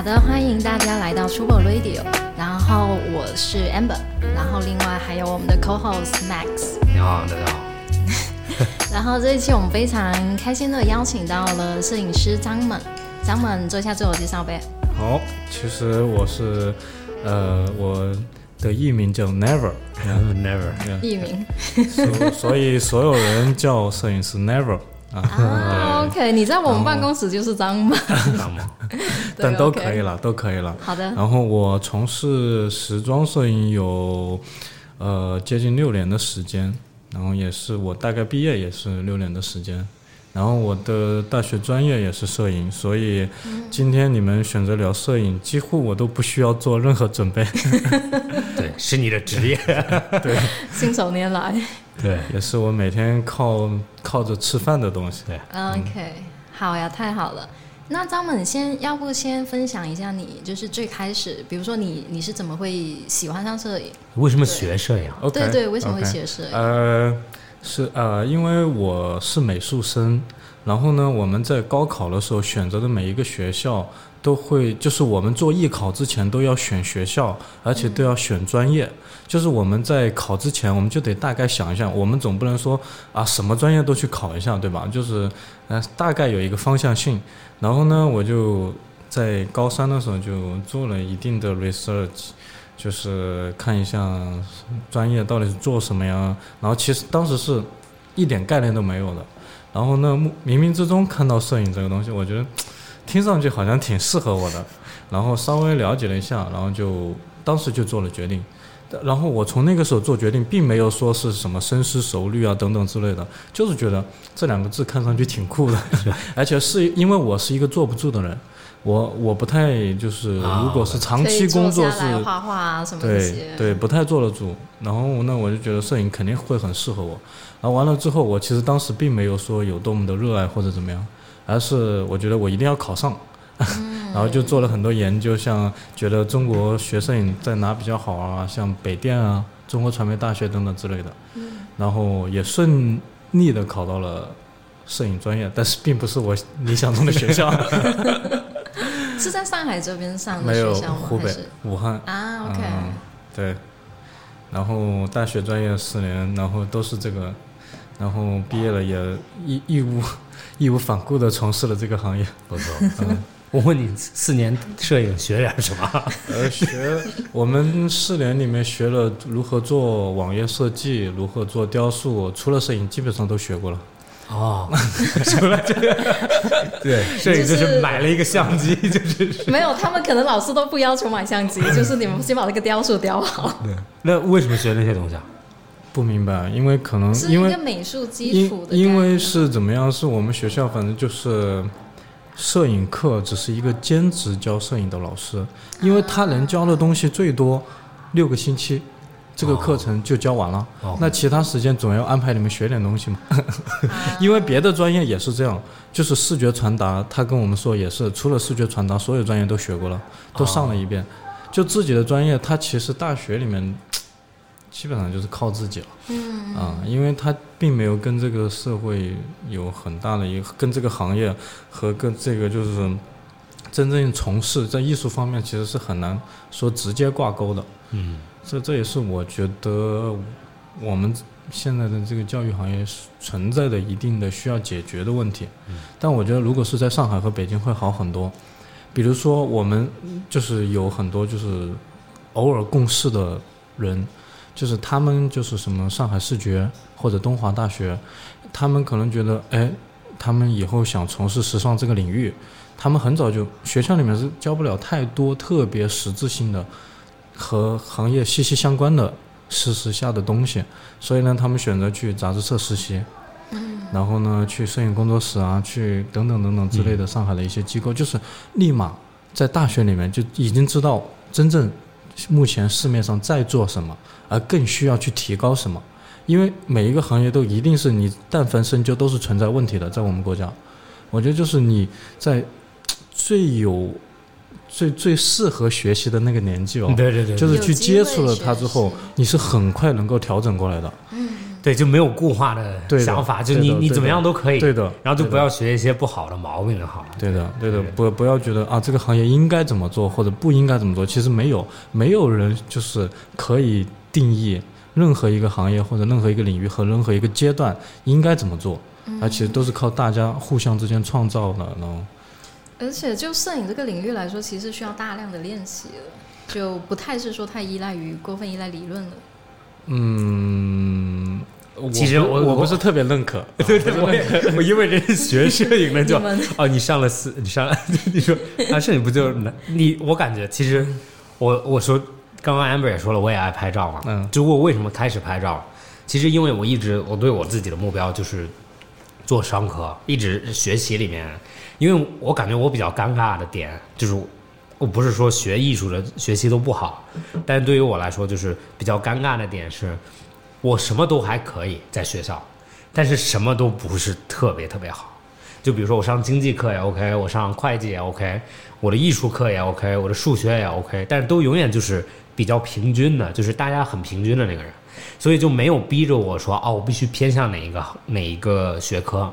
好的，欢迎大家来到 Trouble Radio。然后我是 Amber，然后另外还有我们的 Co-host Max。你好，大家好。然后这一期我们非常开心的邀请到了摄影师张猛，张猛做一下自我介绍呗。好，其实我是，呃，我的艺名叫 Never，Never，艺名。所 所以所有人叫我摄影师 Never 啊。OK，你在我们办公室就是张猛。张猛。但都可以了，都可以了。好的。然后我从事时装摄影有，呃，接近六年的时间。然后也是我大概毕业也是六年的时间。然后我的大学专业也是摄影，所以今天你们选择聊摄影，几乎我都不需要做任何准备。对，是你的职业。对。信手拈来。对，也是我每天靠靠着吃饭的东西。对。OK，好呀，太好了。那张猛先，要不先分享一下你就是最开始，比如说你你是怎么会喜欢上摄影？为什么学摄影？对对，为什么会学摄影？呃，是呃，因为我是美术生，然后呢，我们在高考的时候选择的每一个学校都会，就是我们做艺考之前都要选学校，而且都要选专业。就是我们在考之前，我们就得大概想一下，我们总不能说啊什么专业都去考一下，对吧？就是呃大概有一个方向性。然后呢，我就在高三的时候就做了一定的 research，就是看一下专业到底是做什么呀。然后其实当时是一点概念都没有的。然后呢，冥冥之中看到摄影这个东西，我觉得听上去好像挺适合我的。然后稍微了解了一下，然后就当时就做了决定。然后我从那个时候做决定，并没有说是什么深思熟虑啊等等之类的，就是觉得这两个字看上去挺酷的，而且是因为我是一个坐不住的人，我我不太就是如果是长期工作是画画啊什么对对不太坐得住，然后那我就觉得摄影肯定会很适合我，然后完了之后我其实当时并没有说有多么的热爱或者怎么样，而是我觉得我一定要考上。然后就做了很多研究，像觉得中国学摄影在哪比较好啊，像北电啊、中国传媒大学等等之类的。然后也顺利的考到了摄影专业，但是并不是我理想中的学校。是在上海这边上的学校吗？湖北武汉啊，OK。对。然后大学专业四年，然后都是这个，然后毕业了也义义无 义无反顾的从事了这个行业。不错。嗯。我问你，四年摄影学点什么？呃，学我们四年里面学了如何做网页设计，如何做雕塑，除了摄影，基本上都学过了。哦，除了这个，对，摄影就是买了一个相机，就是没有，他们可能老师都不要求买相机，就是你们先把那个雕塑雕好。对，那为什么学那些东西啊？不明白，因为可能因为美术基础的，因为是怎么样？是我们学校反正就是。摄影课只是一个兼职教摄影的老师，因为他能教的东西最多六个星期，这个课程就教完了。那其他时间总要安排你们学点东西嘛。因为别的专业也是这样，就是视觉传达，他跟我们说也是，除了视觉传达，所有专业都学过了，都上了一遍。就自己的专业，他其实大学里面。基本上就是靠自己了，嗯。啊，因为他并没有跟这个社会有很大的一个，跟这个行业和跟这个就是真正从事在艺术方面，其实是很难说直接挂钩的，嗯，这这也是我觉得我们现在的这个教育行业存在的一定的需要解决的问题，嗯，但我觉得如果是在上海和北京会好很多，比如说我们就是有很多就是偶尔共事的人。就是他们就是什么上海视觉或者东华大学，他们可能觉得哎，他们以后想从事时尚这个领域，他们很早就学校里面是教不了太多特别实质性的和行业息息相关的事实下的东西，所以呢，他们选择去杂志社实习，然后呢，去摄影工作室啊，去等等等等之类的上海的一些机构，就是立马在大学里面就已经知道真正目前市面上在做什么，而更需要去提高什么。因为每一个行业都一定是你但凡深究都是存在问题的，在我们国家，我觉得就是你在最有最最适合学习的那个年纪哦，对对对，就是去接触了它之后，你是很快能够调整过来的。对就没有固化的想法，就你你怎么样都可以，对的然后就不要学一些不好的毛病就好了。对的，对的，不不要觉得啊，这个行业应该怎么做或者不应该怎么做，其实没有，没有人就是可以定义任何一个行业或者任何一个领域和任何一个阶段应该怎么做，而其实都是靠大家互相之间创造的，然后而且就摄影这个领域来说，其实需要大量的练习了，就不太是说太依赖于过分依赖理论了。嗯，其实我我我不是特别认可，对 对，我也 我因为人是学 摄影的就哦，你上了四，你上了，你说那，摄影不就你？我感觉其实我我说刚刚 Amber 也说了，我也爱拍照嘛，嗯就我为什么开始拍照？其实因为我一直我对我自己的目标就是做商科，一直学习里面，因为我感觉我比较尴尬的点就是。我不是说学艺术的学习都不好，但是对于我来说，就是比较尴尬的点是，我什么都还可以在学校，但是什么都不是特别特别好。就比如说我上经济课也 OK，我上会计也 OK，我的艺术课也 OK，我的数学也 OK，但是都永远就是比较平均的，就是大家很平均的那个人，所以就没有逼着我说哦，我必须偏向哪一个哪一个学科。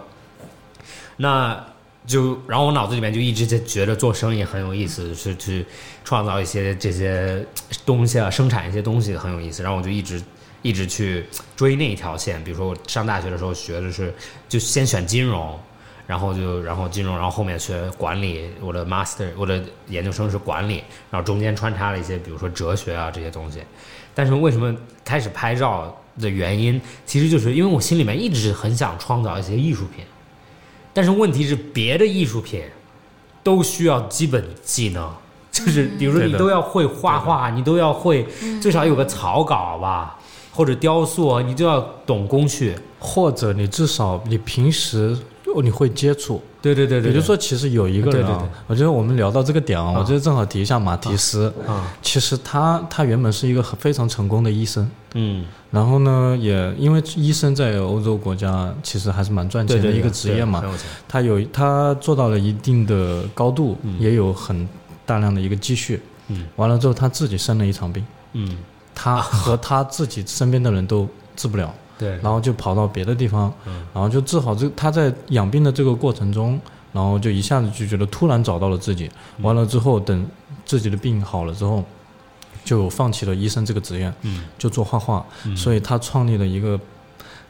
那就然后我脑子里面就一直在觉得做生意很有意思，是去创造一些这些东西啊，生产一些东西很有意思。然后我就一直一直去追那一条线。比如说我上大学的时候学的是，就先选金融，然后就然后金融，然后后面学管理。我的 master 我的研究生是管理，然后中间穿插了一些比如说哲学啊这些东西。但是为什么开始拍照的原因，其实就是因为我心里面一直很想创造一些艺术品。但是问题是，别的艺术品都需要基本技能，就是比如说你都要会画画，你都要会最少有个草稿吧，或者雕塑，你就要懂工序。或者你至少你平时哦你会接触，对对对也就是说，其实有一个人啊，对对对。我觉得我们聊到这个点啊，啊。我觉得正好提一下马蒂斯。啊，其实他他原本是一个很非常成功的医生，嗯，然后呢，也因为医生在欧洲国家其实还是蛮赚对对对钱的一个职业嘛他有他做到了一定的高度，嗯也有很大量的一个积蓄。嗯。完了之后，他自己生了一场病，嗯，他和他自己身边的人都治不了，对，然后就跑到别的地方，嗯。然后就治好这他在养病的这个过程中，然后就一下子就觉得突然找到了自己，嗯。完了之后等自己的病好了之后，就放弃了医生这个职业，嗯。就做画画，嗯。所以他创立了一个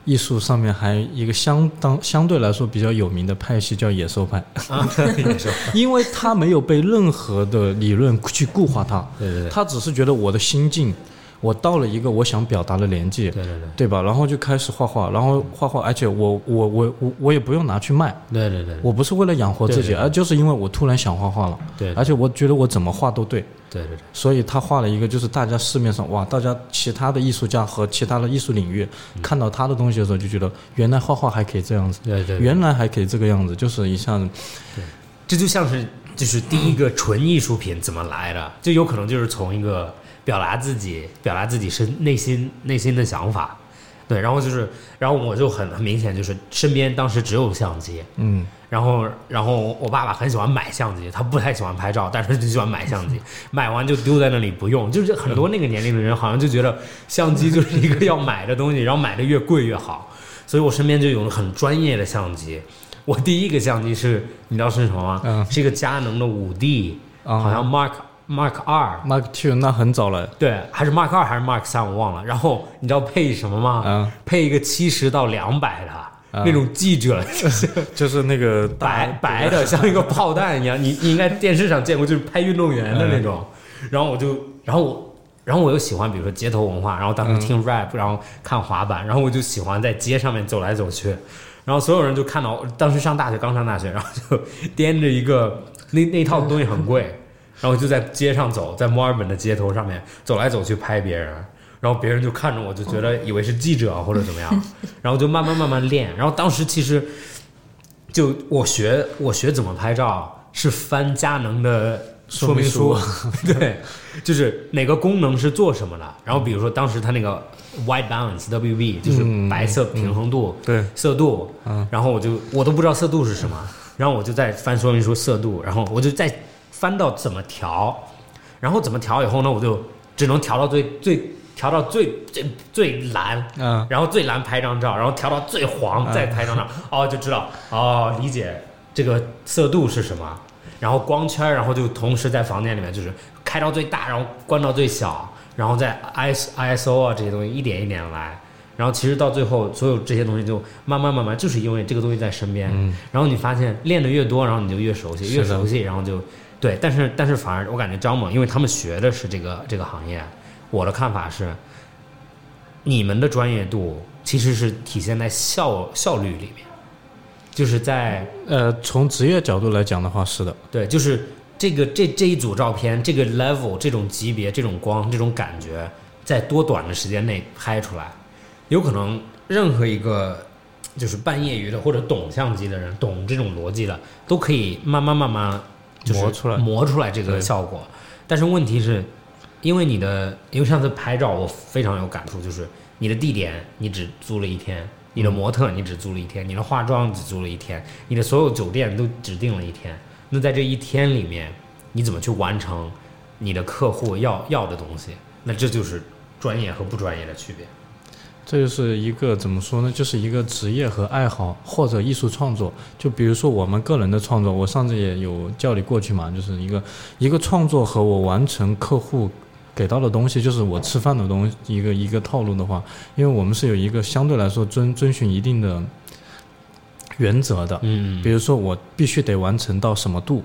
艺术上面还一个相当相对来说比较有名的派系叫野兽派，啊，也是，因为他没有被任何的理论去固化他，对对对，他只是觉得我的心境，我到了一个我想表达的年纪，对对对，对吧？然后就开始画画，然后画画，而且我我我我我也不用拿去卖，对对对，我不是为了养活自己，而就是因为我突然想画画了，对而且我觉得我怎么画都对，对对对，所以他画了一个就是大家市面上哇，大家其他的艺术家和其他的艺术领域看到他的东西的时候，就觉得原来画画还可以这样子，对对，原来还可以这个样子，就是一下子，这就像是就是第一个纯艺术品怎么来的，就有可能就是从一个表达自己、表达自己身内心内心的想法，对，然后就是，然后我就很很明显就是身边当时只有相机，嗯，然后然后我爸爸很喜欢买相机，他不太喜欢拍照，但是就喜欢买相机，买完就丢在那里不用，就是很多那个年龄的人好像就觉得相机就是一个要买的东西，然后买的越贵越好，所以我身边就有很专业的相机。我第一个相机是，你知道是什么吗？嗯。是一个佳能的五 D，、啊。好像 Mark Mark 二，Mark Two 那很早了，对，还是 Mark 二还是 Mark 三，我忘了。然后你知道配什么吗？嗯配一个七十到两百的、嗯那种记者，就是那个白白的，像一个炮弹一样。你你应该电视上见过，就是拍运动员的那种。然后我就，然后我，然后我又喜欢，比如说街头文化，然后当时听 rap，、然后看滑板，然后我就喜欢在街上面走来走去。然后所有人就看到，当时上大学刚上大学，然后就 掂着一个那那套东西很贵，然后就在街上走，在墨尔本的街头上面走来走去拍别人。然后别人就看着我，就觉得以为是记者或者怎么样，然后就慢慢慢慢练。然后当时其实就我学我学怎么拍照，是翻佳能的说明书，对，就是哪个功能是做什么的。然后比如说当时它那个 white balance WB 就是嗯白色平衡度、对，色度，嗯然后我就我都不知道色度是什么，然后我就在翻说明书色度，然后我就再翻到怎么调，然后怎么调以后呢，我就只能调到最最调到最最最蓝，嗯，然后最蓝拍张照，然后调到最黄再拍张照，哦，就知道。哦，理解这个色度是什么。然后光圈，然后就同时在房间里面就是开到最大，然后关到最小，然后再 I ISO 啊这些东西一点一点来。然后其实到最后，所有这些东西就慢慢慢慢，就是因为这个东西在身边。嗯。然后你发现练的越多，然后你就越熟悉，越熟悉，然后就对。但是但是反而我感觉张猛，因为他们学的是这个这个行业，我的看法是，你们的专业度其实是体现在效效率里面，就是在呃，从职业角度来讲的话，是的，对，就是这个这这一组照片，这个 level 这种级别、这种光、这种感觉，在多短的时间内拍出来，有可能任何一个就是半业余的或者懂相机的人、懂这种逻辑的，都可以慢慢慢慢就是磨出来磨出来这个效果。但是问题是，因为你的，因为上次拍照我非常有感触，就是你的地点你只租了一天，你的模特你只租了一天，你的化妆只租了一天，你的所有酒店都只定了一天。那在这一天里面，你怎么去完成你的客户要要的东西？那这就是专业和不专业的区别。这就是一个怎么说呢？就是一个职业和爱好或者艺术创作。就比如说我们个人的创作，我上次也有叫你过去嘛，就是一个一个创作和我完成客户给到的东西，就是我吃饭的东西一个一个套路的话，因为我们是有一个相对来说遵遵循一定的原则的。嗯比如说我必须得完成到什么度，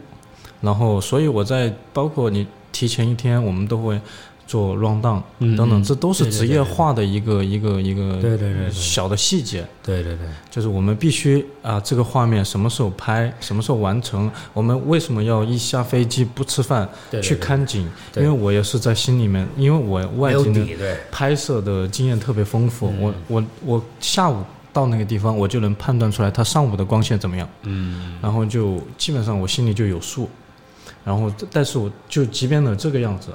然后所以我在包括你提前一天，我们都会做 round down 嗯等等，嗯这都是职业化的一个一个一个对对对对小的细节，对对对，就是我们必须啊这个画面什么时候拍，什么时候完成，我们为什么要一下飞机不吃饭去看景？因为我也是在心里面，因为我外景的拍摄的经验特别丰富，嗯。我我我下午到那个地方，我就能判断出来它上午的光线怎么样。嗯。然后就基本上我心里就有数，然后但是我就即便了这个样子，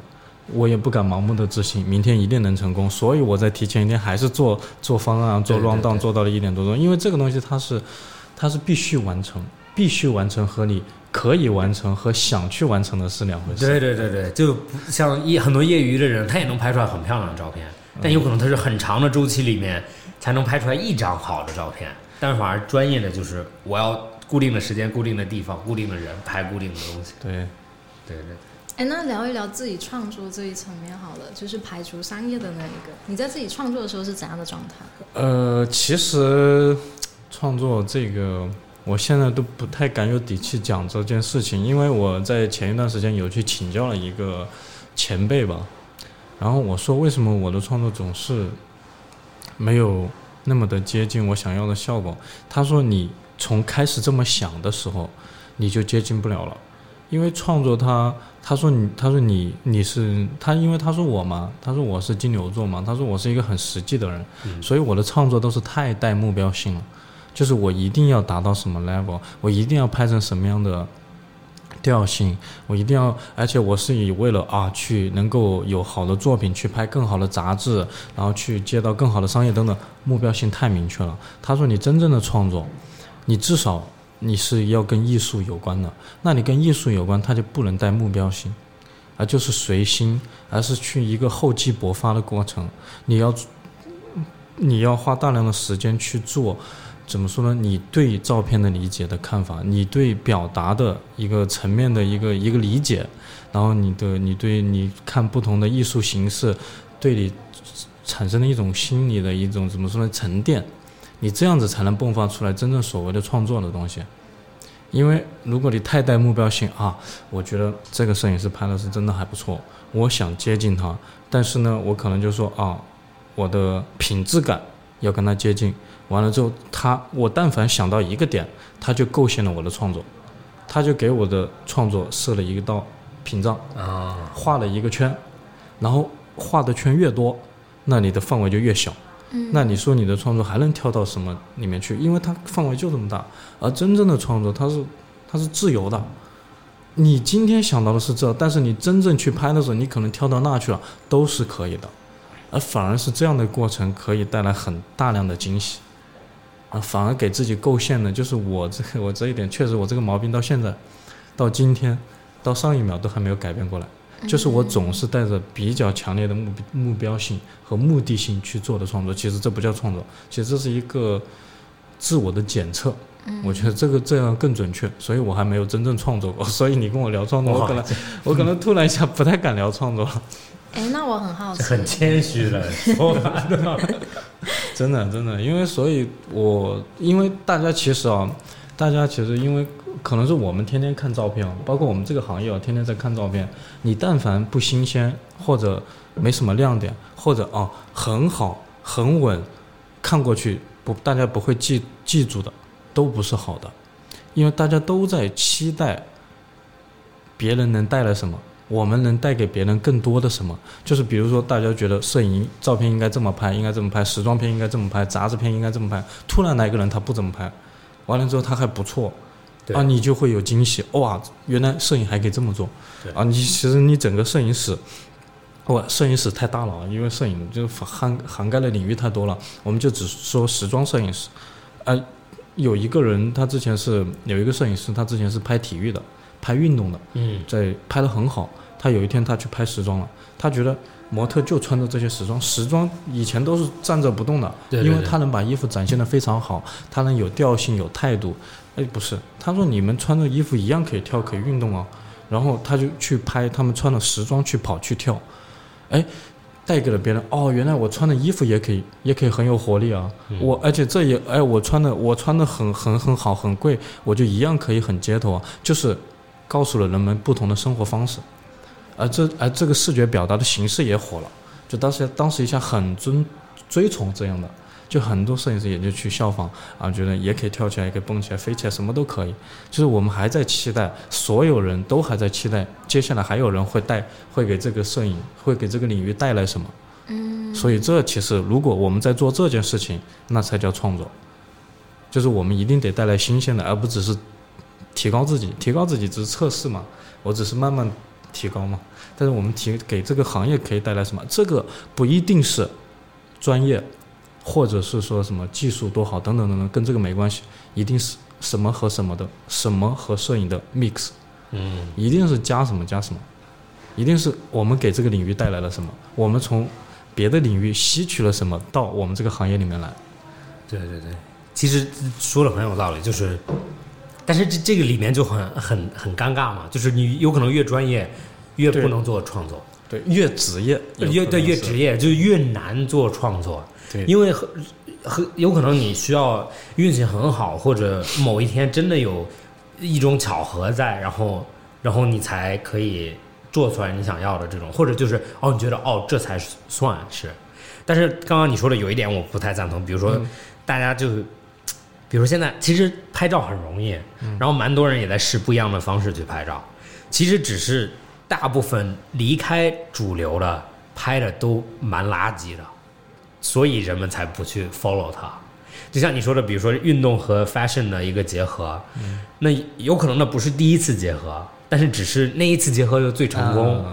我也不敢盲目的自信，明天一定能成功，所以我在提前一天还是做做方案，做对对 round down 对做到了一点多钟，因为这个东西它是它是必须完成，必须完成和你可以完成和想去完成的是两回事。对对对对，就不像业很多业余的人，他也能拍出来很漂亮的照片，但有可能他是很长的周期里面才能拍出来一张好的照片。但反而专业的就是我要固定的时间、固定的地方、固定的人拍固定的东西。对，对对。哎，那聊一聊自己创作这一层面好了，就是排除商业的那一个。你在自己创作的时候是怎样的状态？呃，其实创作这个，我现在都不太敢有底气讲这件事情，因为我在前一段时间有去请教了一个前辈吧，然后我说为什么我的创作总是没有那么的接近我想要的效果？他说你从开始这么想的时候，你就接近不了了。因为创作它，他说你，他说你，你是他，因为他说我嘛，他说我是金牛座嘛，他说我是一个很实际的人，所以我的创作都是太带目标性了，就是我一定要达到什么 level，我一定要拍成什么样的调性，我一定要，而且我是以为了啊去能够有好的作品，去拍更好的杂志，然后去接到更好的商业等等，目标性太明确了。他说你真正的创作，你至少你是要跟艺术有关的，那你跟艺术有关，它就不能带目标性，而就是随心，而是去一个厚积薄发的过程。你要你要花大量的时间去做，怎么说呢？你对照片的理解的看法，你对表达的一个层面的一个一个理解，然后你的你对你看不同的艺术形式，对你产生的一种心理的一种怎么说呢沉淀，你这样子才能迸发出来真正所谓的创作的东西。因为如果你太带目标性啊，我觉得这个摄影师拍的是真的还不错，我想接近他，但是呢，我可能就说啊，我的品质感要跟他接近，完了之后，他我但凡想到一个点，他就构陷了我的创作，他就给我的创作设了一道屏障，啊，画了一个圈，然后画的圈越多，那你的范围就越小。那你说你的创作还能跳到什么里面去？因为它范围就这么大，而真正的创作它是它是自由的，你今天想到的是这，但是你真正去拍的时候，你可能跳到那去了，都是可以的。而反而是这样的过程可以带来很大量的惊喜，啊，反而给自己构陷的，就是我这个 我这一点确实我这个毛病到现在，到今天，到上一秒都还没有改变过来，就是我总是带着比较强烈的目目标性和目的性去做的创作，其实这不叫创作，其实这是一个自我的检测。我觉得这个这样更准确，所以我还没有真正创作过。所以你跟我聊创作，我可能我可能突然一下不太敢聊创作了。哎，那我很好奇，很谦虚的 说法，真的真的，因为所以，我因为大家其实啊，大家其实因为可能是我们天天看照片，包括我们这个行业啊，天天在看照片。你但凡不新鲜，或者没什么亮点，或者啊很好很稳，看过去不大家不会记记住的。都不是好的，因为大家都在期待别人能带来什么，我们能带给别人更多的什么。就是比如说，大家觉得摄影照片应该这么拍，应该这么拍；时装片应该这么拍，杂志片应该这么拍。突然来一个人他不怎么拍，完了之后他还不错，啊，你就会有惊喜。哇，原来摄影还可以这么做。啊，你其实你整个摄影史，哇，摄影史太大了，因为摄影就涵涵盖的领域太多了。我们就只说时装摄影师，啊。有一个人，他之前是有一个摄影师，他之前是拍体育的，拍运动的，嗯，在拍的很好。他有一天他去拍时装了，他觉得模特就穿着这些时装，时装以前都是站着不动的，因为他能把衣服展现的非常好，他能有调性有态度。哎，不是，他说你们穿着衣服一样可以跳可以运动啊，然后他就去拍他们穿的时装去跑去跳，哎。带给了别人哦，原来我穿的衣服也可以，也可以很有活力啊！我而且这也哎，我穿的我穿的很很很好，很贵，我就一样可以很街头啊！就是告诉了人们不同的生活方式，而这而这个视觉表达的形式也火了，就当时当时一下很尊追崇这样的。就很多摄影师也就去效仿啊，觉得也可以跳起来，也可以蹦起来，飞起来，什么都可以。就是我们还在期待，所有人都还在期待，接下来还有人会带，会给这个摄影，会给这个领域带来什么？嗯。所以这其实，如果我们在做这件事情，那才叫创作。就是我们一定得带来新鲜的，而不只是提高自己，提高自己只是测试嘛，我只是慢慢提高嘛。但是我们提给这个行业可以带来什么？这个不一定是专业。或者是说什么技术多好等等等等，跟这个没关系，一定是什么和什么的，什么和摄影的 mix，嗯，一定是加什么加什么，一定是我们给这个领域带来了什么，我们从别的领域吸取了什么到我们这个行业里面来。对对对，其实说的很有道理，就是，但是这这个里面就很很很尴尬嘛，就是你有可能越专业越不能做创作，对，越职业越对越职业就越难做创作。对，因为很很有可能你需要运气很好，或者某一天真的有一种巧合在，然后然后你才可以做出来你想要的这种，或者就是哦，你觉得哦这才算是。但是刚刚你说的有一点我不太赞同，比如说大家就，比如现在其实拍照很容易，然后蛮多人也在试不一样的方式去拍照，其实只是大部分离开主流的拍的都蛮垃圾的。所以人们才不去 follow 它，就像你说的，比如说运动和 fashion 的一个结合，那有可能那不是第一次结合，但是只是那一次结合又最成功，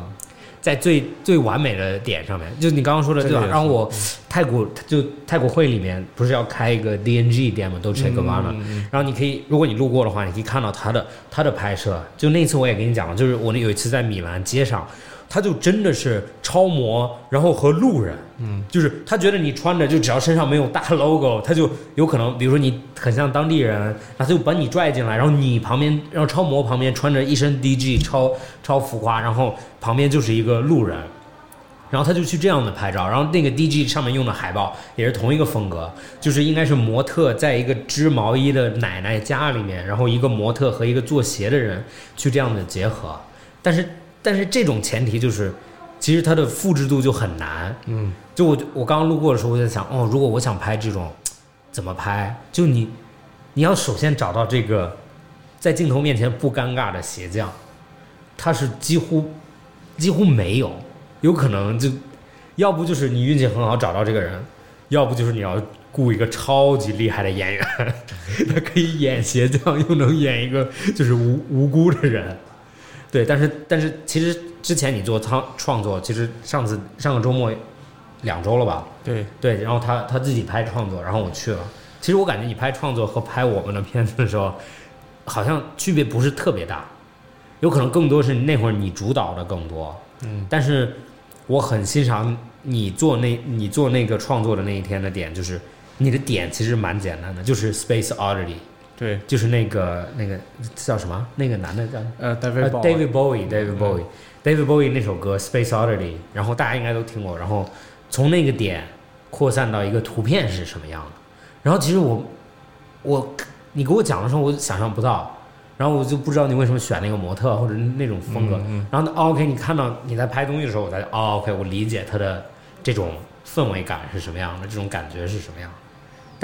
在最最完美的点上面，就你刚刚说的，对吧？让我太古就太古汇里面不是要开一个 DNG 店嘛，都 check one 然后你可以，如果你路过的话，你可以看到他的他的拍摄。就那次我也跟你讲了，就是我有一次在米兰街上。他就真的是超模，然后和路人，嗯，就是他觉得你穿着就只要身上没有大 logo，他就有可能，比如说你很像当地人，他就把你拽进来，然后你旁边，然后超模旁边穿着一身 DG，超超浮夸，然后旁边就是一个路人，然后他就去这样的拍照，然后那个 DG 上面用的海报也是同一个风格，就是应该是模特在一个织毛衣的奶奶家里面，然后一个模特和一个做鞋的人去这样的结合，但是。但是这种前提就是，其实它的复制度就很难。嗯，就我我刚刚路过的时候，我在想，哦，如果我想拍这种，怎么拍？就你，你要首先找到这个，在镜头面前不尴尬的鞋匠，他是几乎几乎没有，有可能就，要不就是你运气很好找到这个人，要不就是你要雇一个超级厉害的演员，他可以演鞋匠，又能演一个就是无无辜的人。对，但是但是其实之前你做创创作，其实上次上个周末两周了吧？对，对，然后他他自己拍创作，然后我去了。其实我感觉你拍创作和拍我们的片子的时候，好像区别不是特别大，有可能更多是那会儿你主导的更多。嗯，但是我很欣赏你做那你做那个创作的那一天的点，就是你的点其实蛮简单的，就是 Space Oddity，对，就是那个那个叫什么？那个男的叫？呃呃，David David Bowie，David Bowie，David Bowie 那首歌《Space Oddity》，然后大家应该都听过，然后从那个点扩散到一个图片是什么样的，然后其实我我你给我讲的时候，我想象不到，然后我就不知道你为什么选那个模特或者那种风格，嗯然后、哦 OK，你看到你在拍东西的时候，我才哦 OK，我理解他的这种氛围感是什么样的，这种感觉是什么样的。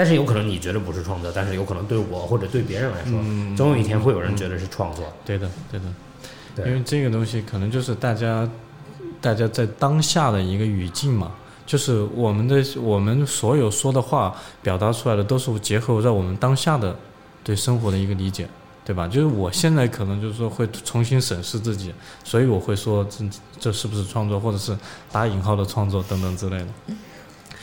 但是有可能你觉得不是创作，但是有可能对我或者对别人来说，嗯总有一天会有人觉得是创作。对的，对的，对因为这个东西可能就是大家大家在当下的一个语境嘛，就是我们的我们所有说的话表达出来的都是结合在我们当下的对生活的一个理解，对吧？就是我现在可能就是说会重新审视自己，所以我会说这这是不是创作，或者是打引号的创作等等之类的。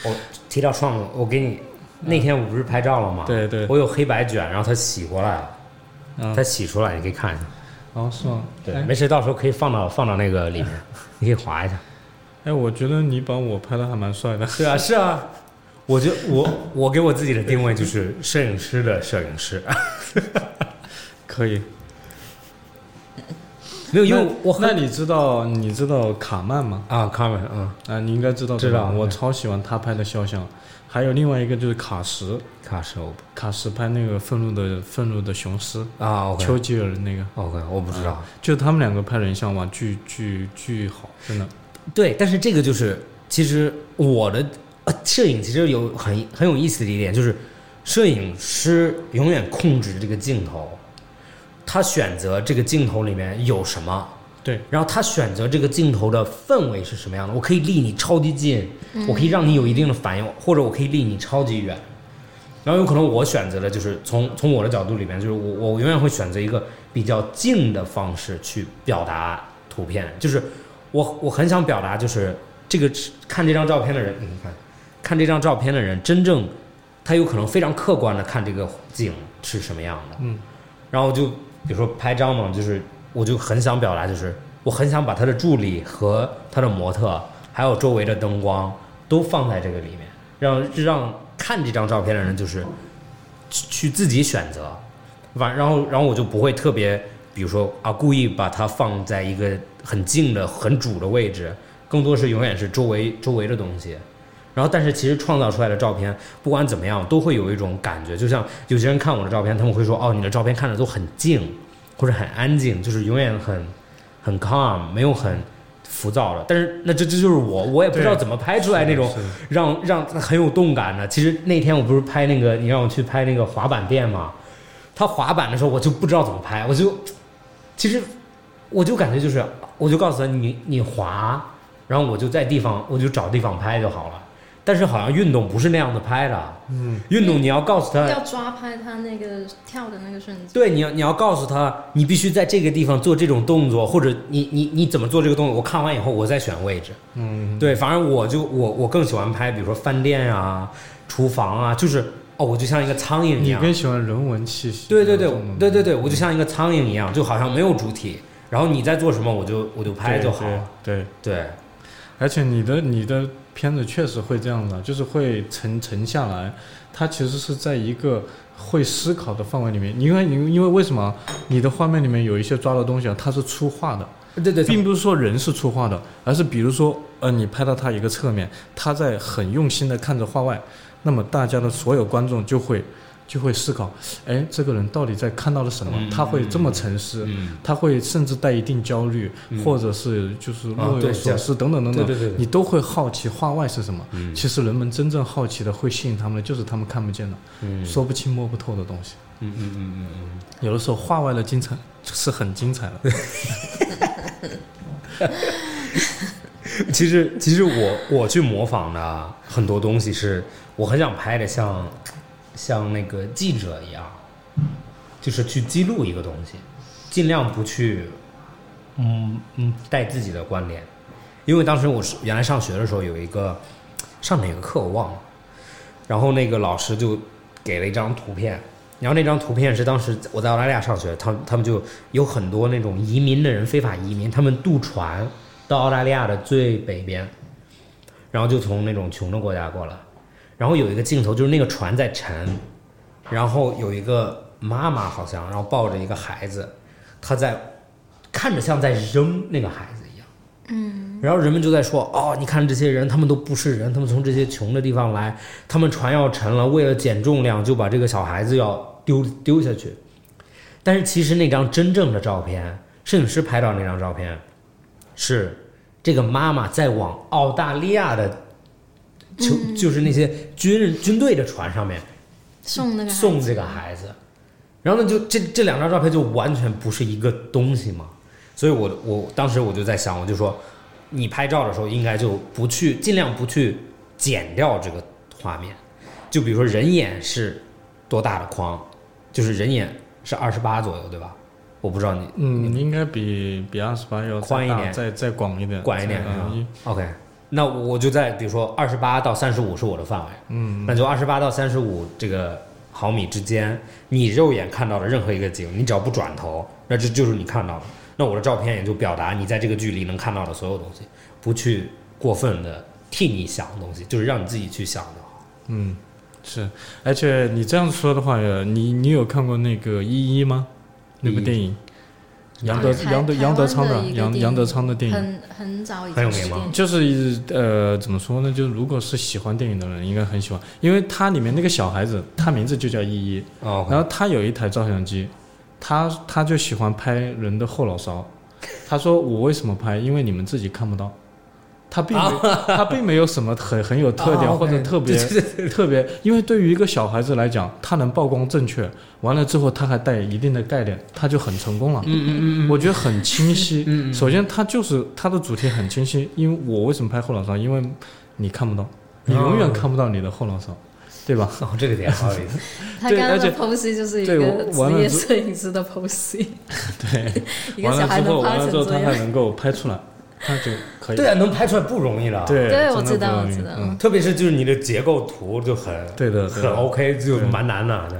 我提到创作，我给你那天我不是拍照了吗？对对，我有黑白卷，然后它洗过来了，嗯它洗出来，你可以看一下。哦是吗？对，哎没事，到时候可以放到放到那个里面，你可以划一下。哎，我觉得你把我拍的还蛮帅的。是啊，是啊，我就我我给我自己的定位就是摄影师的摄影师，可以，没有，因为我那你知道你知道卡曼吗？啊，卡曼，嗯，啊，你应该知道知道我超喜欢他拍的肖像，还有另外一个就是卡什，卡什卡什拍那个愤怒的愤怒的雄狮，啊丘吉尔的那个，OK，我不知道。就他们两个拍人像嘛，巨巨巨好，真的。对，但是这个就是，其实我的呃，摄影其实有很很有意思的一点，就是摄影师永远控制这个镜头，他选择这个镜头里面有什么，对，然后他选择这个镜头的氛围是什么样的，我可以离你超级近，我可以让你有一定的反应，或者我可以离你超级远。然后有可能我选择的就是从从我的角度里面，就是我我永远会选择一个比较近的方式去表达图片，就是我我很想表达就是这个看这张照片的人，你看看这张照片的人，真正他有可能非常客观的看这个景是什么样的，嗯，然后就比如说拍张嘛，就是我就很想表达，就是我很想把他的助理和他的模特，还有周围的灯光都放在这个里面，让让看这张照片的人就是去去自己选择，完然后然后我就不会特别，比如说啊故意把它放在一个很静的很主的位置，更多是永远是周围周围的东西。然后，但是其实创造出来的照片，不管怎么样，都会有一种感觉，就像有些人看我的照片，他们会说：“哦，你的照片看着都很静，或者很安静，就是永远很很 calm，没有很浮躁的。”但是那这这就是我，我也不知道怎么拍出来那种让让让很有动感的。其实那天我不是拍那个，你让我去拍那个滑板店嘛，他滑板的时候我就不知道怎么拍，我就其实我就感觉就是，我就告诉他你你滑，然后我就在地方我就找地方拍就好了。但是好像运动不是那样的拍的，嗯，运动你要告诉他，要抓拍他那个跳的那个瞬间。对，你要你要告诉他，你必须在这个地方做这种动作，或者你你你怎么做这个动作，我看完以后我再选位置。嗯，对，反正我就我我更喜欢拍，比如说饭店啊、厨房啊，就是哦，我就像一个苍蝇一样。你更喜欢人文气息。对对对对对对，我就像一个苍蝇一样，就好像没有主体，然后你在做什么，我就我就拍就好了。对，对对，而且你的你的片子确实会这样的，就是会沉沉下来，它其实是在一个会思考的范围里面。因为因为因为为什么你的画面里面有一些抓的东西啊，它是粗画的，对对，并不是说人是粗画的，而是比如说呃，你拍到他一个侧面，他在很用心的看着画外，那么大家的所有观众就会就会思考，哎，这个人到底在看到了什么？嗯他会这么沉思。嗯，他会甚至带一定焦虑，嗯或者是就是若有所思等等等等，对对对对你都会好奇画外是什么。嗯其实人们真正好奇的、会吸引他们的，就是他们看不见的、嗯说不清摸不透的东西。嗯嗯嗯嗯嗯。有的时候画外的精彩是很精彩的。其实，其实我我去模仿的很多东西是，我很想拍的像像像那个记者一样，就是去记录一个东西，尽量不去嗯嗯带自己的观点，因为当时我是原来上学的时候有一个上哪个课我忘了，然后那个老师就给了一张图片，然后那张图片是当时我在澳大利亚上学，他他们就有很多那种移民的人，非法移民，他们渡船到澳大利亚的最北边，然后就从那种穷的国家过来，然后有一个镜头就是那个船在沉，然后有一个妈妈好像，然后抱着一个孩子，她在看着像在扔那个孩子一样。嗯，然后人们就在说，哦，你看这些人，他们都不是人，他们从这些穷的地方来，他们船要沉了，为了减重量，就把这个小孩子要丢丢下去。但是其实那张真正的照片，摄影师拍到那张照片，是这个妈妈在往澳大利亚的，就就是那些军人军队的船上面送那个送这个孩子，然后呢，就这这两张照片就完全不是一个东西嘛，所以我我当时我就在想，我就说，你拍照的时候应该就不去尽量不去剪掉这个画面，就比如说人眼是多大的框，就是人眼是二十八左右，对吧？我不知道你嗯，应该比比二十八要宽一点。再再广一点，广一点是吧？再嗯？OK，那我就在比如说二十八到三十五是我的范围，嗯，那就二十八到三十五这个毫米之间，你肉眼看到的任何一个景，你只要不转头，那这就是你看到的。那我的照片也就表达你在这个距离能看到的所有东西，不去过分的替你想东西，就是让你自己去想就好。嗯，是，而且你这样说的话，呃你你有看过那个《一一》吗？那部电影，杨德杨德杨德昌的杨杨德昌的电影，很很早以很有名就是呃怎么说呢？就是如果是喜欢电影的人，应该很喜欢，因为它里面那个小孩子，他名字就叫依依，哦然后他有一台照相机，他他就喜欢拍人的后脑勺。他说我为什么拍？因为你们自己看不到。他并没 他并没有什么很很有特点哦或者特别对对特别，因为对于一个小孩子来讲，他能曝光正确，完了之后他还带一定的概念，他就很成功了。嗯嗯嗯我觉得很清晰。嗯嗯首先，他就是他的主题很清晰，因为我为什么拍后脑勺？因为你看不到，你永远看不到你的后脑勺，对吧？哦，这个点好有意思。他刚刚的对而且 pose 就是一对个职业摄影师的 pose，对，一个完了之后，小孩能完拍成这了之后他还样。能够拍出来，他就可以。对啊，能拍出来不容易了。，对，对我知道我知道嗯，特别是就是你的结构图就很对的，很 OK，就蛮难的。对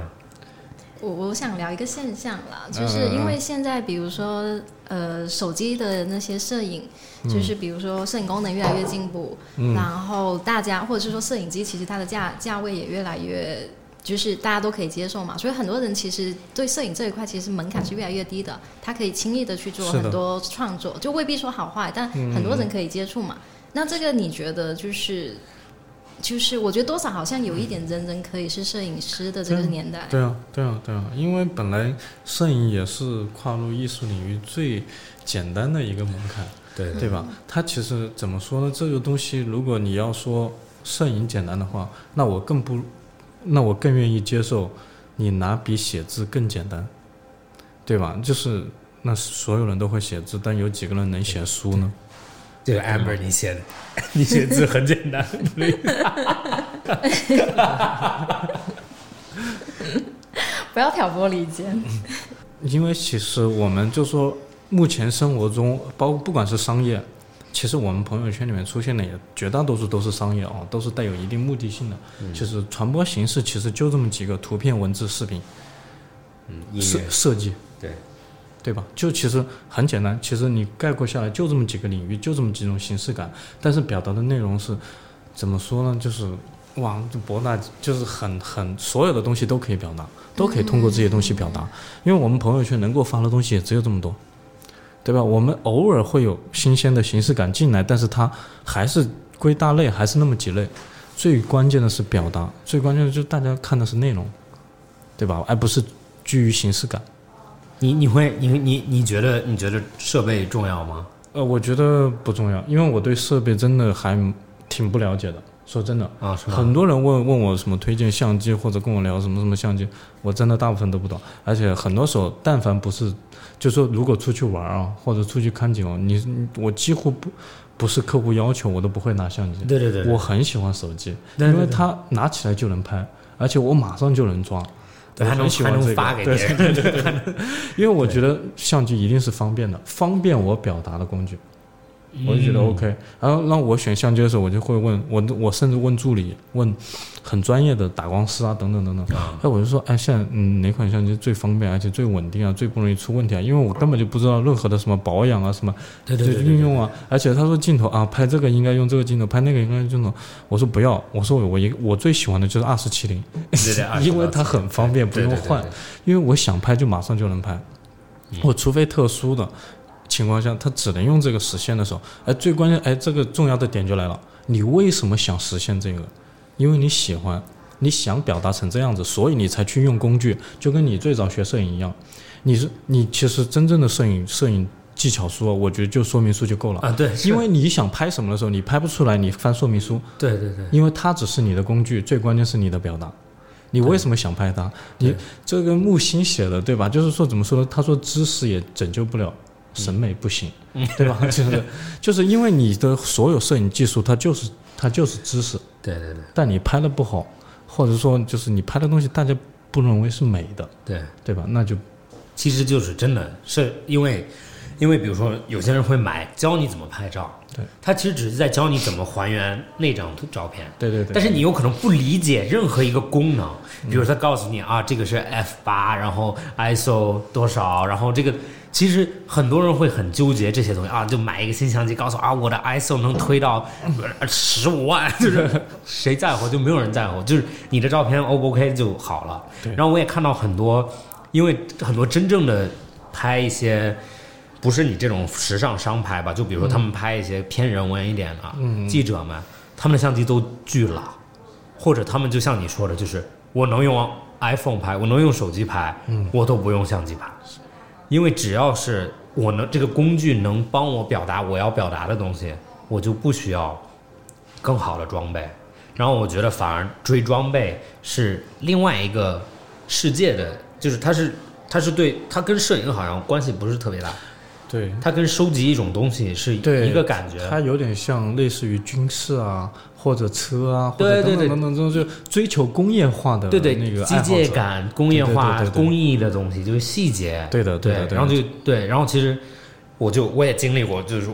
我我想聊一个现象啦，嗯就是因为现在比如说呃手机的那些摄影，就是比如说摄影功能越来越进步，嗯然后大家或者是说摄影机其实它的价价位也越来越。就是大家都可以接受嘛，所以很多人其实对摄影这一块其实门槛是越来越低的，他可以轻易的去做很多创作，就未必说好坏，但很多人可以接触嘛。那这个你觉得就是就是我觉得多少好像有一点人人可以是摄影师的这个年代，对啊，对啊，对啊，因为本来摄影也是跨入艺术领域最简单的一个门槛，对对吧？它其实怎么说呢？这个东西，如果你要说摄影简单的话，那我更不，那我更愿意接受你拿笔写字更简单，对吧？就是那所有人都会写字，但有几个人能写书呢？这个 Amber 你写的，你写字很简单。不要挑拨离间。因为其实我们就说，目前生活中，包括不管是商业，其实我们朋友圈里面出现的也绝大多数都是商业啊，都是带有一定目的性的。就是传播形式其实就这么几个：图片、文字、视频、嗯，音设设计，对，对吧？就其实很简单，其实你概括下来就这么几个领域，就这么几种形式感，但是表达的内容是怎么说呢？就是哇，就博大，就是很很所有的东西都可以表达，都可以通过这些东西表达。因为我们朋友圈能够发的东西也只有这么多，对吧？我们偶尔会有新鲜的形式感进来，但是它还是归大类，还是那么几类。最关键的是表达，最关键的就是大家看的是内容，对吧？而不是居于形式感。你你会你你你觉得你觉得设备重要吗？呃，我觉得不重要，因为我对设备真的还挺不了解的。说真的，啊，是？很多人问问我什么推荐相机，或者跟我聊什么什么相机，我真的大部分都不懂。而且很多时候，但凡不是，就说如果出去玩啊，或者出去看景哦，你你我几乎不不是客户要求，我都不会拿相机。对对对，我很喜欢手机，对对对因为它拿起来就能拍，而且我马上就能装。对，很喜欢这个发给对别人，因为我觉得相机一定是方便的，方便我表达的工具，我就觉得 OK。然后让我选相机的时候，我就会问我，我甚至问助理，问很专业的打光师啊，等等等等。啊哎，我就说，哎，现在嗯哪款相机最方便，而且最稳定啊，最不容易出问题啊？因为我根本就不知道任何的什么保养啊，什么对对运用啊。而且他说镜头啊，拍这个应该用这个镜头，拍那个应该用镜头。我说不要，我说我我一我最喜欢的就是二四七零，因为它很方便，不用换。因为我想拍就马上就能拍，我除非特殊的情况下，他只能用这个实现的时候，哎，最关键，哎，这个重要的点就来了，你为什么想实现这个？因为你喜欢，你想表达成这样子，所以你才去用工具，就跟你最早学摄影一样，你是你其实真正的摄影摄影技巧书啊，我觉得就说明书就够了。啊，对，因为你想拍什么的时候，你拍不出来，你翻说明书，对对对，因为它只是你的工具，最关键是你的表达。你为什么想拍它？你这个木心写的对吧？就是说怎么说呢？他说知识也拯救不了审美不行，对吧？就是就是因为你的所有摄影技术，它就是它就是知识，对对对但你拍的不好，或者说就是你拍的东西大家不认为是美的，对，对吧？那就其实就是真的是因为，因为比如说有些人会买教你怎么拍照，对，他其实只是在教你怎么还原那张图照片，对对对。但是你有可能不理解任何一个功能，比如他告诉你啊，这个是 f 八，然后 ISO 多少，然后这个其实很多人会很纠结这些东西啊，就买一个新相机，告诉啊我的 ISO 能推到十五万，就是谁在乎就没有人在乎，就是你的照片 O 不 OK 就好了。对然后我也看到很多，因为很多真正的拍一些。不是你这种时尚商拍吧？就比如说他们拍一些偏人文一点的、记者们，他们的相机都巨老，或者他们就像你说的，就是我能用 iPhone 拍，我能用手机拍，我都不用相机拍，因为只要是我能这个工具能帮我表达我要表达的东西，我就不需要更好的装备。然后我觉得反而追装备是另外一个世界的，就是它是它是对它跟摄影好像关系不是特别大，对它跟收集一种东西是一个感觉。它有点像类似于军事啊，或者车啊，或者等等等等，这种就追求工业化的对对，那个机械感、工业化、工艺的东西，就是细节。对的对的对的然后就对，然后其实我就我也经历过，就是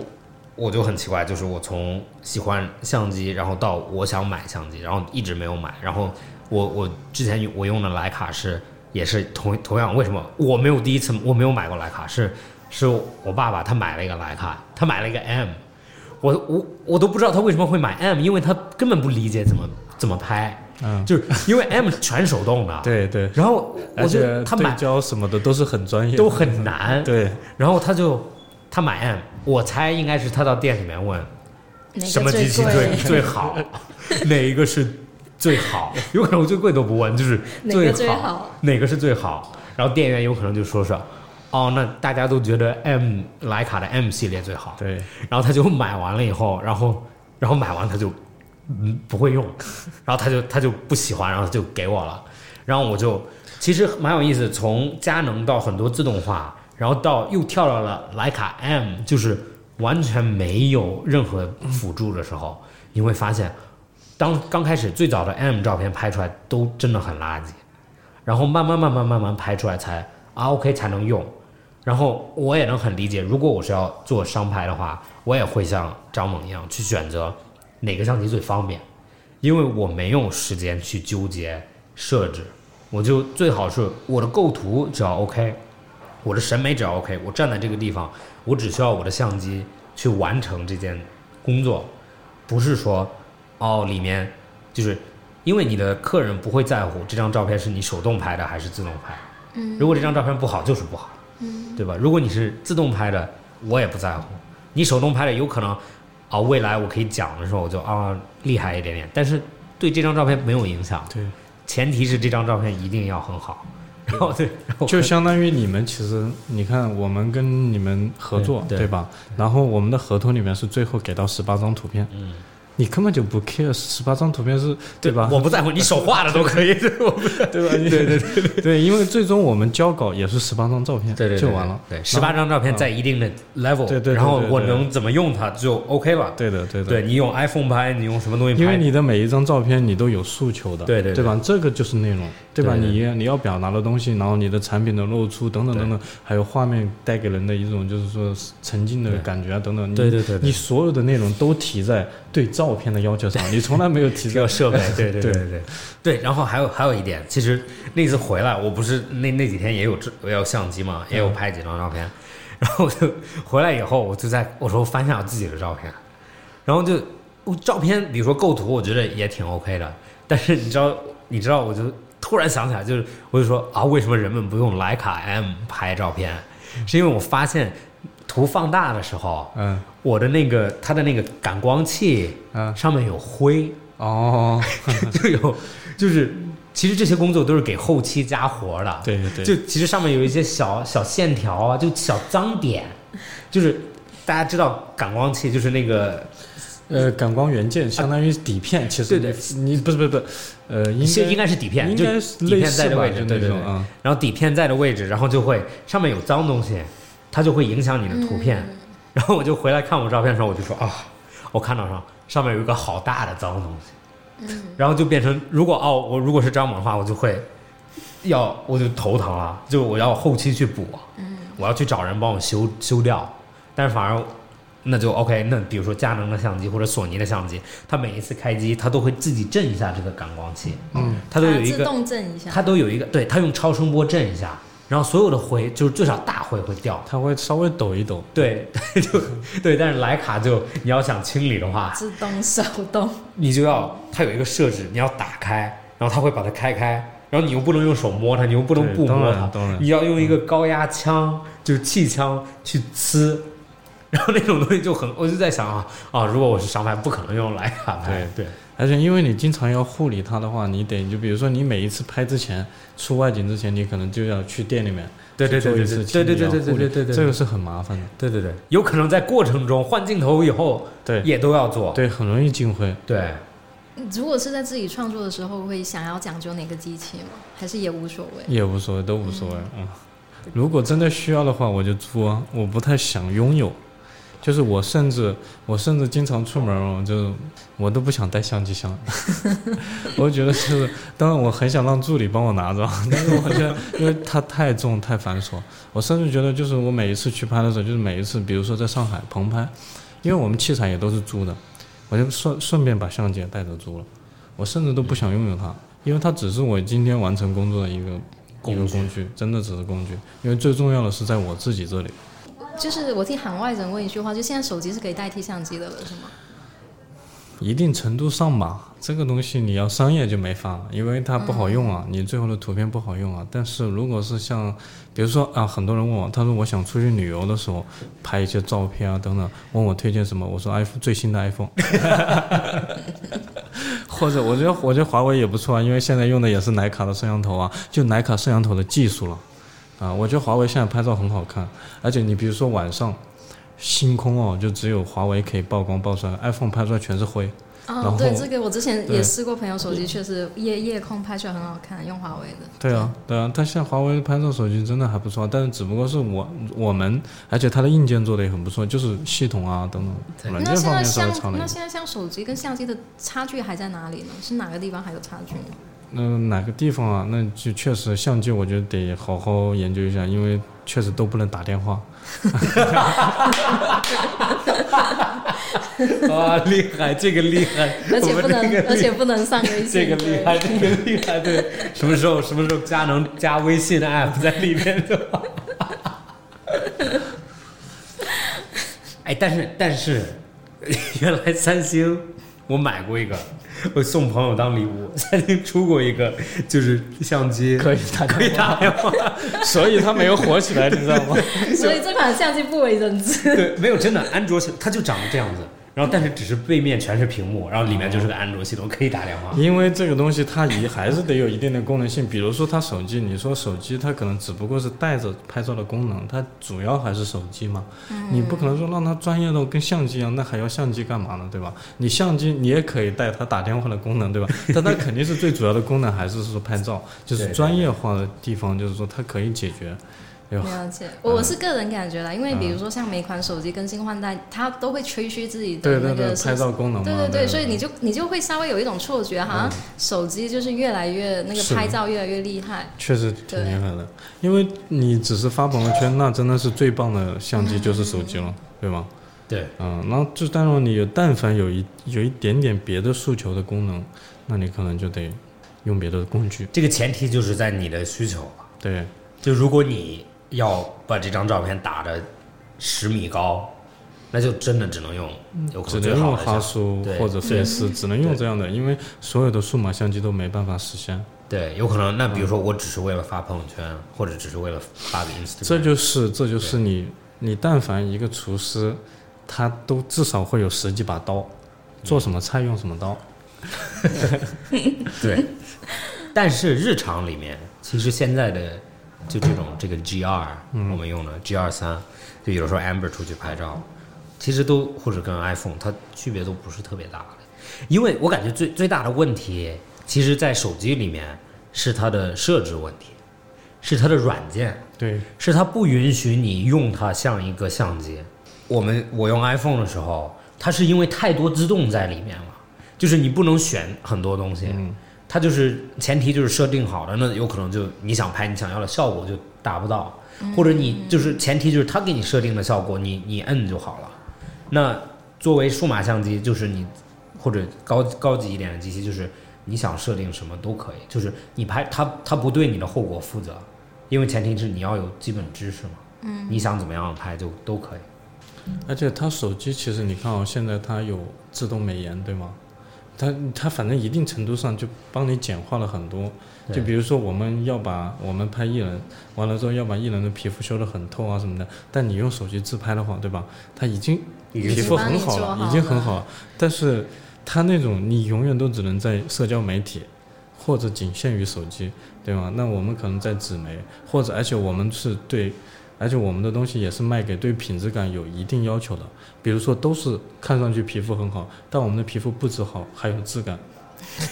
我就很奇怪，就是我从喜欢相机，然后到我想买相机，然后一直没有买。然后我我之前我用的徕卡是也是同同样，为什么我没有第一次我没有买过徕卡？是是我爸爸他买了一个徕卡，他买了一个 M，我我我都不知道他为什么会买 M，因为他根本不理解怎么怎么拍。嗯，就是因为 M 全手动的，对对，然后我觉得他买焦什么的都是很专业，都很难，对。然后他就他买 M，我猜应该是他到店里面问什么机器最？最好，哪一个是最好，有可能我最贵都不问，就是哪个最好，好？哪个是最好，然后店员有可能就说说。哦，那大家都觉得 M 徕卡的 M 系列最好，对。然后他就买完了以后，然后然后买完他就嗯不会用，然后他就他就不喜欢，然后就给我了，然后我就其实蛮有意思，从佳能到很多自动化，然后到又跳到了徕卡 M，就是完全没有任何辅助的时候，你会发现，当刚开始最早的 M 照片拍出来都真的很垃圾，然后慢慢慢慢慢慢拍出来才啊啊 OK 才能用。然后我也能很理解，如果我是要做商拍的话，我也会像张猛一样去选择哪个相机最方便，因为我没有时间去纠结设置，我就最好是我的构图只要 OK，我的审美只要 OK，我站在这个地方，我只需要我的相机去完成这件工作，不是说哦里面就是因为你的客人不会在乎这张照片是你手动拍的还是自动拍，嗯如果这张照片不好就是不好。对吧？如果你是自动拍的，我也不在乎。你手动拍的有可能，啊，未来我可以讲的时候我就啊厉害一点点，但是对这张照片没有影响。对，前提是这张照片一定要很好。然后对，然后就相当于你们其实你看我们跟你们合作对对吧？然后我们的合同里面是最后给到十八张图片，嗯，你根本就不 care 十八张图片是对吧？我不在乎，你手画的 都可以，对吧？对对对对，因为最终我们交稿也是十八张照片，对对就完了。对，十八张照片在一定的 level，对对对然后对对对我能怎么用它就 OK 了。对的对的，对你用 iPhone 拍，你用什么东西拍？因为你的每一张照片你都有诉求的，对对对对吧？这个就是内容，对吧？对对你你要表达的东西，然后你的产品的露出等等等等，还有画面带给人的一种就是说沉浸的感觉啊等等，对对对你所有的内容都提在对照片的要求上，你从来没有提在这个设备，对对对。对对对。然后还有还有一点，其实那次回来，我不是那那几天也有也有相机嘛，也有拍几张照片，然后我就回来以后，我就在我说翻一下我自己的照片，然后就我照片，比如说构图，我觉得也挺 OK 的，但是你知道你知道，我就突然想起来，就是我就说啊，为什么人们不用徕卡 M 拍照片？是因为我发现图放大的时候，嗯。我的那个它的那个感光器嗯。上面有灰。哦，就有，就是其实这些工作都是给后期加活的。对对对，就其实上面有一些小小线条啊，就小脏点，就是大家知道感光器就是那个呃感光元件相当于底片，其实对对。你你不是不是不是，呃应该是应该是底片，应该是底片在的位置，就对对。对。然后底片在的位置，然后就会上面有脏东西，它就会影响你的图片。然后我就回来看我照片的时候，我就说啊，我看到上上面有一个好大的脏东西。然后就变成，如果哦，我如果是张猛的话，我就会要我就头疼了，就我要后期去补，我要去找人帮我修修掉。但是反而那就 OK，那比如说佳能的相机或者索尼的相机，它每一次开机它都会自己震一下这个感光器，嗯，它都有一个自个，动震一下，它都有一个，对，它用超声波震一下，然后所有的灰就是最少大灰会掉。它会稍微抖一抖，对，就对，但是徕卡就你要想清理的话，自动手动，你就要它有一个设置，你要打开，然后它会把它开开，然后你又不能用手摸它，你又不能不摸它，你要用一个高压枪，就是气枪去呲，然后那种东西就很，我就在想啊啊，如果我是商贩，不可能用徕卡拍，对而且因为你经常要护理它的话，你得就比如说你每一次拍之前出外景之前，你可能就要去店里面对对对对对对对对对，这个是很麻烦的，对对对，有可能在过程中换镜头以后对也都要做，对，很容易进灰。对，如果是在自己创作的时候，会想要讲究哪个机器吗？还是也无所谓？也无所谓，都无所谓。嗯，如果真的需要的话，我就租啊。我不太想拥有，就是我甚至我甚至经常出门我，就我都不想带相机箱。我觉得就是，当然我很想让助理帮我拿着，但是我觉得因为它太重太繁琐，我甚至觉得就是我每一次去拍的时候，就是每一次，比如说在上海棚拍，因为我们器材也都是租的，我就顺顺便把相机也带着租了。我甚至都不想拥有它，因为它只是我今天完成工作的一个一个工具，真的只是工具。因为最重要的是在我自己这里。就是我替海外人问一句话，就现在手机是可以代替相机的了，是吗？一定程度上吧，这个东西你要商业就没法了，因为它不好用啊，你最后的图片不好用啊。但是如果是像，比如说啊，很多人问我，他说我想出去旅游的时候拍一些照片啊等等，问我推荐什么，我说 iPhone 最新的 iPhone，或者我觉得我觉得华为也不错啊，因为现在用的也是徕卡的摄像头啊，就徕卡摄像头的技术了啊，我觉得华为现在拍照很好看，而且你比如说晚上。星空哦，就只有华为可以曝光曝出来，iPhone 拍出来全是灰。然后，哦对，这个我之前也试过，朋友手机确实夜夜空拍出来很好看，用华为的。对啊，对啊，但现在华为的拍照手机真的还不错，但是只不过是我我们，而且它的硬件做的也很不错，就是系统啊等等，软件方面稍微差了一点。那现在像手机跟相机的差距还在哪里呢？是哪个地方还有差距呢？那、哪个地方啊？那就确实相机，我觉得得好好研究一下，因为确实都不能打电话。啊，厉害，这个厉害，而且不能而且不能上微信。这个厉害，这个厉害，对，什么时候什么时候加能加微信的 app 在里面？哎，但是但是，原来三星我买过一个，我送朋友当礼物，曾经出过一个，就是相机可以打可以打电话，所以它没有火起来，你知道吗？所以这款相机不为人知。对，没有真的安卓，它就长得这样子。然后但是只是背面全是屏幕，然后里面就是个安卓系统，可以打电话。因为这个东西它也还是得有一定的功能性，比如说它手机，你说手机它可能只不过是带着拍照的功能，它主要还是手机嘛。你不可能说让它专业到跟相机一样，那还要相机干嘛呢？对吧？你相机你也可以带它打电话的功能，对吧？但它肯定是最主要的功能还是说拍照，就是专业化的地方，就是说它可以解决。了解，我我是个人感觉啦，因为比如说像每款手机更新换代，它都会吹嘘自己的那个拍照功能。对对对，所以你就你就会稍微有一种错觉，好像手机就是越来越那个拍照越来越厉害。确实挺厉害的，因为你只是发朋友圈，那真的是最棒的相机就是手机了，对吗？对，嗯，然后就当然你有但凡有一有一点点别的诉求的功能，那你可能就得用别的工具。这个前提就是在你的需求。对，就如果你要把这张照片打的十米高，那就真的只能用有可只能用哈苏或者对 Face，只能用这样的，因为所有的数码相机都没办法实现。对，有可能。那比如说，我只是为了发朋友圈，或者只是为了发个 Instagram，这就是这就是你你但凡一个厨师，他都至少会有十几把刀，做什么菜用什么刀。对。但是日常里面，其实现在的就这种这个 G 二、嗯我们用的 G 二三，就有的时候 Amber 出去拍照，其实都或者跟 iPhone 它区别都不是特别大的，因为我感觉最最大的问题，其实在手机里面是它的设置问题，是它的软件。对，是它不允许你用它像一个相机。我们我用 iPhone 的时候，它是因为太多自动在里面了，就是你不能选很多东西，它就是前提就是设定好了，那有可能就你想拍你想要的效果就达不到，或者你就是前提就是它给你设定的效果，你你摁就好了。那作为数码相机，就是你或者高高级一点的机器，就是你想设定什么都可以，就是你拍它它不对你的后果负责。因为前提是你要有基本知识嘛，嗯，你想怎么样拍就都可以。而且它手机其实你看哦，现在它有自动美颜，对吗？它它反正一定程度上就帮你简化了很多。就比如说我们要把我们拍艺人，完了之后要把艺人的皮肤修得很透啊什么的，但你用手机自拍的话，对吧？它已经皮肤很好了，已经很好了。但是它那种你永远都只能在社交媒体，或者仅限于手机，对吗？那我们可能在纸媒，或者而且我们是对，而且我们的东西也是卖给对品质感有一定要求的。比如说都是看上去皮肤很好，但我们的皮肤不止好，还有质感，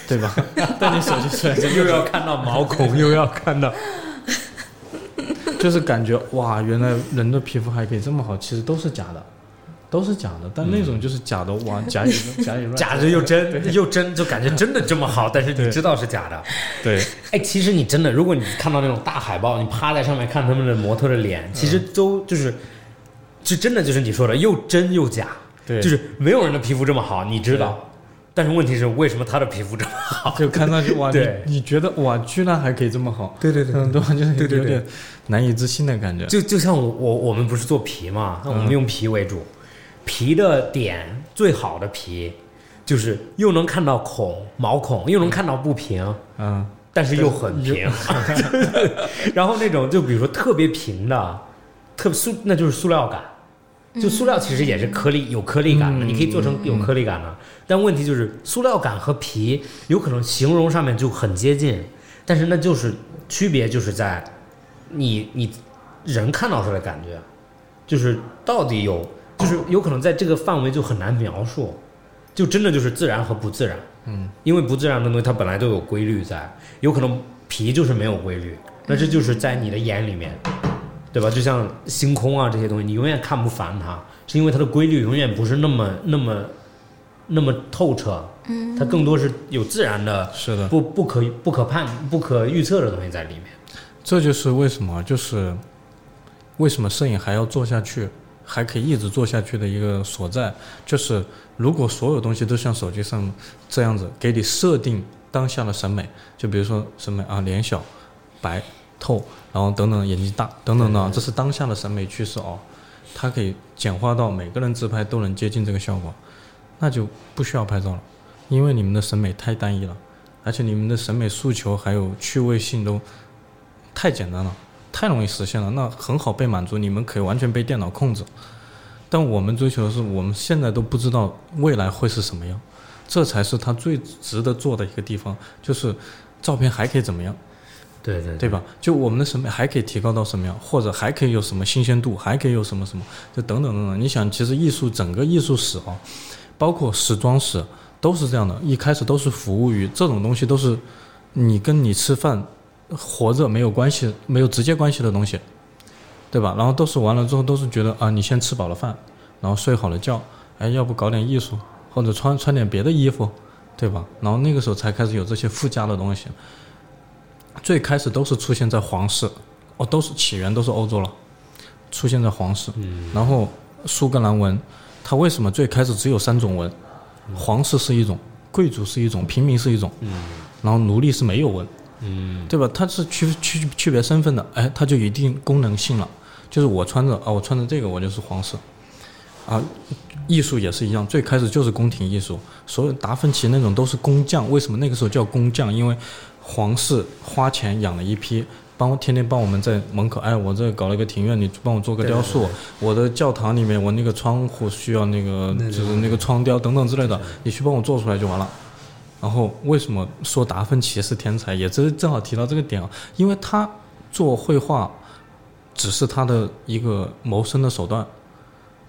对吧？但你手机出来就又要看到毛孔，又要看到，就是感觉哇，原来人的皮肤还可以这么好，其实都是假的，都是假的。但那种就是假的，哇，假里假里乱，假的又真，又真，就感觉真的这么好，但是你知道是假的。对，哎，其实你真的，如果你看到那种大海报，你趴在上面看他们的模特的脸，其实都就是，就真的就是你说的又真又假，对就是没有人的皮肤这么好，你知道。但是问题是，为什么他的皮肤这么好？就看上去 哇，你对你觉得哇，居然还可以这么好，对对对嗯，对吧？就是对对对有点难以置信的感觉。就就像我我我们不是做皮嘛，那我们用皮为主，皮的点最好的皮，就是又能看到孔毛孔，又能看到不平，嗯，但是又很平。然后那种就比如说特别平的，特塑那就是塑料感。就塑料其实也是颗粒有颗粒感的，嗯你可以做成有颗粒感的。但问题就是塑料感和皮有可能形容上面就很接近，但是那就是区别就是在你你人看到出来的感觉，就是到底有就是有可能在这个范围就很难描述，就真的就是自然和不自然。嗯，因为不自然的东西它本来就有规律在，有可能皮就是没有规律，那这就是在你的眼里面，对吧？就像星空啊这些东西，你永远看不烦它，是因为它的规律永远不是那么那么那么透彻，嗯，它更多是有自然的是的，不不可不可判不可预测的东西在里面。这就是为什么，就是为什么摄影还要做下去，还可以一直做下去的一个所在，就是如果所有东西都像手机上这样子给你设定当下的审美，就比如说审美啊，脸小、白、透，然后等等，眼睛大等等的，这是当下的审美趋势哦。它可以简化到每个人自拍都能接近这个效果，那就不需要拍照了，因为你们的审美太单一了，而且你们的审美诉求还有趣味性都太简单了，太容易实现了，那很好被满足，你们可以完全被电脑控制。但我们追求的是，我们现在都不知道未来会是什么样，这才是他最值得做的一个地方，就是照片还可以怎么样，对对对吧？就我们的审美还可以提高到什么样，或者还可以有什么新鲜度，还可以有什么什么，就等等等等。你想，其实艺术整个艺术史啊，包括时装史都是这样的，一开始都是服务于这种东西，都是你跟你吃饭活着没有关系、没有直接关系的东西，对吧？然后都是完了之后都是觉得啊，你先吃饱了饭，然后睡好了觉，哎，要不搞点艺术，或者穿穿点别的衣服，对吧？然后那个时候才开始有这些附加的东西。最开始都是出现在皇室，哦，都是起源都是欧洲了，出现在皇室。然后苏格兰文，它为什么最开始只有三种文？皇室是一种，贵族是一种，平民是一种，然后奴隶是没有文，嗯对吧？它是区区区别身份的，哎，它就一定功能性了。就是我穿着啊，我穿着这个，我就是皇室。啊，艺术也是一样，最开始就是宫廷艺术，所有达芬奇那种都是工匠。为什么那个时候叫工匠？因为皇室花钱养了一批，帮我天天帮我们在门口，哎，我这搞了一个庭院，你帮我做个雕塑。我的教堂里面，我那个窗户需要那个就是那个窗雕等等之类的，你去帮我做出来就完了。然后为什么说达芬奇是天才？也正正好提到这个点啊，因为他做绘画只是他的一个谋生的手段。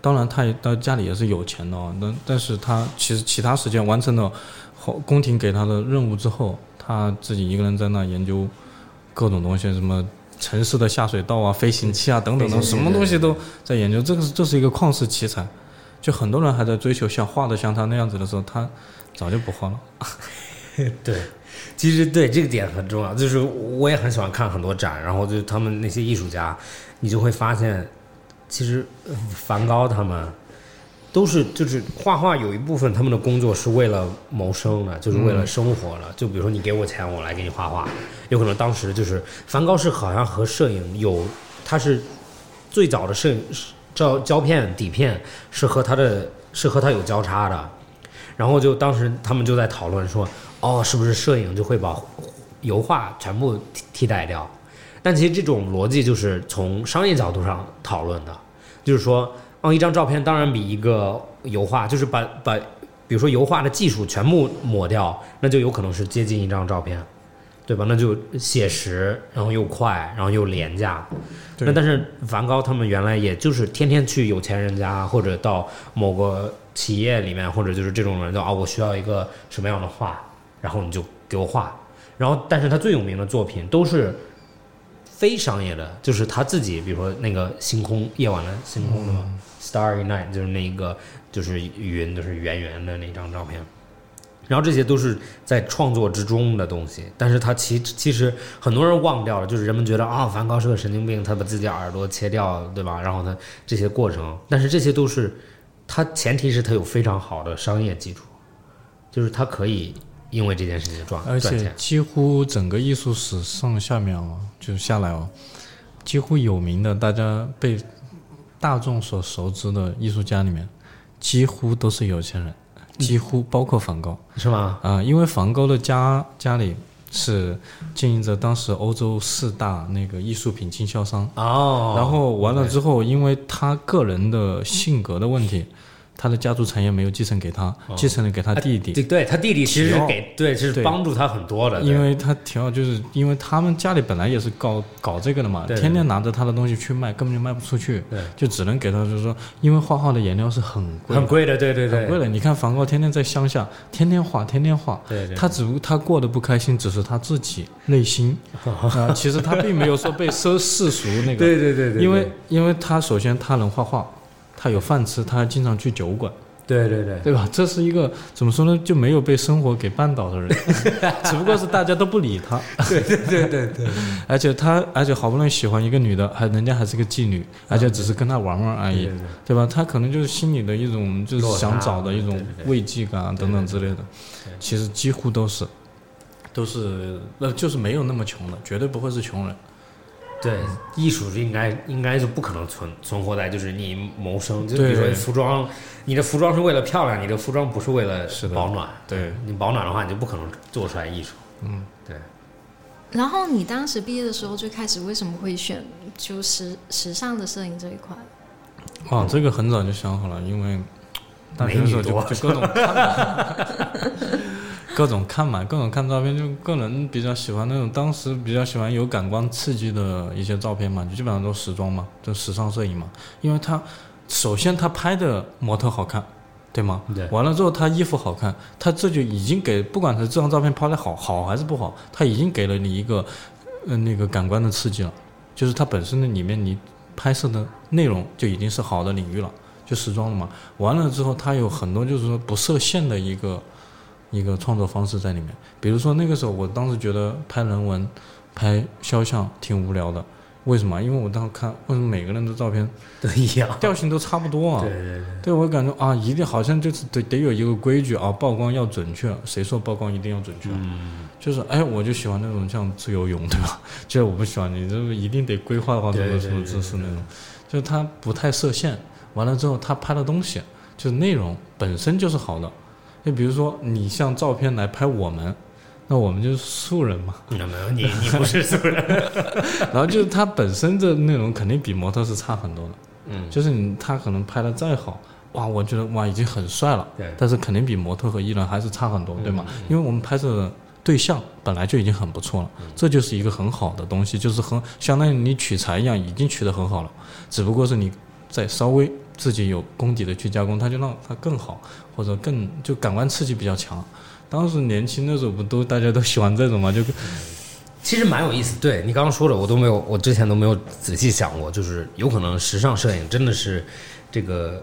当然，他也他家里也是有钱的哦，但但是他其实其他时间完成了后宫廷给他的任务之后，他自己一个人在那研究各种东西，什么城市的下水道啊、飞行器啊等等等，什么东西都在研究。这个这是一个旷世奇才，就很多人还在追求像画的像他那样子的时候，他早就不画了。对，其实对这个点很重要，就是我也很喜欢看很多展，然后就他们那些艺术家，你就会发现，其实呃梵高他们都是就是画画有一部分他们的工作是为了谋生的，就是为了生活了。就比如说你给我钱，我来给你画画，有可能当时就是梵高是好像和摄影有，他是最早的摄影胶胶片底片是和他的是和他有交叉的，然后就当时他们就在讨论说，哦，是不是摄影就会把油画全部替替代掉？但其实这种逻辑就是从商业角度上讨论的，就是说，哦，一张照片当然比一个油画，就是把把，比如说油画的技术全部抹掉，那就有可能是接近一张照片，对吧？那就写实，然后又快，然后又廉价。那但是梵高他们原来也就是天天去有钱人家，或者到某个企业里面，或者就是这种人就啊，我需要一个什么样的画，然后你就给我画。然后，但是他最有名的作品都是非商业的，就是他自己，比如说那个星空夜晚的星空的嘛、s t a r r y Night，就是那个就是云就是圆圆的那张照片。然后这些都是在创作之中的东西，但是他其其实很多人忘掉了，就是人们觉得啊，梵高是个神经病，他把自己耳朵切掉，对吧？然后他这些过程，但是这些都是他前提是他有非常好的商业基础，就是他可以因为这件事情赚而且。几乎整个艺术史上下面哦，就下来哦，几乎有名的大家被大众所熟知的艺术家里面，几乎都是有钱人，几乎包括梵高是吗？啊、因为梵高的家家里是经营着当时欧洲四大那个艺术品经销商，哦，然后完了之后，因为他个人的性格的问题，他的家族产业没有继承给他，继承了给他弟弟。对对，他弟弟其实是给对是对。帮助他很多的，因为他提奥，就是因为他们家里本来也是搞搞这个的嘛，天天拿着他的东西去卖，根本就卖不出去，对。就只能给他，就是说，因为画画的颜料是很贵，很贵的，对对对，很贵的。你看梵高天天在乡下，天天画，天天画，对对，他只不过他过得不开心，只是他自己内心。啊、其实他并没有说被奢世俗那个，对对对对，因为因为他首先他能画画，他有饭吃，他还经常去酒馆，对对对对吧？这是一个怎么说呢？就没有被生活给绊倒的人，只不过是大家都不理他。对对对对对，而且他，而且好不容易喜欢一个女的，还人家还是个妓女，而且只是跟他玩玩而已，对吧？他可能就是心里的一种，就是想找的一种慰藉感啊等等之类的。其实几乎都是，都是那，就是没有那么穷的，绝对不会是穷人。对，艺术是应该应该就不可能存存活在就是你谋生，就比如说服装，你的服装是为了漂亮，你的服装不是为了是保暖，对，你保暖的话，你就不可能做出来艺术。嗯，对，然后你当时毕业的时候最开始为什么会选就时时尚的摄影这一块？哦，这个很早就想好了，因为大学的时候就美女多。就各种看嘛，各种看嘛，各种看照片，就个人比较喜欢那种，当时比较喜欢有感官刺激的一些照片嘛，就基本上都时装嘛，就时尚摄影嘛，因为他首先他拍的模特好看。对吗？对完了之后，他衣服好看，他这就已经给，不管是这张照片拍的好好还是不好，他已经给了你一个，呃，那个感官的刺激了。就是它本身的里面你拍摄的内容就已经是好的领域了，就时装了嘛。完了之后，它有很多就是说不设限的一个一个创作方式在里面。比如说那个时候，我当时觉得拍人文、拍肖像挺无聊的。为什么？因为我当时看，为什么每个人的照片都一样。调性都差不多啊？对对对，对我感觉啊，一定好像就是得得有一个规矩啊，曝光要准确。谁说曝光一定要准确？嗯，就是哎，我就喜欢那种像自由泳，对吧？就是我不喜欢你这个一定得规划化什么什么姿势那种，就是他不太设限。完了之后，他拍的东西就是内容本身就是好的。就比如说你像照片来拍我们，那我们就是素人嘛。没有没有，你你不是素人。然后就是他本身的内容肯定比模特是差很多的。嗯，就是你他可能拍的再好，哇，我觉得哇已经很帅了。对但是肯定比模特和艺人还是差很多，对吗？嗯因为我们拍摄的对象本来就已经很不错了，嗯这就是一个很好的东西，就是很相当于你取材一样，已经取得很好了，只不过是你再稍微自己有功底的去加工，它就让它更好，或者更就感官刺激比较强。当时年轻的时候不都大家都喜欢这种嘛，就其实蛮有意思。对你刚刚说的，我都没有，我之前都没有仔细想过，就是有可能时尚摄影真的是这个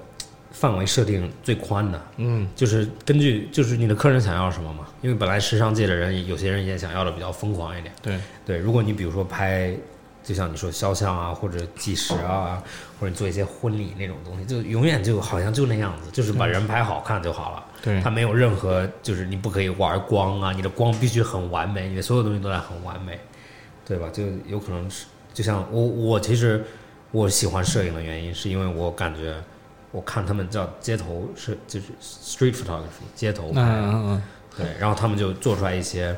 范围设定最宽的。嗯，就是根据就是你的客人想要什么嘛，因为本来时尚界的人有些人也想要的比较疯狂一点。对，对，如果你比如说拍，就像你说肖像啊，或者纪实啊，或者你做一些婚礼那种东西，就永远就好像就那样子，就是把人拍好看就好了。对它没有任何，就是你不可以玩光啊，你的光必须很完美，你的所有东西都得很完美，对吧？就有可能是，就像我我其实我喜欢摄影的原因，是因为我感觉我看他们叫街头摄就是 street photography 街头嗯拍，嗯嗯，对，然后他们就做出来一些，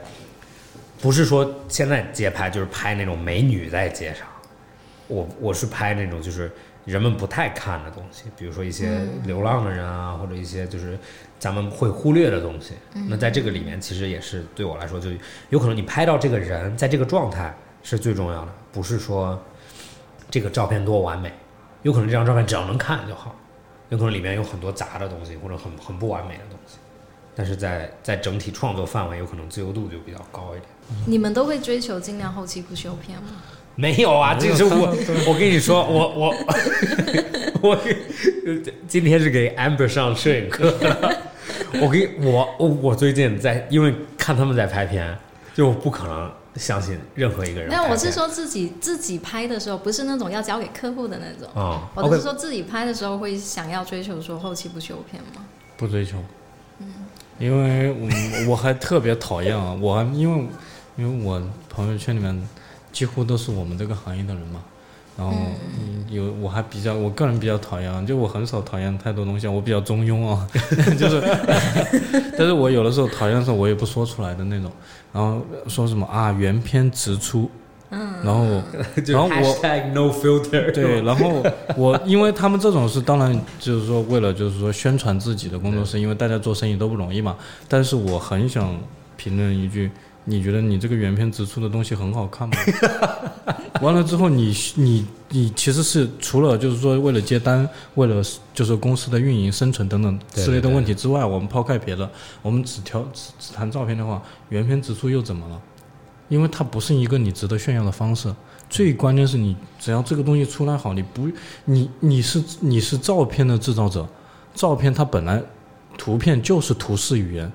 不是说现在街拍就是拍那种美女在街上，我我是拍那种就是人们不太看的东西，比如说一些流浪的人啊，或者一些就是咱们会忽略的东西。那在这个里面，其实也是对我来说，就有可能你拍到这个人在这个状态是最重要的，不是说这个照片多完美，有可能这张照片只要能看就好，有可能里面有很多杂的东西或者很很不完美的东西。但是在在整体创作范围，有可能自由度就比较高一点。你们都会追求尽量后期不修片吗？没有啊，这是我，我跟你说，我我我今天是给 Amber 上摄影课的。我给我我我最近在，因为看他们在拍片，就不可能相信任何一个人拍片。那我是说自己自己拍的时候，不是那种要交给客户的那种。哦我是说自己拍的时候会想要追求说后期不修片吗？不追求。嗯因为我我还特别讨厌啊，我因为因为我朋友圈里面几乎都是我们这个行业的人嘛，然后嗯。有我还比较我个人比较讨厌啊，就我很少讨厌太多东西啊，我比较中庸啊，就是，但是我有的时候讨厌的时候我也不说出来的那种，然后说什么啊原片直出，嗯，然后 然后我 no filter，对，然后我因为他们这种是当然就是说为了就是说宣传自己的工作室，因为大家做生意都不容易嘛。但是我很想评论一句，你觉得你这个原片直出的东西很好看吗？完了之后你，你你其实是除了就是说为了接单，为了就是公司的运营、生存等等之类的问题之外，我们抛开别的，我们只挑只只谈照片的话，原片直出又怎么了？因为它不是一个你值得炫耀的方式。最关键是你只要这个东西出来好，你不你你是你是照片的制造者，照片它本来图片就是图示语言，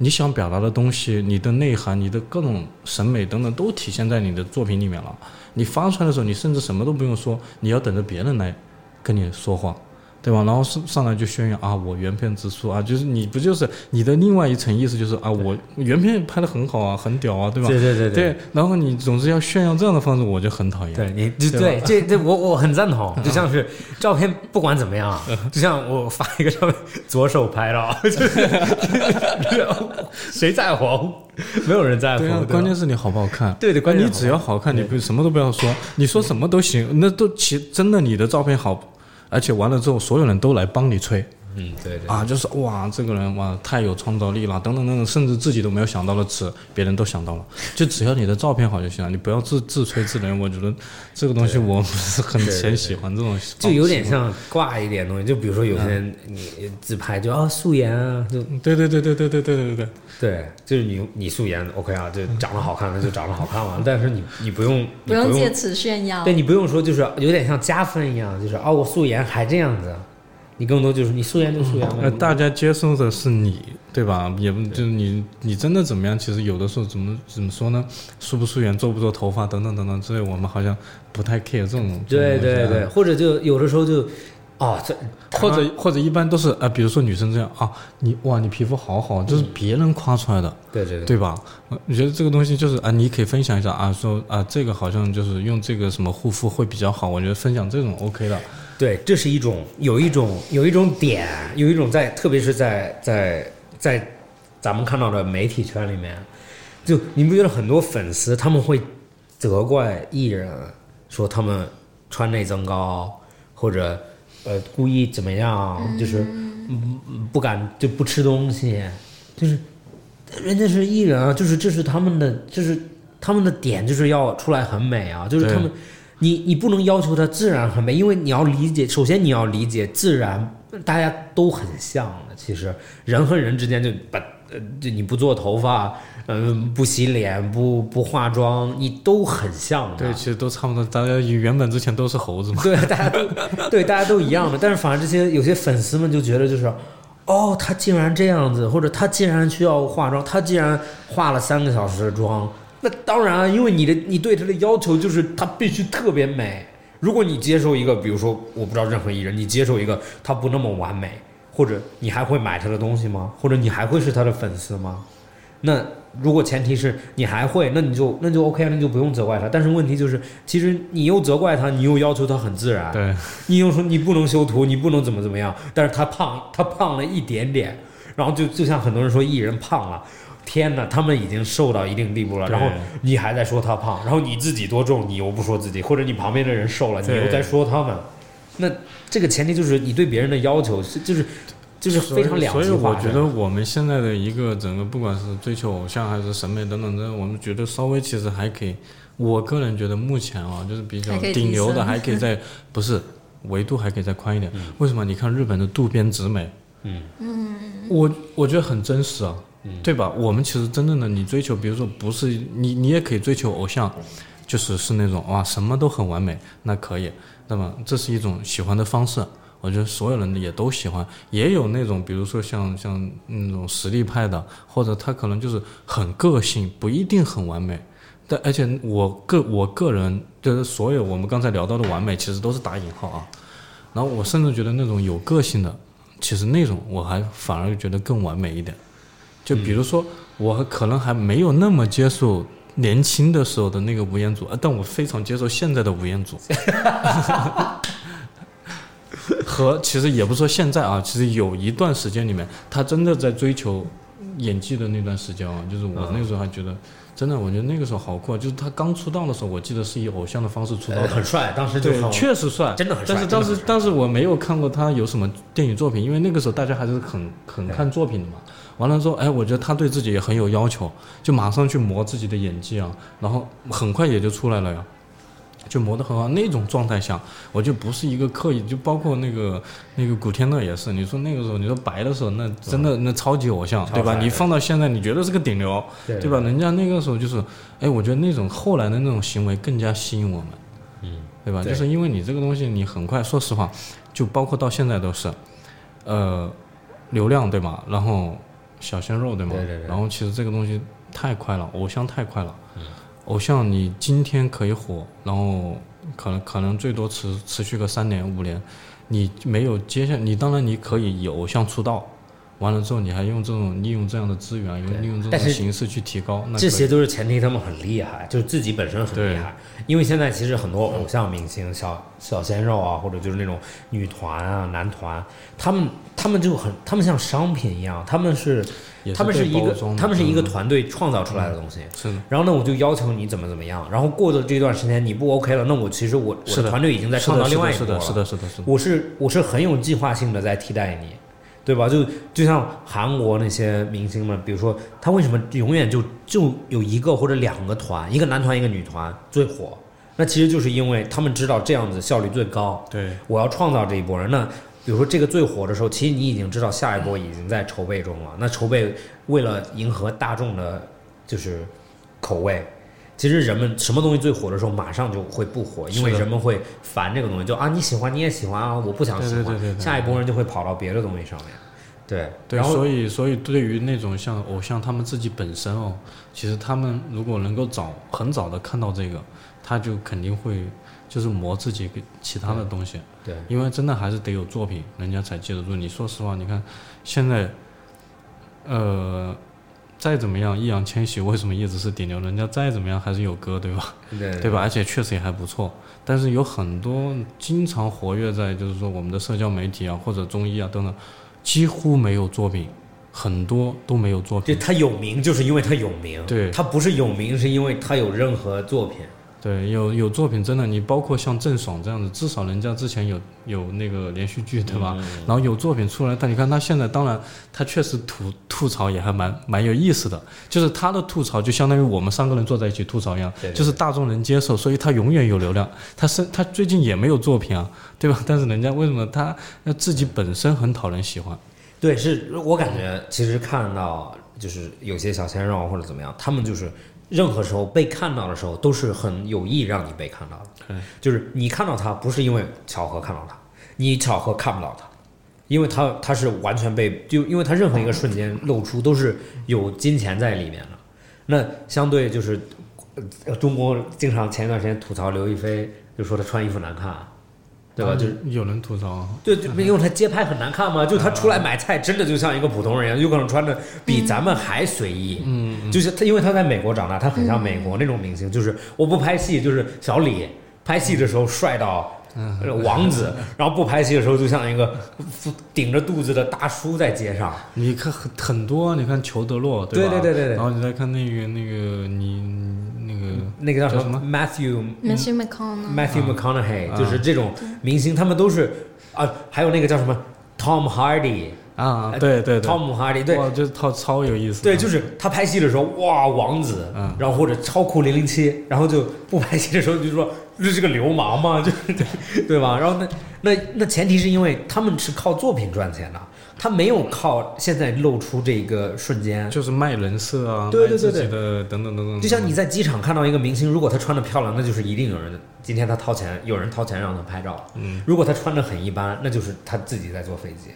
你想表达的东西，你的内涵、你的各种审美等等都体现在你的作品里面了。你发出来的时候，你甚至什么都不用说，你要等着别人来跟你说话。对吧？然后上上来就宣扬啊，我原片直出啊，就是你不就是你的另外一层意思就是啊，我原片拍的很好啊，很屌啊，对吧？对对对对，然后你总是要炫耀这样的方式，我就很讨厌。对你就对对这这我我很赞同，就像是照片不管怎么样，就像我发一个照片，左手拍的，就是 谁在乎？没有人在乎对啊，。吧关键是你好不好看。对对关键你只要好看，你不什么都不要说，你说什么都行，那都其真的你的照片好，而且完了之后，所有人都来帮你吹。嗯，对对啊，就是哇，这个人哇太有创造力了，等等等等，甚至自己都没有想到的词，别人都想到了。就只要你的照片好就行了，你不要自自吹自擂。我觉得这个东西我不是很很喜欢这种，就有点。像挂一点东西，就比如说有些人你自拍就啊素颜啊，就对对对对对对对对对。对，就是你你素颜 OK 啊，就长得好看那就长得好看嘛，但是你你不用不用借此炫耀。对你不用说就是有点像加分一样，就是啊我素颜还这样子，你更多就是你素颜就素颜大家接受的是你，对吧？也不就是你，你真的怎么样？其实有的时候怎么怎么说呢？素不素颜，做不做头发，等等等等之类，我们好像不太 care 这种。对对对，，或者就有的时候就哦这或者或者一般都是啊、比如说女生这样啊，你哇，你皮肤好好，就是别人夸出来的，对对对对吧？我我觉得这个东西就是啊，你可以分享一下啊，说啊，这个好像就是用这个什么护肤会比较好，我觉得分享这种 OK 的。对，这是一种有一种有一种点，有一种在，特别是在在在咱们看到的媒体圈里面，就你不觉得很多粉丝他们会责怪艺人说他们穿内增高，或者呃故意怎么样，就是嗯不敢就不吃东西，就是人家是艺人啊，就是这是他们的，就是他们的点就是要出来很美啊，就是他们。你你不能要求它自然很美，因为你要理解，首先你要理解自然，大家都很像的。其实人和人之间就把呃，就你不做头发，嗯、不洗脸，不不化妆，你都很像的。对，其实都差不多，大家原本之前都是猴子嘛。对，大家都对，大家都一样的。但是反而这些有些粉丝们就觉得就是，哦，他竟然这样子，或者他竟然需要化妆，他竟然化了三个小时的妆，那当然啊，因为你的你对他的要求就是他必须特别美。如果你接受一个，比如说我不知道任何艺人，你接受一个他不那么完美，或者你还会买他的东西吗？或者你还会是他的粉丝吗？那如果前提是你还会，那你就那就 OK 了，那你就不用责怪他。但是问题就是，其实你又责怪他，你又要求他很自然，对，你又说你不能修图，你不能怎么怎么样，但是他胖，他胖了一点点，然后就就像很多人说艺人胖了，天哪，他们已经瘦到一定地步了，然后你还在说他胖，然后你自己多重，你又不说自己，或者你旁边的人瘦了，你又在说他们，那这个前提就是你对别人的要求是就是就是非常两所以。极化的。所以我觉得我们现在的一个整个，不管是追求偶像还是审美等等的，我们觉得稍微其实还可以。我个人觉得目前啊，就是比较顶流的，还可以再 不是维度还可以再宽一点。为什么？你看日本的渡边直美，嗯嗯我我觉得很真实啊，嗯对吧？我们其实真正的你追求，比如说不是你，你也可以追求偶像，就是是那种哇什么都很完美，那可以。那么这是一种喜欢的方式，我觉得所有人也都喜欢。也有那种比如说像像那种实力派的，或者他可能就是很个性，不一定很完美。但而且我个我个人就是所有我们刚才聊到的完美，其实都是打引号啊。然后我甚至觉得那种有个性的，其实那种我还反而觉得更完美一点。就比如说，我可能还没有那么接受年轻的时候的那个吴彦祖，呃但我非常接受现在的吴彦祖。和其实也不说现在啊，其实有一段时间里面，他真的在追求演技的那段时间啊，就是我那个时候还觉得，真的，我觉得那个时候好酷啊！就是他刚出道的时候，我记得是以偶像的方式出道的，呃很帅，当时就对，很确实帅，真的很帅但是当时当时但是我没有看过他有什么电影作品，因为那个时候大家还是很很看作品的嘛。完了之后，哎，我觉得他对自己也很有要求，就马上去磨自己的演技啊，然后很快也就出来了呀。就磨得很好，那种状态下，我就不是一个刻意，就包括那个那个古天乐也是。你说那个时候，你说白的时候，那真的那超级偶像，对吧？你放到现在，你觉得是个顶流，对对吧？人家那个时候就是，哎，我觉得那种后来的那种行为更加吸引我们，嗯，对吧？对就是因为你这个东西，你很快，说实话，就包括到现在都是，呃，流量对吗？然后小鲜肉对吗？对对对然后其实这个东西太快了，偶像太快了。偶像你今天可以火，然后可能可能最多持持续个三年五年，你没有接下，你当然你可以以偶像出道，完了之后你还用这种利用这样的资源，用利用这种形式去提高，那这些都是前提，他们很厉害，就是自己本身很厉害。因为现在其实很多偶像明星、小小鲜肉啊，或者就是那种女团啊、男团，他们他们就很，他们像商品一样，他们是也他们是一个他们是一个嗯团队创造出来的东西。是的。然后呢，我就要求你怎么怎么样，然后过了这段时间你不 OK 了，那我其实我我的团队已经在创造另外一是的，波了。是的，是的，是的，是的。我是我是很有计划性的在替代你，对吧？就就像韩国那些明星们，比如说他为什么永远就就有一个或者两个团，一个男团一个女团最火？那其实就是因为他们知道这样子效率最高。对，我要创造这一波人。那比如说这个最火的时候，其实你已经知道下一波已经在筹备中了。那筹备为了迎合大众的，就是口味。其实人们什么东西最火的时候，马上就会不火，因为人们会烦这个东西，就啊你喜欢你也喜欢啊，我不想喜欢，对对对对对。下一波人就会跑到别的东西上面。对，对，所以所以对于那种像偶像他们自己本身哦，其实他们如果能够早很早的看到这个，他就肯定会就是磨自己给其他的东西，对因为真的还是得有作品，人家才记得住。你说实话，你看现在，呃，再怎么样，易烊千玺为什么一直是顶流？人家再怎么样还是有歌，对吧？对对吧？？而且确实也还不错。但是有很多经常活跃在就是说我们的社交媒体啊或者综艺啊等等，几乎没有作品，很多都没有作品。对他有名，就是因为他有名。对他不是有名，是因为他有任何作品。对，有有作品真的，你包括像郑爽这样子，至少人家之前有有那个连续剧，对吧？嗯然后有作品出来，但你看他现在，当然他确实吐吐槽也还蛮蛮有意思的，就是他的吐槽就相当于我们三个人坐在一起吐槽一样，对对就是大众能接受，所以他永远有流量。他是他最近也没有作品啊，对吧？但是人家为什么他那自己本身很讨人喜欢？对，是我感觉其实看到就是有些小鲜肉或者怎么样，他们就是任何时候被看到的时候，都是很有意让你被看到的。就是你看到他不是因为巧合看到他，你巧合看不到他，因为他他是完全被就因为他任何一个瞬间露出都是有金钱在里面的。那相对就是，呃中国经常前一段时间吐槽刘亦菲，就说她穿衣服难看，对吧？就是有人吐槽啊，对，就因为他街拍很难看嘛，就他出来买菜，真的就像一个普通人一样，有可能穿的比咱们还随意。嗯，就是他，因为他在美国长大，他很像美国那种明星，就是我不拍戏，就是小李拍戏的时候帅到。呃王子，然后不拍戏的时候就像一个顶着肚子的大叔在街上，你看很很多啊，你看裘德洛，吧？对对对对对。然后你再看那个那个你那个那个叫叫什么？Matthew Matthew McConaughey，Matthew McConaughey，、啊。就是这种明星，他们都是啊，还有那个叫什么 Tom Hardy，啊，对对对，汤姆哈迪，对，哇，就是套超有意思。对，就是他拍戏的时候，哇，王子，嗯。然后或者超酷零零七，然后就不拍戏的时候就说这是个流氓嘛，就 对对吧？然后那那那前提是因为他们是靠作品赚钱的，他没有靠现在露出这个瞬间。就是卖人设啊，对对对卖自己的等等等等。就像你在机场看到一个明星，如果他穿的漂亮，那就是一定有人今天他掏钱，有人掏钱让他拍照。嗯，如果他穿的很一般，那就是他自己在坐飞机，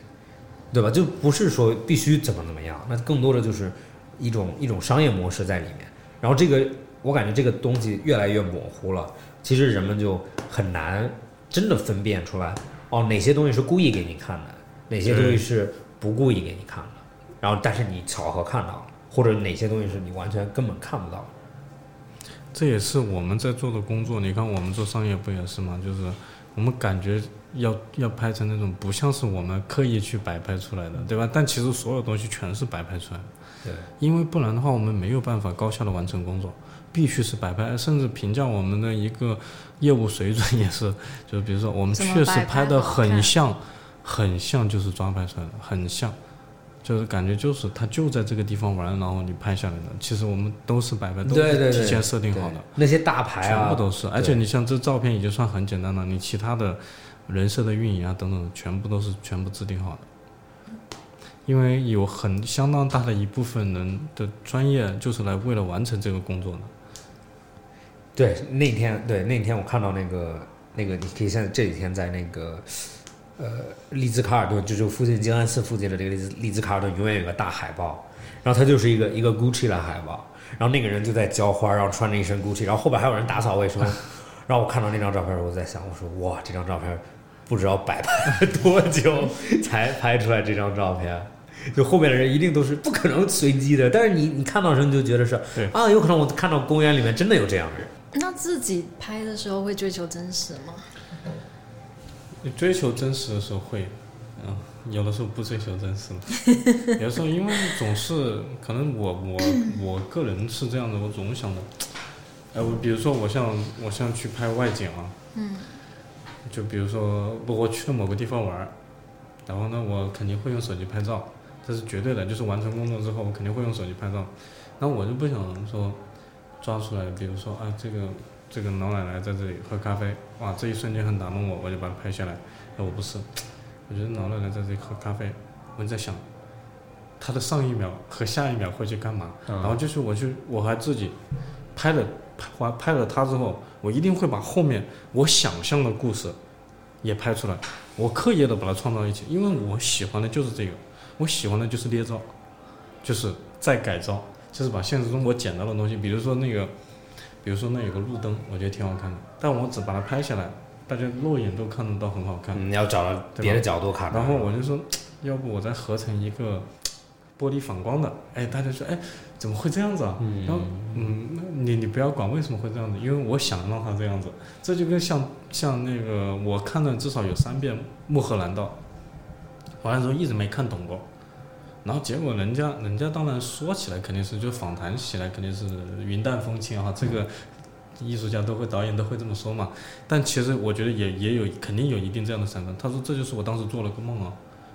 对吧？就不是说必须怎么怎么样，那更多的就是一种一种商业模式在里面。然后这个我感觉这个东西越来越模糊了，其实人们就很难真的分辨出来哦，哪些东西是故意给你看的，哪些东西是不故意给你看的。然后但是你巧合看到了，或者哪些东西是你完全根本看不到的。这也是我们在做的工作。你看我们做商业不也是吗？就是我们感觉要要拍成那种不像是我们刻意去摆拍出来的，对吧？但其实所有东西全是摆拍出来的。对，因为不然的话，我们没有办法高效的完成工作，必须是摆拍，甚至评价我们的一个业务水准 也是，就是比如说我们确实拍拍的很像，很像就是抓拍出来的，很像，就是感觉就是他就在这个地方玩，然后你拍下来的。其实我们都是摆拍，都是提前设定好的，那些大牌啊，全部都是。而且你像这照片已经算很简单了，你其他的人设的运营啊等等，全部都是全部制定好的。因为有很相当大的一部分人的专业就是来为了完成这个工作的。对，那天对那天我看到那个那个，你可以现在这几天在那个呃利兹卡尔顿，就就附近静安寺附近的这个利兹利兹卡尔顿，永远有个大海报，然后它就是一个一个 Gucci 的海报，然后那个人就在浇花，然后穿着一身 Gucci，然后后边还有人打扫卫生，然后我看到那张照片，我在想，我说哇，这张照片不知道摆拍了多久才拍出来这张照片，就后面的人一定都是不可能随机的，但是你你看到的时候你就觉得是啊，有可能我看到公园里面真的有这样的人。那自己拍的时候会追求真实吗？你追求真实的时候会，嗯，有的时候不追求真实了，有的时候因为总是可能我我我个人是这样的，我总想着，哎，我比如说我像我像去拍外景啊，嗯，就比如说不我去了某个地方玩，然后呢我肯定会用手机拍照，这是绝对的，就是完成工作之后我肯定会用手机拍照，那我就不想说抓出来，比如说啊这个这个老奶奶在这里喝咖啡，哇这一瞬间很打动我，我就把它拍下来。哎我不是，我觉得老奶奶在这里喝咖啡，我就在想，她的上一秒和下一秒会去干嘛？然后就是我去我还自己拍了拍完拍了她之后，我一定会把后面我想象的故事也拍出来，我刻意的把它创造一起，因为我喜欢的就是这个，我喜欢的就是捏造，就是再改造，就是把现实中我捡到的东西，比如说那个，比如说那有个路灯，我觉得挺好看的，但我只把它拍下来，大家肉眼都看得到很好看。你，要找到别的角度看。然后我就说，要不我再合成一个玻璃反光的，哎，大家说，哎，怎么会这样子啊？嗯。然后，嗯，那你你不要管为什么会这样子，因为我想让它这样子，这就跟像像那个我看了至少有三遍《穆赫兰道》，完了之后一直没看懂过，然后结果人家人家当然说起来肯定是就访谈起来肯定是云淡风轻啊，这个艺术家都会导演都会这么说嘛，但其实我觉得也也有肯定有一定这样的成分。他说这就是我当时做了个梦啊，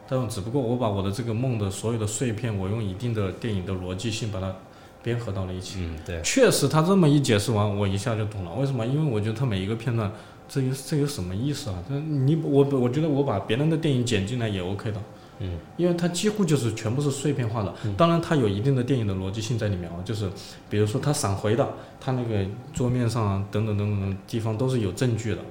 但只不过我把我的这个梦的所有的碎片，我用一定的电影的逻辑性把它编合到了一起。嗯，对，确实，他这么一解释完，我一下就懂了。为什么？因为我觉得他每一个片段，这有这有什么意思啊？这你我我觉得我把别人的电影剪进来也 OK 的。嗯，因为它几乎就是全部是碎片化的，当然它有一定的电影的逻辑性在里面啊，就是比如说它闪回的，它那个桌面上啊等等等等的地方都是有证据的，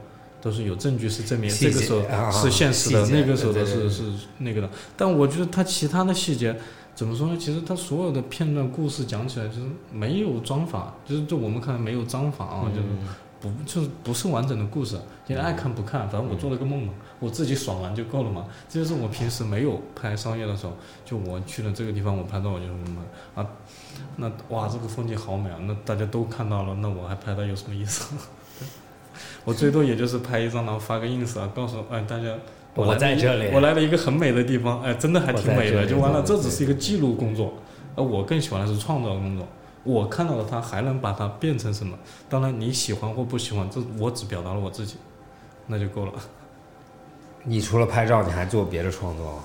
都是有证据是证明这个时候啊是现实的，那个时候的是是那个的。但我觉得它其他的细节怎么说呢？其实它所有的片段故事讲起来就是没有章法，就是就我们看来没有章法啊，就是不就是不是完整的故事，你爱看不看，反正我做了个梦嘛，我自己爽完就够了嘛。这就是我平时没有拍商业的时候，就我去了这个地方，我拍到我就什么啊，那哇这个风景好美啊，那大家都看到了，那我还拍它有什么意思？我最多也就是拍一张，然后发个 ins 啊，告诉哎大家。我在这里我来了一个很美的地方，哎，真的还挺美的，就完了。这只是一个记录工作，而我更喜欢的是创造工作。我看到了它，还能把它变成什么？当然，你喜欢或不喜欢，这我只表达了我自己，那就够了。你除了拍照，你还做别的创作吗？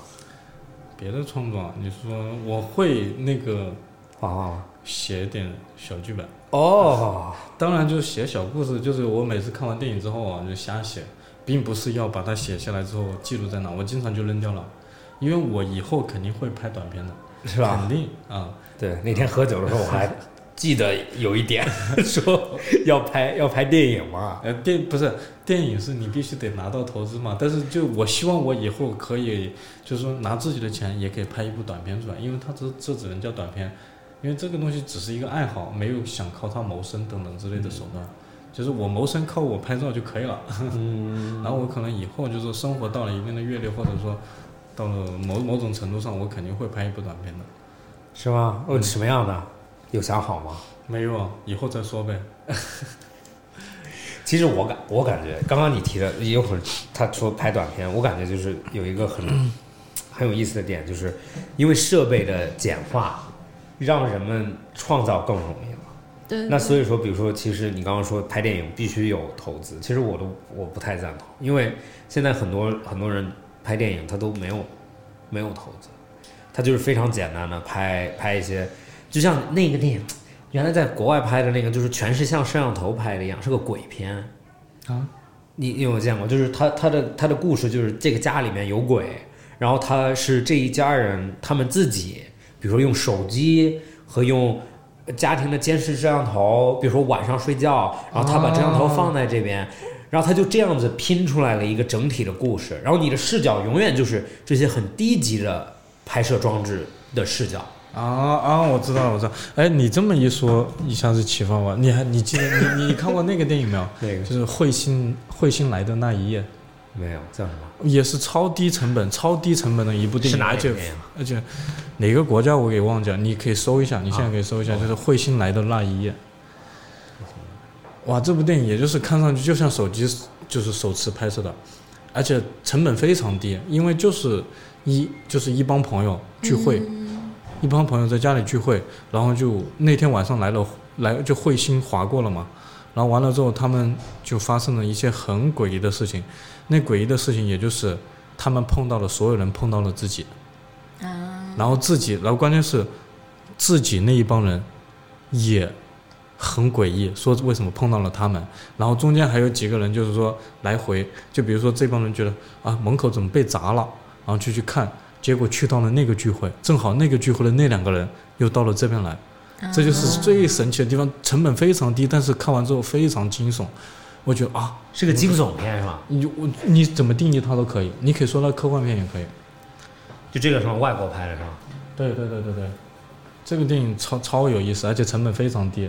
别的创作啊，你说我会那个画画吗？写点小剧本，哦，当然就是写小故事，就是我每次看完电影之后啊，就瞎写，并不是要把它写下来之后记录在哪，我经常就扔掉了，因为我以后肯定会拍短片的，是吧？肯定啊。对，那天喝酒的时候我还记得有一点 说要拍要拍电影嘛。呃，电不是电影是你必须得拿到投资嘛，但是就我希望我以后可以，就是说拿自己的钱也可以拍一部短片出来，因为它这这只能叫短片，因为这个东西只是一个爱好，没有想靠它谋生等等之类的手段，就是我谋生靠我拍照就可以了，嗯，然后我可能以后就是生活到了一定的阅历，或者说到了某某种程度上，我肯定会拍一部短片的。是吗？哦，什么样的？有想好吗？没有啊，以后再说呗。其实我感我感觉，刚刚你提的有会儿他说拍短片，我感觉就是有一个很 很有意思的点，就是因为设备的简化，让人们创造更容易了。对，那所以说，比如说，其实你刚刚说拍电影必须有投资，其实我都我不太赞同，因为现在很多很多人拍电影他都没有没有投资，他就是非常简单的拍拍一些，就像那个电影，原来在国外拍的那个，就是全是像摄像头拍的一样，是个鬼片啊。你你有见过？就是他他的他的故事就是这个家里面有鬼，然后他是这一家人他们自己，比如说用手机和用家庭的监视摄像头，比如说晚上睡觉，然后他把摄像头放在这边，然后他就这样子拼出来了一个整体的故事，然后你的视角永远就是这些很低级的拍摄装置的视角。啊啊！我知道了，我知道。哎，你这么一说，一下子启发我。你还你记得你你你看过那个电影没有？那个就是彗星彗星来的那一夜。没有叫什么？也是超低成本、超低成本的一部电影，而且哪？而且哪个国家我给忘记了，你可以搜一下，你现在可以搜一下，啊就是彗星来的那一夜。哇，这部电影也就是看上去就像手机就是手持拍摄的，而且成本非常低，因为就是一就是一帮朋友聚会，一帮朋友在家里聚会，然后就那天晚上来了来就彗星划过了嘛，然后完了之后他们就发生了一些很诡异的事情，那诡异的事情也就是他们碰到了所有人碰到了自己。啊，然后自己，然后关键是自己那一帮人也很诡异，说为什么碰到了他们，然后中间还有几个人就是说来回，就比如说这帮人觉得啊门口怎么被砸了，然后就去看，结果去到了那个聚会，正好那个聚会的那两个人又到了这边来，这就是最神奇的地方，成本非常低，但是看完之后非常惊悚，我觉得啊，是个惊悚片是吧？你我你怎么定义它都可以，你可以说它科幻片也可以。就这个是吗？外国拍的是吧？对对对对对，这个电影超超有意思，而且成本非常低。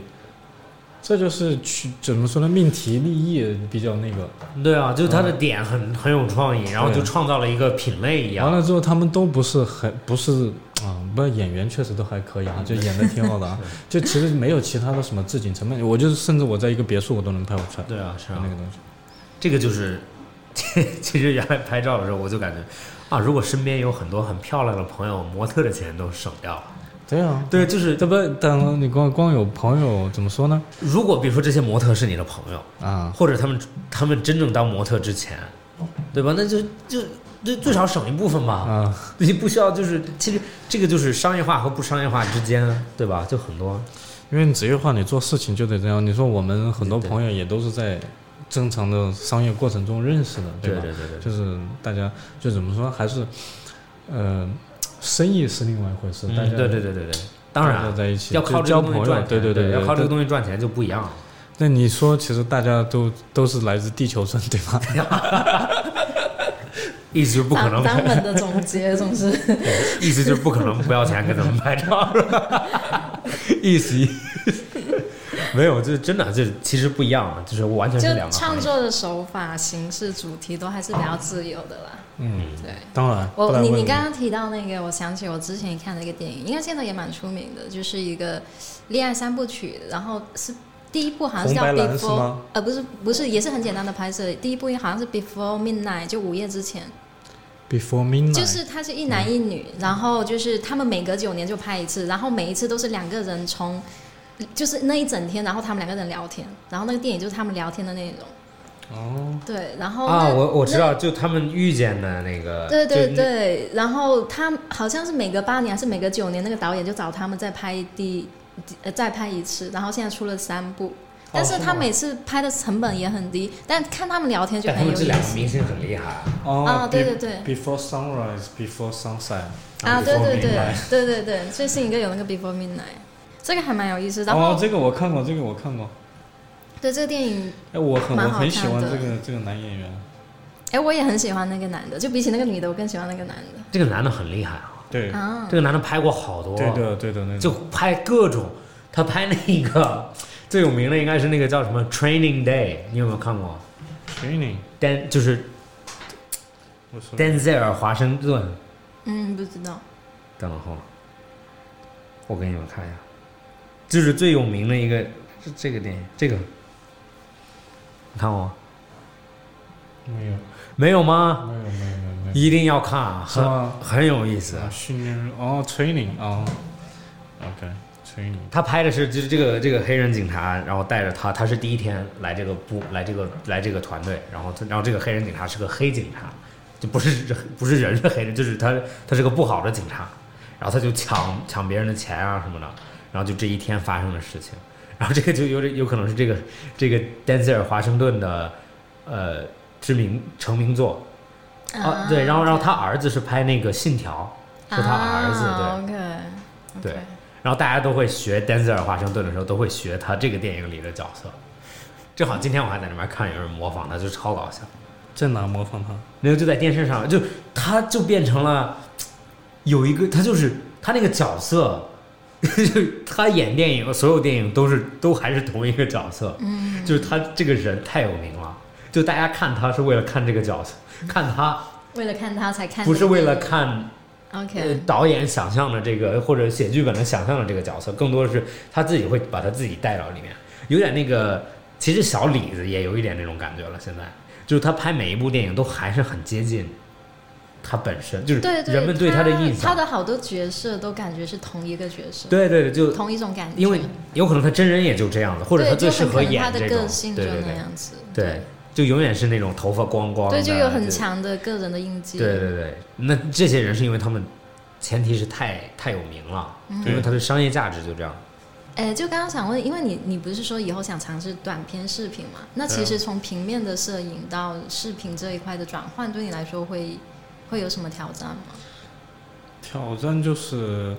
这就是去怎么说呢？命题立意比较那个。对啊，就是它的点很很有创意，然后就创造了一个品类一样。完了之后，他们都不是很不是啊，不演员确实都还可以啊，就演的挺好的啊。就其实没有其他的什么置景成本，我就是甚至我在一个别墅我都能拍出来。对啊，是啊那，个东西。这个就是，其实原来拍照的时候我就感觉啊，如果身边有很多很漂亮的朋友，模特的钱都省掉了。对啊，对，就是这不，但你光光有朋友怎么说呢？如果比如说这些模特是你的朋友，啊，或者他们他们真正当模特之前，对吧？那就就就最少省一部分吧。啊，你不需要就是，其实这个就是商业化和不商业化之间，对吧？就很多。因为你职业化，你做事情就得这样。你说我们很多朋友也都是在正常的商业过程中认识的，吧？对对对对，就是大家就怎么说，还是，呃，生意是另外一回事。大嗯，家对对对对对，当然在一起要靠交朋友这个东西赚，钱，对对对对，要靠这个东西赚钱就不一样了。那你说，其实大家都都是来自地球村，对吧？意思就是不可能版本 的总结总是意思就是不可能不要钱给他们拍照，意思意思 没有，这真的这其实不一样的，就是完全就是两个。创作的手法、形式、主题都还是比较自由的啦。嗯，对。当然。我你你刚刚提到那个，我想起我之前看的一个电影，应该现在也蛮出名的，就是一个恋爱三部曲，然后是第一部好像是叫 Before，呃不是不是，也是很简单的拍摄，第一部好像是 Before Midnight，就午夜之前，Before midnight，就是他是一男一女，然后就是他们每隔九年就拍一次，然后每一次都是两个人从，就是那一整天，然后他们两个人聊天，然后那个电影就是他们聊天的内容，哦，对，然后啊，我我知。道，就他们遇见的那个，对对对，然后他好像是每隔八年还是每隔九年，那个导演就找他们再拍第呃再拍一次，然后现在出了三部，但是他每次拍的成本也很低，但看他们聊天就很有意们这两个思明星很厉害啊。哦啊，对对对。Before sunrise, before sunset。啊，对对对对对对，最新一个有那个 Before Midnight，这个还蛮有意思。然后、哦，这个我看过，这个我看过。对这个电影，哎，我很我很喜欢这个这个男演员。哎，我也很喜欢那个男的，就比起那个女的，我更喜欢那个男的。这个男的很厉害啊，对，啊这，个男的拍过好多，对的对的那就。拍各种，他拍那个 最有名的应该是那个叫什么《Training Day》，你有没有看过 training，？Dan 就是我说丹泽尔·华盛顿，嗯，不知道。等会儿，我给你们看一下，就是最有名的一个是这个电影，这个你看过吗？没有没有吗？没有没有没有。一定要看啊，很很有意思。啊，训练哦，training 哦，OK，training。他拍的是就是这个这个黑人警察，然后带着他，他是第一天来这个部来这个来这个团队，然后他然后这个黑人警察是个黑警察，就不是不是人是黑人，就是他他是个不好的警察，然后他就抢抢别人的钱啊什么的，然后就这一天发生的事情，然后这个就有点有可能是这个这个丹泽尔·华盛顿的呃知名成名作啊，对，然后然后他儿子是拍那个《信条》，是他儿子对。对然后大家都会学丹泽尔·华盛顿的时候，都会学他这个电影里的角色。正好今天我还在那边看有人模仿他，就超搞笑。在哪模仿他？没有，就在电视上，就他就变成了有一个，他就是他那个角色，就是 他演电影，所有电影都是都还是同一个角色，嗯，就是他这个人太有名了，就大家看他是为了看这个角色，看他为了看他才看，不是为了看呃 OK，导演想象的这个或者写剧本的想象的这个角色，更多的是他自己会把他自己带到里面，有点那个。其实小李子也有一点那种感觉了，现在就是他拍每一部电影都还是很接近他本身，就是人们对他的印象。他的好多角色都感觉是同一个角色，对对对，就同一种感觉。因为有可能他真人也就这样子，或者他最适合演这种，对，他的个性就对对那样子，对，就永远是那种头发光光，对，就有很强的个人的印记。对对对，那这些人是因为他们前提是太太有名了，因为他的商业价值就这样。哎，就刚刚想问，因为你你不是说以后想尝试短片视频嘛？那其实从平面的摄影到视频这一块的转换，对你来说会会有什么挑战吗？挑战就是，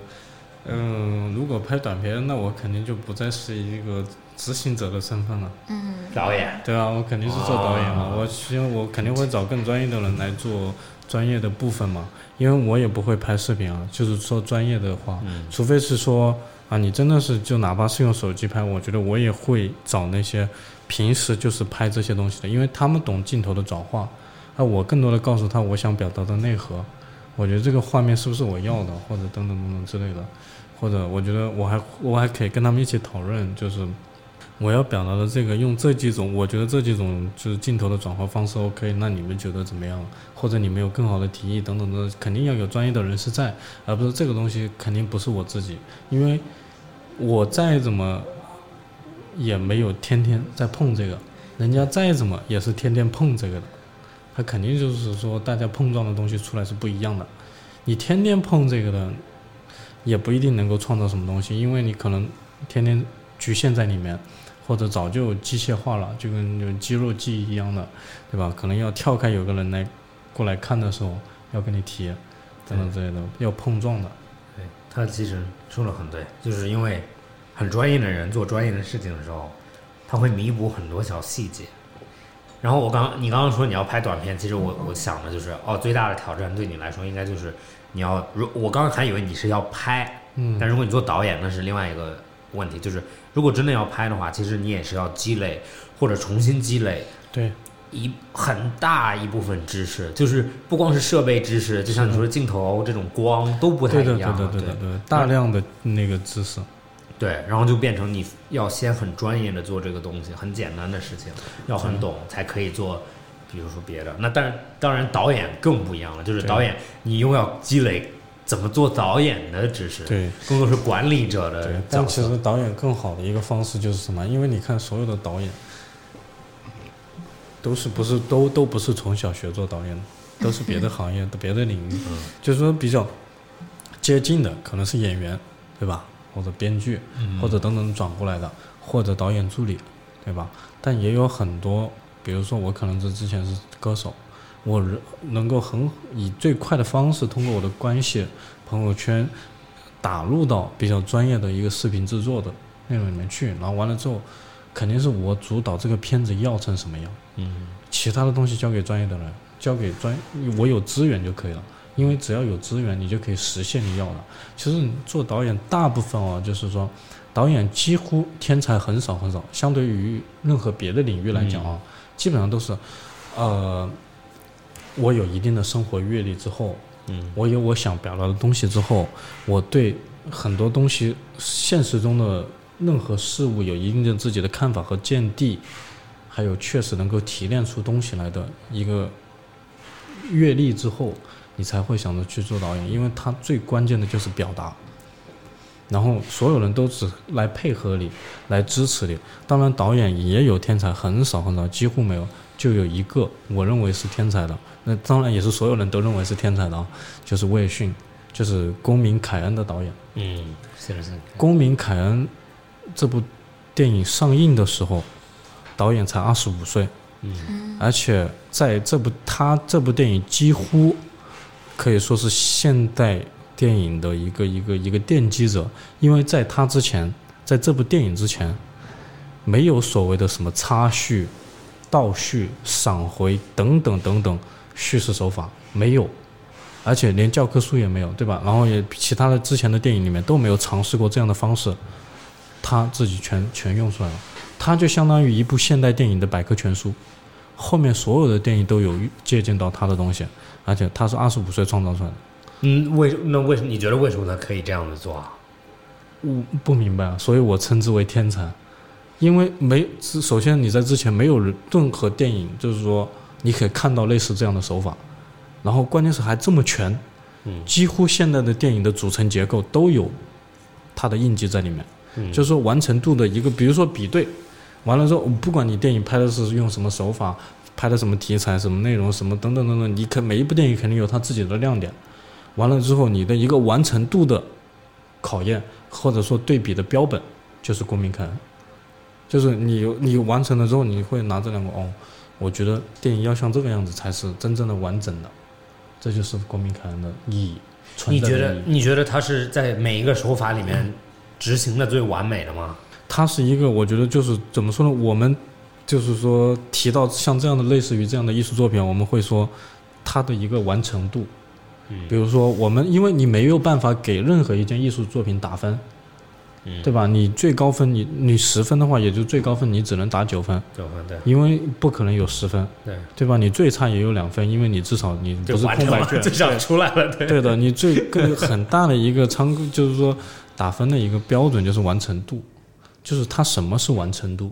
嗯，如果拍短片，那我肯定就不再是一个执行者的身份了。嗯，导演，对啊，我肯定是做导演嘛，哦我希望我肯定会找更专业的人来做专业的部分嘛，因为我也不会拍视频啊，就是说专业的话，嗯除非是说啊，你真的是就哪怕是用手机拍，我觉得我也会找那些平时就是拍这些东西的，因为他们懂镜头的转化，那，我更多的告诉他我想表达的内核，我觉得这个画面是不是我要的，或者等等等等之类的，或者我觉得我还我还可以跟他们一起讨论，就是我要表达的这个用这几种，我觉得这几种就是镜头的转化方式 OK，那你们觉得怎么样？或者你们有更好的提议等等的，肯定要有专业的人士在，而不是这个东西肯定不是我自己，因为我再怎么也没有天天在碰这个，人家再怎么也是天天碰这个的，他肯定就是说大家碰撞的东西出来是不一样的，你天天碰这个的，也不一定能够创造什么东西，因为你可能天天局限在里面。或者早就机械化了，就跟就肌肉记忆一样的，对吧？可能要跳开有个人来过来看的时候，要跟你提等等之类的，要碰撞的。对他其实说的很对，就是因为很专业的人做专业的事情的时候，他会弥补很多小细节。然后我刚你刚刚说你要拍短片，其实我我想的就是哦，最大的挑战对你来说应该就是你要如我刚刚还以为你是要拍，嗯，但如果你做导演，那是另外一个问题，就是如果真的要拍的话，其实你也是要积累或者重新积累对，一很大一部分知识，就是不光是设备知识，就像你说的镜头这种光都不太一样对，对对，对对，对。的，大量的那个知识。对，然后就变成你要先很专业的做这个东西，很简单的事情，要很懂才可以做。比如说别的，那当然，当然导演更不一样了，就是导演你又要积累怎么做导演的知识，对更多是管理者的对，角但其。实导演更好的一个方式就是什么？因为你看所有的导演，都是不是都都不是从小学做导演的，都是别的行业 的别的领域，嗯就是说比较接近的，可能是演员，对吧？或者编剧，嗯或者等等转过来的，或者导演助理，对吧？但也有很多，比如说我可能是之前是歌手，我能够很以最快的方式通过我的关系、朋友圈打入到比较专业的一个视频制作的内容里面去，然后完了之后，肯定是我主导这个片子要成什么样，嗯，其他的东西交给专业的人，交给专，我有资源就可以了。因为只要有资源，你就可以实现你要的。其实你做导演，大部分啊，就是说，导演几乎天才很少很少，相对于任何别的领域来讲啊，基本上都是，呃，我有一定的生活阅历之后，嗯，我有我想表达的东西之后，我对很多东西现实中的任何事物有一定的自己的看法和见地，还有确实能够提炼出东西来的一个阅历之后，你才会想着去做导演，因为他最关键的就是表达。然后所有人都只来配合你，来支持你。当然，导演也有天才，很少很少，几乎没有，就有一个我认为是天才的。那当然也是所有人都认为是天才的啊，就是魏迅，就是《公民凯恩》的导演。嗯，是的，是的，《公民凯恩》这部电影上映的时候，导演才二十五岁，嗯，而且在这部他这部电影几乎可以说是现代电影的一个一个一个奠基者，因为在他之前，在这部电影之前，没有所谓的什么插叙、倒叙、闪回等等等等叙事手法，没有。而且连教科书也没有，对吧？然后也其他的之前的电影里面都没有尝试过这样的方式，他自己全全用出来了，他就相当于一部现代电影的百科全书。后面所有的电影都有借鉴到他的东西，而且他是二十五岁创造出来的。嗯，为那为什么你觉得为什么他可以这样子做啊？我不明白啊，所以我称之为天才，因为没是首先你在之前没有人任何电影，就是说你可以看到类似这样的手法，然后关键是还这么全，嗯几乎现在的电影的组成结构都有它的印记在里面，嗯就是说完成度的一个，比如说比对，完了之后，不管你电影拍的是用什么手法，拍的什么题材、什么内容、什么等等等等，你肯每一部电影肯定有它自己的亮点，完了之后你的一个完成度的考验。或者说对比的标本就是公民凯恩，就是你有你完成了之后，你会拿这两个哦，我觉得电影要像这个样子才是真正的完整的，这就是公民凯恩的意义。你觉得你觉得他是在每一个手法里面执行的最完美的吗？他是一个，我觉得就是怎么说呢？我们就是说提到像这样的类似于这样的艺术作品，我们会说它的一个完成度。嗯比如说我们，因为你没有办法给任何一件艺术作品打分，嗯对吧？你最高分你你十分的话，也就最高分你只能打九分，九分对因为不可能有十分，对，对吧？你最差也有两分，因为你至少你不是空白卷，至少出来了，对。对的，你最更很大的一个参，就是说打分的一个标准就是完成度，就是它什么是完成度。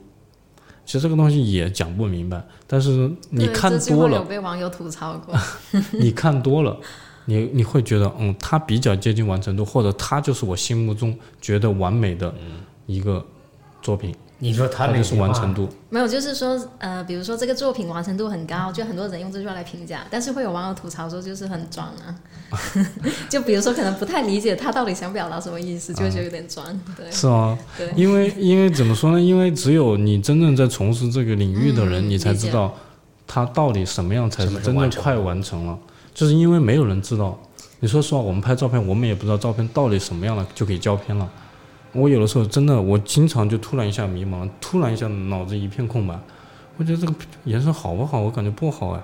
其实这个东西也讲不明白，但是你看多了，被网友吐槽过。你看多了，你你会觉得，嗯，它比较接近完成度，或者它就是我心目中觉得完美的一个作品，你说他那个是完成度。没有，就是说，呃，比如说这个作品完成度很高，就很多人用这句话来评价，但是会有网友吐槽说就是很装啊，就比如说可能不太理解他到底想表达什么意思，就会觉得有点装，对是吗？对。因为因为怎么说呢？因为只有你真正在从事这个领域的人，嗯你才知道他到底什么样才是真正快完成了。就是因为没有人知道。你说实话，我们拍照片，我们也不知道照片到底什么样了就可以交片了。我有的时候真的，我经常就突然一下迷茫，突然一下脑子一片空白。我觉得这个颜色好不好？我感觉不好哎。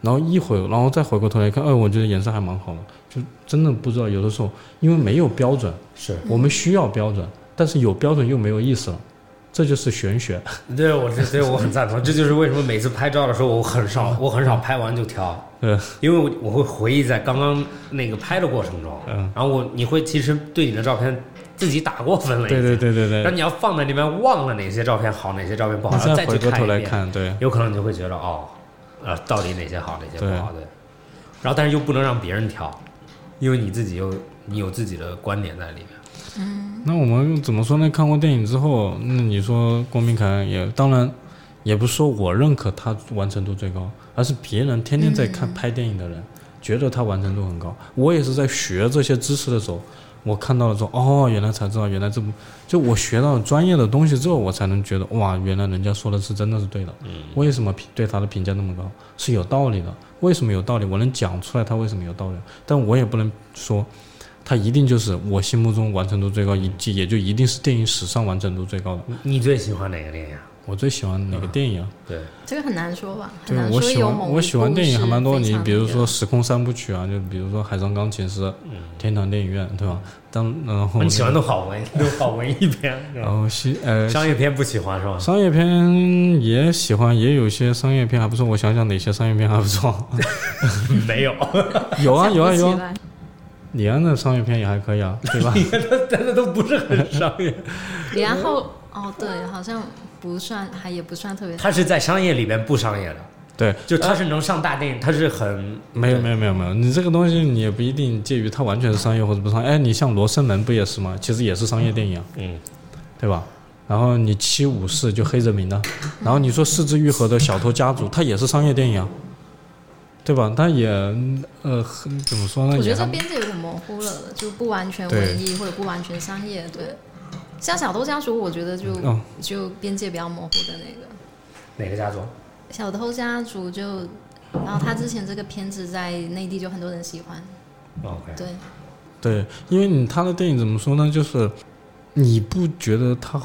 然后一会儿，然后再回过头来看，哎，我觉得颜色还蛮好的。就真的不知道，有的时候因为没有标准，是我们需要标准，但是有标准又没有意思了，这就是玄学。对我这对我很赞同，这就是为什么每次拍照的时候我很少我很少拍完就挑，对，因为我我会回忆在刚刚那个拍的过程中，嗯，然后我你会其实对你的照片自己打过分了，对对，对对对，然后你要放在那边忘了哪些照片好，哪些照片不好，你然后再回过头看一遍，来看，对有可能你就会觉得哦，呃，到底哪些好，哪些不好，对。然后但是又不能让别人挑，因为你自己又你有自己的观点在里面。嗯那我们怎么说呢？看过电影之后，那你说郭明凯也当然，也不是说我认可他完成度最高，而是别人天天在看拍电影的人、觉得他完成度很高。我也是在学这些知识的时候，我看到了之后，哦，原来才知道，原来这部就我学到专业的东西之后，我才能觉得哇，原来人家说的是真的是对的。嗯，为什么评对他的评价那么高？是有道理的。为什么有道理？我能讲出来他为什么有道理，但我也不能说他一定就是我心目中完成度最高，以及也就一定是电影史上完成度最高的。你你最喜欢哪个电影啊？我最喜欢哪个电影啊？对，这个很难说吧，很对难我喜欢我喜欢电影还蛮多，你比如说时空三部曲啊，就比如说《海上钢琴师》《嗯，天堂电影院》，对吧？当然后你喜欢都好文，都好文艺片，然后西呃商业片不喜欢是吧？商业片也喜欢，也有些商业片还不错。我想想哪些商业片还不错？没有，有啊有啊有啊，李安的商业片也还可以啊，对吧？真的都不是很商业。李安后哦，对，好像不算，还也不算特别。他是在商业里边不商业的，对，就他是能上大电影，他是很没有没有没有没有，你这个东西你也不一定介于它完全是商业或者不商业。哎，你像《罗生门》不也是吗？其实也是商业电影啊，嗯，对吧？然后你七武士就黑泽明的，然后你说四肢愈合的小偷家族，它也是商业电影啊，对吧？它也呃很怎么说呢？我觉得这边界有点模糊了，就不完全文艺或者不完全商业。对，像小偷家族，我觉得就、哦就边界比较模糊的那个。哪个家族？小偷家族就，然后他之前这个片子在内地就很多人喜欢。OK，对，对，因为你他的电影怎么说呢？就是你不觉得他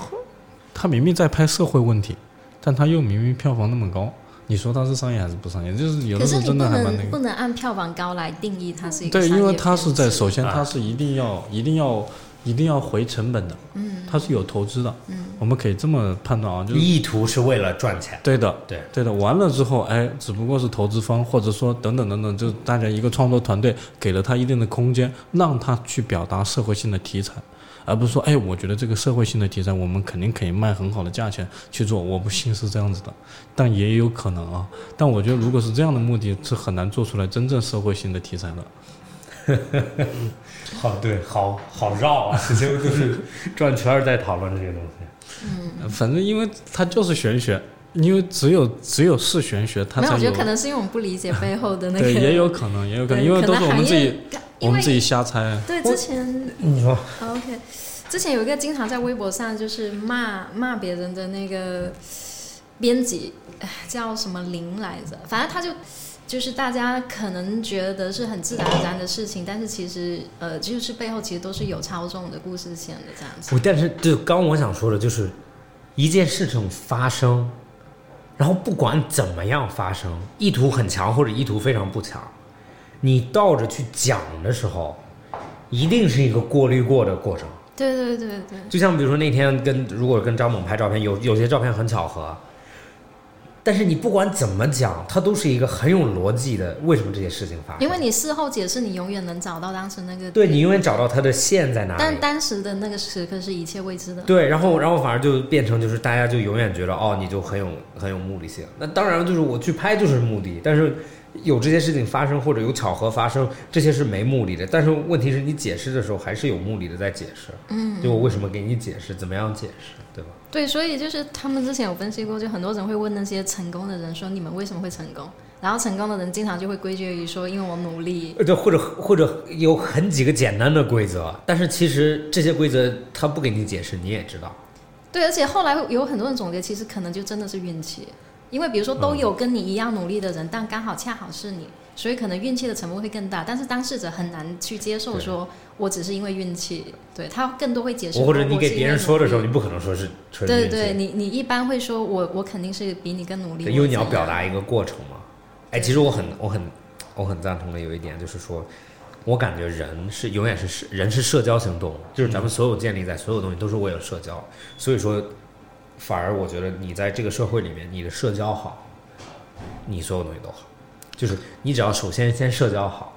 他明明在拍社会问题，但他又明明票房那么高，你说他是商业还是不商业？就是有的时候真的还蛮那个。能不能按票房高来定义它是一个对，因为他是在首先啊他是一定要一定要一定要回成本的，嗯，它是有投资的，嗯，我们可以这么判断啊，就是意图是为了赚钱。对的，对对的，完了之后，哎，只不过是投资方或者说等等等等，就是大家一个创作团队给了他一定的空间，让他去表达社会性的题材，而不是说，哎，我觉得这个社会性的题材我们肯定可以卖很好的价钱去做，我不信是这样子的，但也有可能啊，但我觉得如果是这样的目的，是很难做出来真正社会性的题材的。好，对，好好绕啊，其实都是 转圈儿在讨论这些东西。嗯反正因为它就是玄学，因为只有只有是玄学，它没有，才有我觉得可能是因为我们不理解背后的那 个，对，也有可能，也有可能，因为都是我们自己，我们自己瞎猜。对之前你说，好 OK，之前有一个经常在微博上就是骂骂别人的那个编辑，哎叫什么林来着？反正他就就是大家可能觉得是很自然而然的事情，但是其实呃，就是背后其实都是有操纵的故事线的这样子。我但是对，刚我想说的就是，一件事情发生，然后不管怎么样发生，意图很强或者意图非常不强，你倒着去讲的时候，一定是一个过滤过的过程。对对对对，就像比如说那天跟如果跟张猛拍照片，有有些照片很巧合，但是你不管怎么讲，它都是一个很有逻辑的，为什么这些事情发生？因为你事后解释，你永远能找到当时那个对你永远找到它的线在哪里。但当时的那个时刻是一切未知的。对，然后然后反而就变成就是大家就永远觉得哦，你就很有很有目的性。那当然就是我去拍就是目的，但是有这些事情发生或者有巧合发生，这些是没目的的。但是问题是你解释的时候还是有目的的在解释。嗯，就我为什么给你解释，怎么样解释，对吧？对，所以就是他们之前有分析过，就很多人会问那些成功的人说：“你们为什么会成功？”然后成功的人经常就会归结于说：“因为我努力。呃，对，或者或者有很几个简单的规则，但是其实这些规则他不给你解释，你也知道。”对，而且后来有很多人总结，其实可能就真的是运气，因为比如说都有跟你一样努力的人，但刚好恰好是你，所以可能运气的成分会更大。但是当事者很难去接受说，我只是因为运气，对他更多会解释。或者你给别人说的时候，你不可能说是纯对对，你你一般会说我我肯定是比你更努力，因为你要表达一个过程嘛。哎，其实我很我很我很赞同的有一点就是说，我感觉人是永远是社人是社交型动物，就是咱们所有建立在所有东西都是为了社交，所以说，反而我觉得你在这个社会里面，你的社交好，你所有东西都好，就是你只要首先先社交好，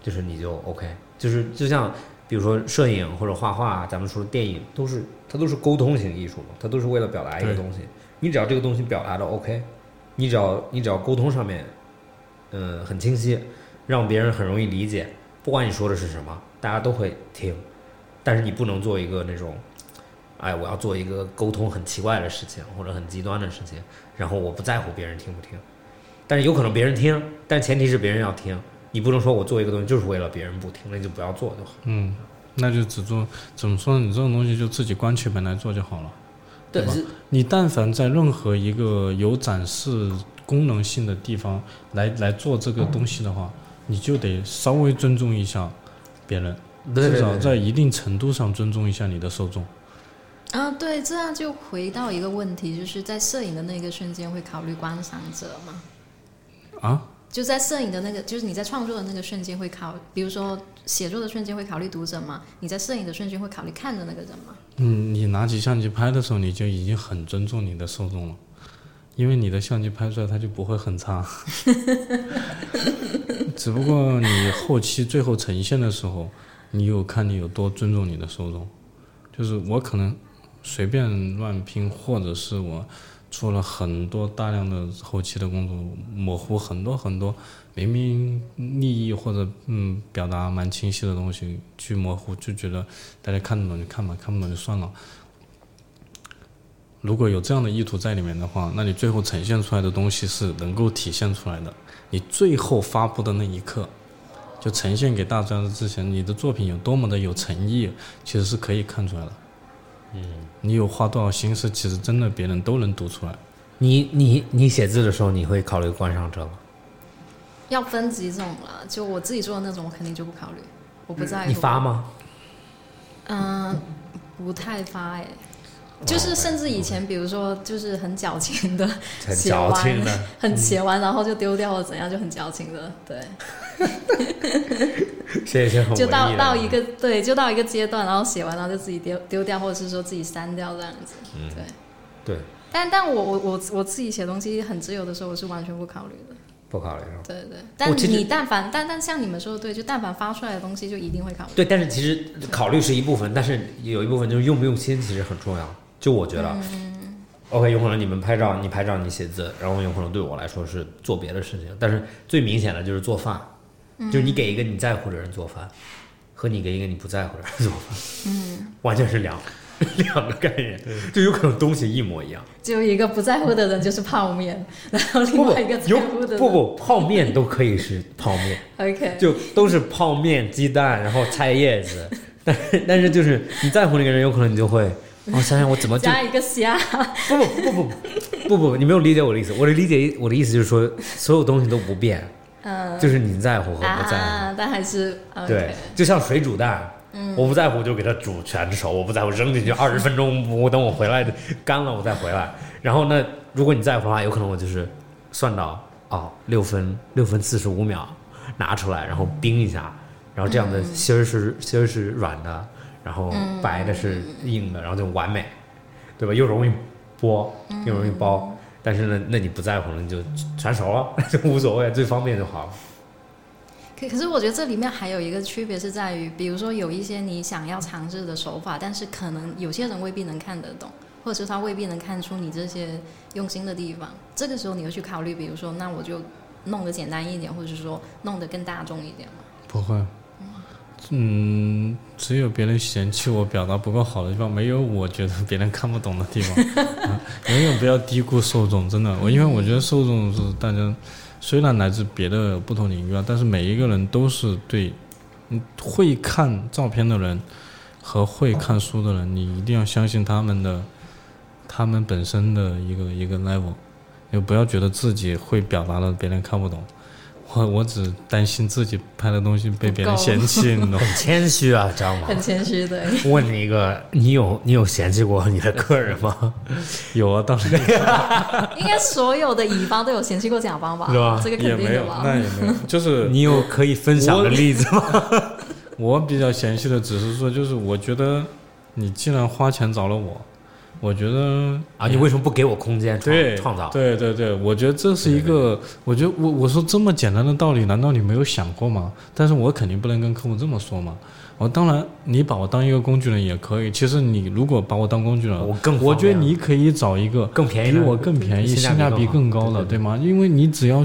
就是你就 OK，就是就像比如说摄影或者画画，咱们说电影都是它都是沟通型艺术嘛，它都是为了表达一个东西，你只要这个东西表达的 OK，你只要你只要沟通上面，嗯，很清晰，让别人很容易理解，不管你说的是什么，大家都会听。但是你不能做一个那种，哎，我要做一个沟通很奇怪的事情或者很极端的事情，然后我不在乎别人听不听，但是有可能别人听，但前提是别人要听。你不能说我做一个东西就是为了别人不听，那就不要做就好。嗯，那就只做怎么说呢？你这种东西就自己关起门来做就好了。对吧你但凡在任何一个有展示功能性的地方来来做这个东西的话，你就得稍微尊重一下别人，对对对至少在一定程度上尊重一下你的受众。啊，对，这样就回到一个问题，就是在摄影的那个瞬间会考虑观赏者吗？啊，就在摄影的那个，就是你在创作的那个瞬间会考，比如说写作的瞬间会考虑读者吗？你在摄影的瞬间会考虑看的那个人吗？嗯，你拿起相机拍的时候，你就已经很尊重你的受众了，因为你的相机拍出来它就不会很差。只不过你后期最后呈现的时候，你有看你有多尊重你的受众。就是我可能随便乱拼，或者是我做了很多大量的后期的工作，模糊很多很多明明利益或者嗯表达蛮清晰的东西去模糊，就觉得大家看得懂就看吧，看不懂就算了。如果有这样的意图在里面的话，那你最后呈现出来的东西是能够体现出来的。你最后发布的那一刻，就呈现给大家的之前，你的作品有多么的有诚意，其实是可以看出来的。嗯，你有花多少心思，其实真的别人都能读出来。你你你写字的时候，你会考虑观赏者吗？要分几种了，就我自己做的那种，我肯定就不考虑，我不在乎。你发？吗？嗯，不太发哎。就是甚至以前，比如说就是很矫情的很矫情，的，很写完 然后就丢掉了，怎样就很矫情的，对，写一些就到到一个对，就到一个阶段，然后写完然后就自己丢丢掉，或者是说自己删掉这样子，嗯对。对，但但我我我我自己写东西很自由的时候，我是完全不考虑的。不考虑是吧？对对，但你但凡但但像你们说的对，就但凡发出来的东西，就一定会考虑。对，但是其实考虑是一部分，但是有一部分就是用不用心，其实很重要。就我觉得、o k 有可能你们拍照，你拍照，你写字，然后有可能对我来说是做别的事情，但是最明显的就是做饭，就是你给一个你在乎的人做饭，和你给一个你不在乎的人做饭，嗯，完全是两 两个概念，就有可能东西一模一样。只有一个不在乎的人就是泡面，然后另外一个在有乎的人不不泡面都可以是泡面。OK，就都是泡面、鸡蛋，然后菜叶子，但是但是就是你在乎那个人，有可能你就会，我、想想我怎么加一个虾，不不不不不不不，你没有理解我的意思。我的理解我的意思就是说，所有东西都不变，嗯。就是你在乎和不在乎。啊，但还是 OK，对，就像水煮蛋，我不在乎就给它煮全熟，我不在乎扔进去 二十分钟，我等我回来干了我再回来。然后呢，如果你在乎的话，有可能我就是算到哦六分六分四十五秒拿出来，然后冰一下，然后这样的芯儿是芯儿是软的，然后白的是硬的，然后就完美，对吧？又容易剥，又容易包。但是呢，那你不在乎了，你就全熟了，就无所谓，最方便就好了。可可是我觉得这里面还有一个区别是在于，比如说有一些你想要尝试的手法，但是可能有些人未必能看得懂，或者是他未必能看出你这些用心的地方。这个时候你会去考虑，比如说，那我就弄得简单一点，或者是说弄得更大众一点嘛。不会，嗯，只有别人嫌弃我表达不够好的地方，没有我觉得别人看不懂的地方。永远不要低估受众，真的。我因为我觉得受众是大家，虽然来自别的不同领域啊，但是每一个人都是对，会看照片的人和会看书的人，你一定要相信他们的，他们本身的一个一个 level，也不要觉得自己会表达的别人看不懂。我我只担心自己拍的东西被别人嫌弃，你懂吗？很谦虚啊，知道吗？很谦虚的，问你一个，你有你有嫌弃过你的客人吗？有啊，当然 应该所有的乙方都有嫌弃过甲方吧？是吧这个也没有，肯定的吧？那也没有，就是 你有可以分享的例子吗？我比较嫌弃的只是说，就是我觉得你既然花钱找了我，我觉得啊，你为什么不给我空间创对创造？对对对，我觉得这是一个，我觉得我我说这么简单的道理，难道你没有想过吗？但是我肯定不能跟客户这么说嘛。我当然，你把我当一个工具人也可以。其实你如果把我当工具人，我更我觉得你可以找一个更便宜比我更便宜、性性价比更高的，对对吗？因为你只要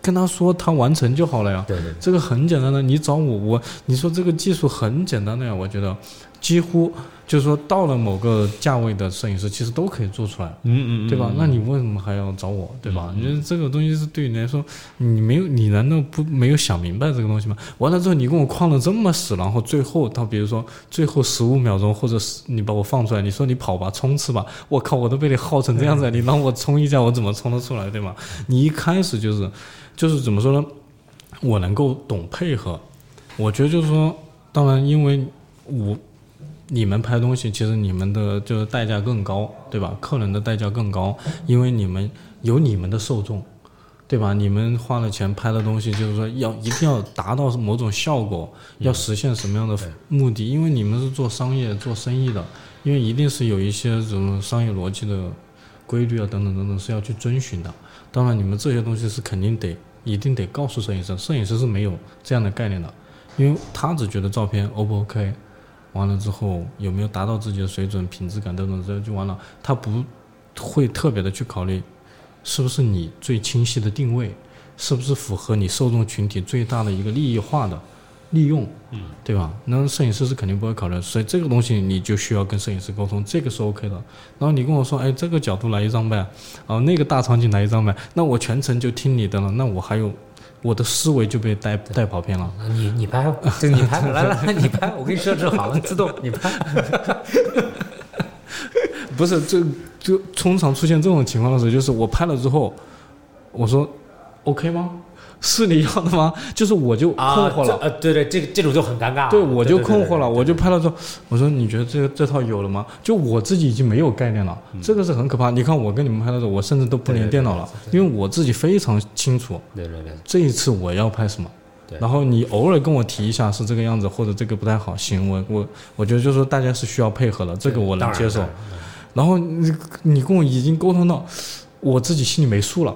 跟他说他完成就好了呀。对对这个很简单的，你找我，我你说这个技术很简单的呀，我觉得几乎就是说到了某个价位的摄影师，其实都可以做出来。嗯嗯对吧？那你为什么还要找我，对吧？你觉得这个东西是对你来说，你没有，你难道不没有想明白这个东西吗？完了之后，你跟我框了这么死，然后最后到比如说最后十五秒钟，或者是你把我放出来，你说你跑吧，冲刺吧，我靠，我都被你耗成这样子，你让我冲一下，我怎么冲得出来，对吗？你一开始就是，就是怎么说呢？我能够懂配合，我觉得就是说，当然因为我你们拍东西，其实你们的就是代价更高，对吧？客人的代价更高，因为你们有你们的受众，对吧？你们花了钱拍的东西，就是说要一定要达到某种效果，要实现什么样的目的？因为你们是做商业、做生意的，因为一定是有一些什么商业逻辑的规律啊，等等等等是要去遵循的。当然，你们这些东西是肯定得、一定得告诉摄影师，摄影师是没有这样的概念的，因为他只觉得照片 O 不 OK，完了之后有没有达到自己的水准、品质感等等，这就完了。他不会特别的去考虑，是不是你最清晰的定位，是不是符合你受众群体最大的一个利益化的利用，对吧？那摄影师是肯定不会考虑，所以这个东西你就需要跟摄影师沟通，这个是 OK 的。然后你跟我说，哎，这个角度来一张呗，哦，那个大场景来一张呗，那我全程就听你的了，那我还有我的思维就被带带跑偏了。你你拍，就你拍，来来来，你拍，我给你设置好了，自动你拍。不是，这就通常出现这种情况的时候，就是我拍了之后，我说 OK 吗？是你要的吗？就是我就困啊，惑了。这呃，对对，这个这种就很尴尬。对，我就困惑了，对对对我就拍了之后，我说你觉得这个这套有了吗？就我自己已经没有概念了，这个是很可怕。你看我跟你们拍的时候，我甚至都不连电脑了，因为我自己非常清楚对对对，这一次我要拍什么。对然后你偶尔跟我提一下是这个样子，或者这个不太好，行，我我我觉得就是说大家是需要配合的，这个我能接受然后你你跟我已经沟通到，我自己心里没数了。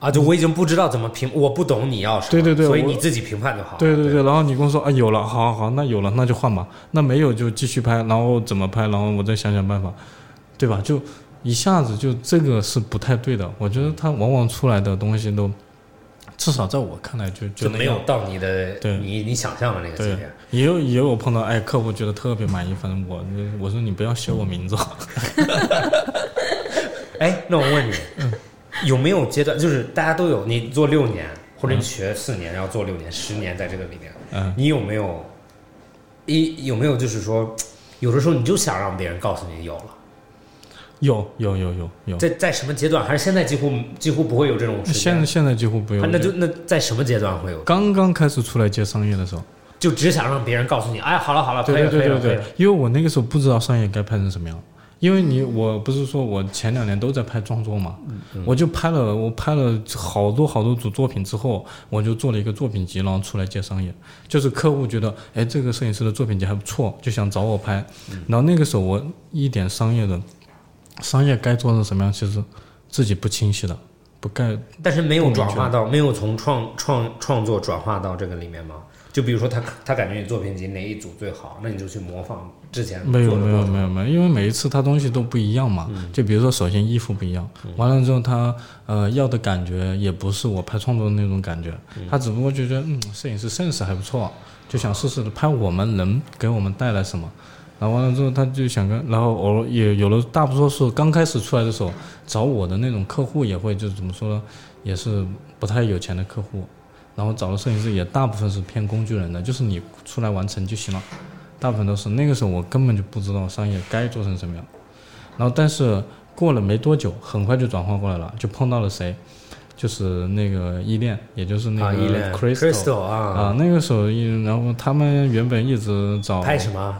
啊，就我已经不知道怎么评，我不懂你要什么，对对对所以你自己评判就好。对对对，然后你跟我说啊有了，好好好，那有了那就换吧，那没有就继续拍，然后怎么拍，然后我再想想办法，对吧？就一下子就这个是不太对的，我觉得它往往出来的东西都，至少在我看来就就没有。到你的对你你想象的那个级对别。，也有也有碰到哎，客户觉得特别满意，反正我我说你不要写我名字，哎，那我问你，有没有阶段，就是大家都有，你做六年，或者你学四年，然后做六年、十年，在这个里面，嗯，你有没有一有没有就是说，有的时候你就想让别人告诉你有了，有有有有有，在在什么阶段？还是现在几乎几乎不会有这种？现在现在几乎不用啊，那就那在什么阶段会有？刚刚开始出来接商业的时候，就只想让别人告诉你，哎，好了好了，可以可以了，可以对对对了。，因为我那个时候不知道商业该拍成什么样，因为你我不是说我前两年都在拍创作嘛，我就拍了我拍了好多好多组作品之后，我就做了一个作品集，然后出来接商业，就是客户觉得哎这个摄影师的作品集还不错，就想找我拍，然后那个时候我一点商业的商业该做成什么样，其实自己不清晰的，不该但是没有转化到，没有从创创创作转化到这个里面吗？就比如说他他感觉你作品集哪一组最好，那你就去模仿之前没有没有没有没有，因为每一次他东西都不一样嘛。就比如说，首先衣服不一样，完了之后他呃要的感觉也不是我拍创作的那种感觉，他只不过就觉得嗯摄影师 sense 还不错，就想试试的拍我们能给我们带来什么。然后完了之后，他就想跟，然后偶也有了，大多数刚开始出来的时候，找我的那种客户也会，就是怎么说呢，也是不太有钱的客户。然后找的摄影师也大部分是偏工具人的，就是你出来完成就行了。大部分都是那个时候我根本就不知道商业该做成什么样，然后但是过了没多久，很快就转换过来了，就碰到了谁，就是那个依恋，也就是那个恋。Crystal 啊，啊，那个时候一，然后他们原本一直找，拍什么？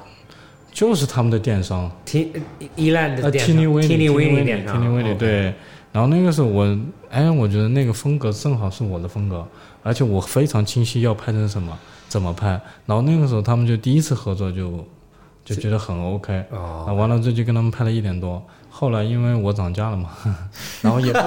就是他们的电商，？T 依赖的电商，Tini w i l l Tini y w i l l y t 电商。Winnie 对。然后那个时候我，哎，我觉得那个风格正好是我的风格，而且我非常清晰要拍成什么，怎么拍。然后那个时候他们就第一次合作就就觉得很 OK，啊，哦，完了之后就跟他们拍了一点多。后来因为我涨价了嘛，然后也不，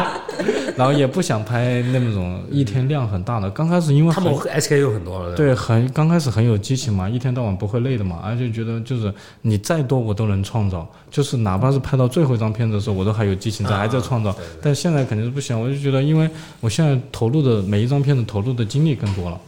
然后也不想拍那种一天量很大的。刚开始因为他们很 SKU 很多了，对，很刚开始很有激情嘛，一天到晚不会累的嘛，而且觉得就是你再多我都能创造，就是哪怕是拍到最后一张片子的时候，我都还有激情在，啊还在创造。但现在肯定是不行，我就觉得，因为我现在投入的每一张片子投入的精力更多了，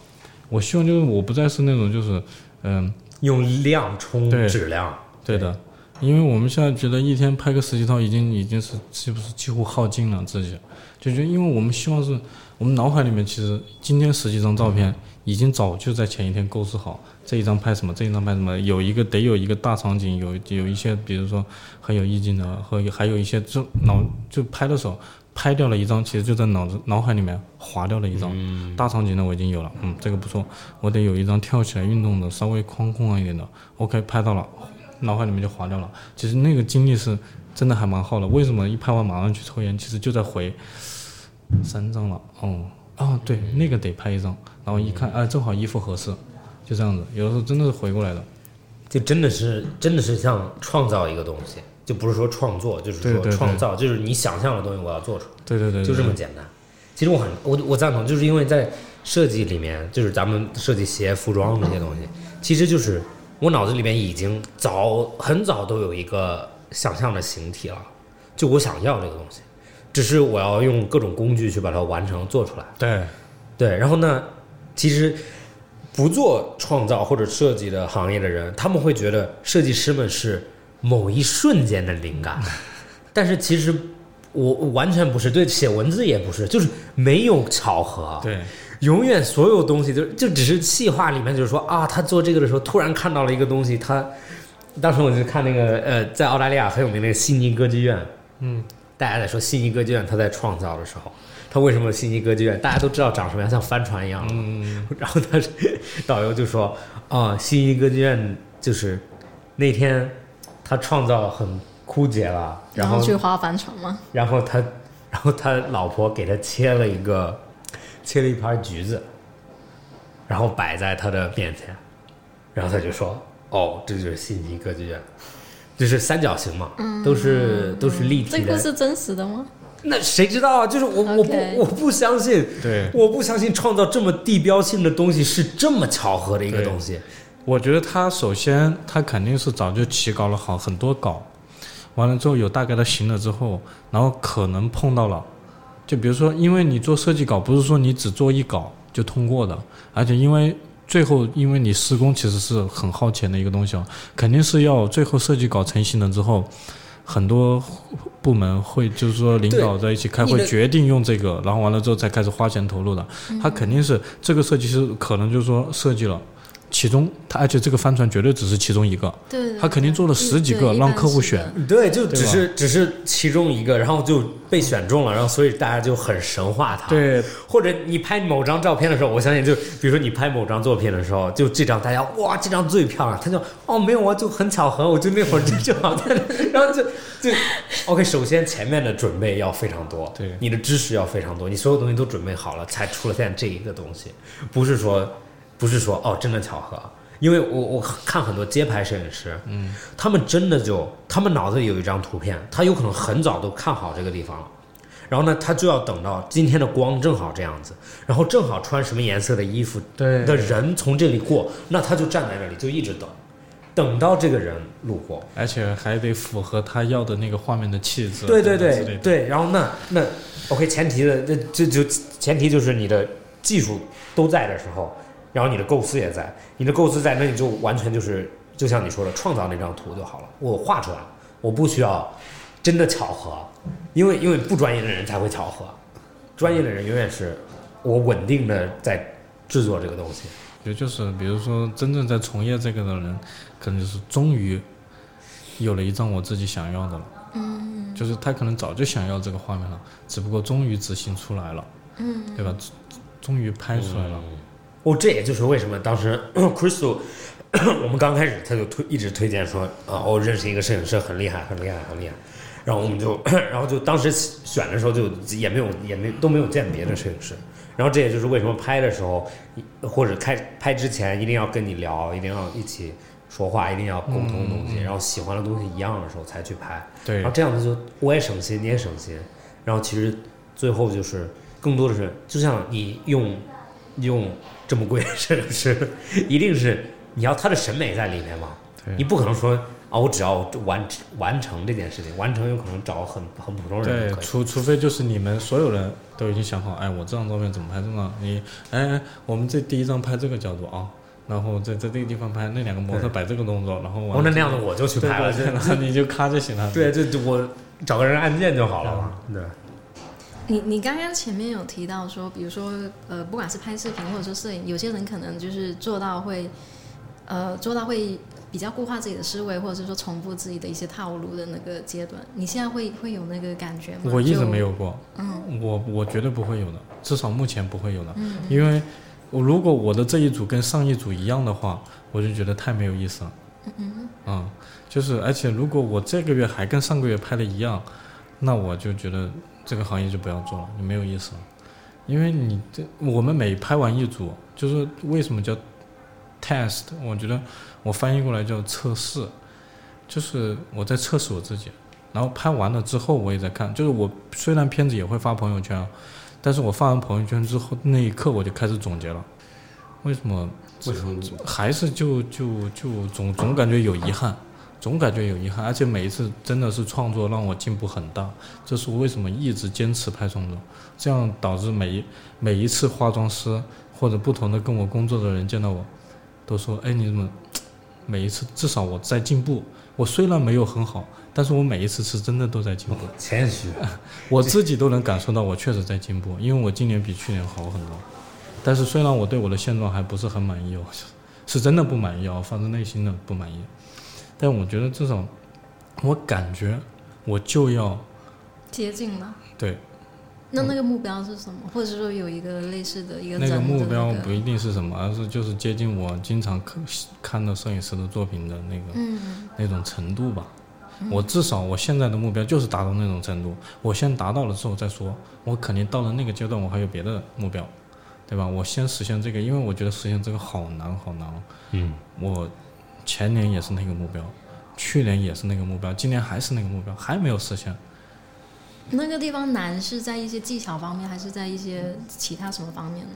我希望就是我不再是那种就是，嗯，用量冲对质量，对的，因为我们现在觉得一天拍个十几套已经已经是是不是几乎耗尽了自己，就觉得因为我们希望是我们脑海里面其实今天十几张照片已经早就在前一天构思好这一张拍什么，这一张拍什么，有一个得有一个大场景，有有一些比如说很有意境的，和还有一些就脑就拍的时候。拍掉了一张，其实就在脑子脑海里面划掉了一张、大场景的，我已经有了，嗯，这个不错，我得有一张跳起来运动的，稍微框框一点的，OK，拍到了，脑海里面就划掉了。其实那个经历是真的还蛮好的。为什么一拍完马上去抽烟？其实就在回三张了。哦，哦，对，那个得拍一张。然后一看，哎，正好衣服合适，就这样子。有的时候真的是回过来的。就真的是真的是像创造一个东西，就不是说创作，就是说对对对创造，就是你想象的东西我要做出来。对对对，就这么简单。其实我很我我赞同，就是因为在设计里面，就是咱们设计鞋、服装这些东西，其实就是我脑子里面已经早很早都有一个想象的形体了，就我想要这个东西，只是我要用各种工具去把它完成做出来。对。对，然后呢，其实不做创造或者设计的行业的人，他们会觉得设计师们是某一瞬间的灵感，但是其实我我完全不是，对，写文字也不是，就是没有巧合，对永远所有东西就就只是细化里面就是说啊，他做这个的时候突然看到了一个东西，他当时我就看那个呃，在澳大利亚很有名那个悉尼歌剧院，嗯，大家在说悉尼歌剧院，他在创造的时候，他为什么悉尼歌剧院大家都知道长什么样，像帆船一样。嗯，然后他导游就说啊，悉尼歌剧院就是那天他创造很枯竭了，然后然后去划帆船吗？然后他，然后他老婆给他切了一个，切了一盘橘子，然后摆在他的面前，然后他就说：“哦，这就是悉尼歌剧院，就是三角形嘛，都是都是立体的。这个是真实的吗？那谁知道啊？就是我我不我不相信，对我不相信创造这么地标性的东西是这么巧合的一个东西。我觉得他首先他肯定是早就起稿了好很多稿，完了之后有大概的形了之后，然后可能碰到了，就比如说，因为你做设计稿不是说你只做一稿就通过的，而且因为最后因为你施工其实是很耗钱的一个东西哦，肯定是要最后设计稿成型了之后。很多部门会就是说领导在一起开会决定用这个，然后完了之后才开始花钱投入的。他肯定是这个设计师可能就是说设计了，其中他而且这个帆船绝对只是其中一个，对对他肯定做了十几个让客户选。对，就只是只是其中一个，然后就被选中了，然后所以大家就很神化他。对，或者你拍某张照片的时候，我相信就比如说你拍某张作品的时候，就这张大家哇这张最漂亮，他就哦没有啊，就很巧合，我就那会儿就正好在那，然后就就 OK。首先前面的准备要非常多，对你的知识要非常多，你所有东西都准备好了，才出了现在这一个东西，不是说不是说哦真的巧合。因为我我看很多街拍摄影师，嗯，他们真的就他们脑子里有一张图片，他有可能很早都看好这个地方了，然后呢，他就要等到今天的光正好这样子，然后正好穿什么颜色的衣服对的人从这里过，那他就站在那里就一直等，等到这个人路过。而且还得符合他要的那个画面的气质。对对对对，然后那那 OK，前提的那这就前提就是你的技术都在的时候，然后你的构思也在，你的构思在，那你就完全就是就像你说的，创造那张图就好了，我画出来，我不需要真的巧合，因为因为不专业的人才会巧合，专业的人永远是我稳定的在制作这个东西。也就是比如说真正在从业这个的人，可能就是终于有了一张我自己想要的了。嗯，就是他可能早就想要这个画面了，只不过终于执行出来了。嗯，对吧？终终于拍出来了。哦，这也就是为什么当时 Crystal 我们刚开始他就推一直推荐说啊，我认识一个摄影师很厉害，很厉害，很厉害。然后我们就，然后就当时选的时候就也没有也没都没有见别的摄影师。然后这也就是为什么拍的时候，或者开拍之前一定要跟你聊，一定要一起说话，一定要沟通东西，然后喜欢的东西一样的时候才去拍。对然后这样子就我也省心，你也省心。然后其实最后就是更多的是，就像你用用这么贵的摄影师，一定是你要他的审美在里面嘛。你不可能说啊，我只要完完成这件事情，完成有可能找很很普通人对。除除非就是你们所有人都已经想好，哎，我这张照片怎么拍这张？你，哎，我们这第一张拍这个角度啊，然后在在这个地方拍那两个模特摆这个动作，然后完哦，那了那样的我就去拍了，然后你就咔就行了。对，这这我找个人按键就好了嘛。对，你你刚刚前面有提到说，比如说呃，不管是拍视频或者说摄影，有些人可能就是做到会呃做到会比较固化自己的思维，或者是说重复自己的一些套路的那个阶段。你现在会会有那个感觉吗？我一直没有过，嗯我我绝对不会有的，至少目前不会有的，因为我如果我的这一组跟上一组一样的话，我就觉得太没有意思了。嗯嗯就是而且如果我这个月还跟上个月拍的一样，那我就觉得这个行业就不要做了，你没有意思了，因为你这我们每拍完一组，就是为什么叫 test？我觉得我翻译过来叫测试，就是我在测试我自己。然后拍完了之后，我也在看，就是我虽然片子也会发朋友圈啊，但是我发完朋友圈之后，那一刻我就开始总结了，为什么为什么？还是就就就总总感觉有遗憾，总感觉有遗憾，而且每一次真的是创作让我进步很大，这是我为什么一直坚持拍创作，这样导致每一每一次化妆师或者不同的跟我工作的人见到我，都说，哎，你怎么每一次至少我在进步，我虽然没有很好，但是我每一次是真的都在进步，谦虚。我自己都能感受到我确实在进步，因为我今年比去年好很多。但是虽然我对我的现状还不是很满意我，是真的不满意哦，发自内心的不满意。但我觉得至少，我感觉我就要接近了。对，那那个目标是什么？或者说有一个类似的一个那个目标不一定是什么，而是就是接近我经常看看到摄影师的作品的那个、嗯那种程度吧。我至少我现在的目标就是达到那种程度，我先达到了之后再说，我肯定到了那个阶段，我还有别的目标，对吧？我先实现这个，因为我觉得实现这个好难好难哦。嗯，我前年也是那个目标，去年也是那个目标，今年还是那个目标，还没有实现。那个地方难是在一些技巧方面，还是在一些其他什么方面呢？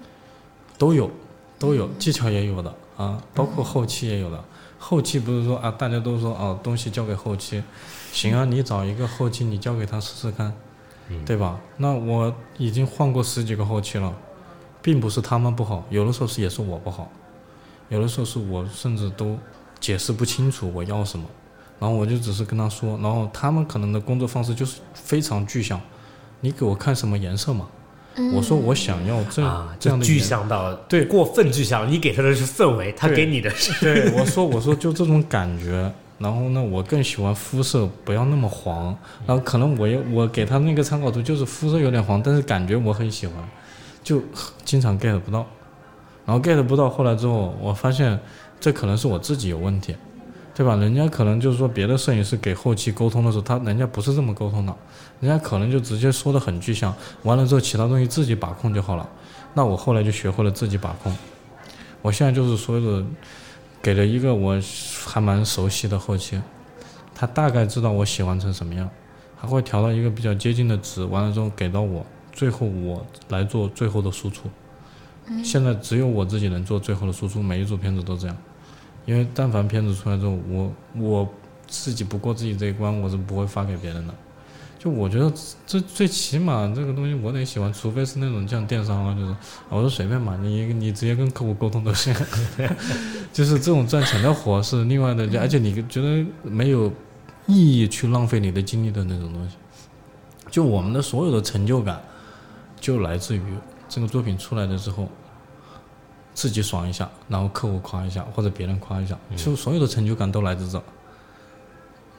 都有，都有，技巧也有的啊，包括后期也有的。后期不是说啊，大家都说哦，东西交给后期，行啊，你找一个后期，你交给他试试看，对吧？那我已经换过十几个后期了，并不是他们不好，有的时候是也是我不好，有的时候是我甚至都解释不清楚我要什么，然后我就只是跟他说，然后他们可能的工作方式就是非常具象，你给我看什么颜色嘛？我说我想要这、啊，这样的具象到对过分具象，你给他的是氛围，他给你的是对，我说我说就这种感觉，然后呢，我更喜欢肤色不要那么黄，然后可能我也我给他那个参考图就是肤色有点黄，但是感觉我很喜欢，就经常 get 不到，然后 get 不到，后来之后我发现这可能是我自己有问题，对吧？人家可能就是说别的摄影师给后期沟通的时候，他人家不是这么沟通的，人家可能就直接说的很具象，完了之后其他东西自己把控就好了。那我后来就学会了自己把控，我现在就是所有的给了一个我还蛮熟悉的后期，他大概知道我喜欢成什么样，他会调到一个比较接近的值，完了之后给到我，最后我来做最后的输出。现在只有我自己能做最后的输出，每一组片子都这样，因为但凡片子出来之后，我我自己不过自己这一关，我是不会发给别人的。就我觉得这最起码这个东西我得喜欢，除非是那种像电商啊，就是我说随便嘛，你你直接跟客户沟通都行。就是这种赚钱的活是另外的，而且你觉得没有意义去浪费你的精力的那种东西。就我们的所有的成就感，就来自于这个作品出来的之后，自己爽一下，然后客户夸一下，或者别人夸一下，就所有的成就感都来自这。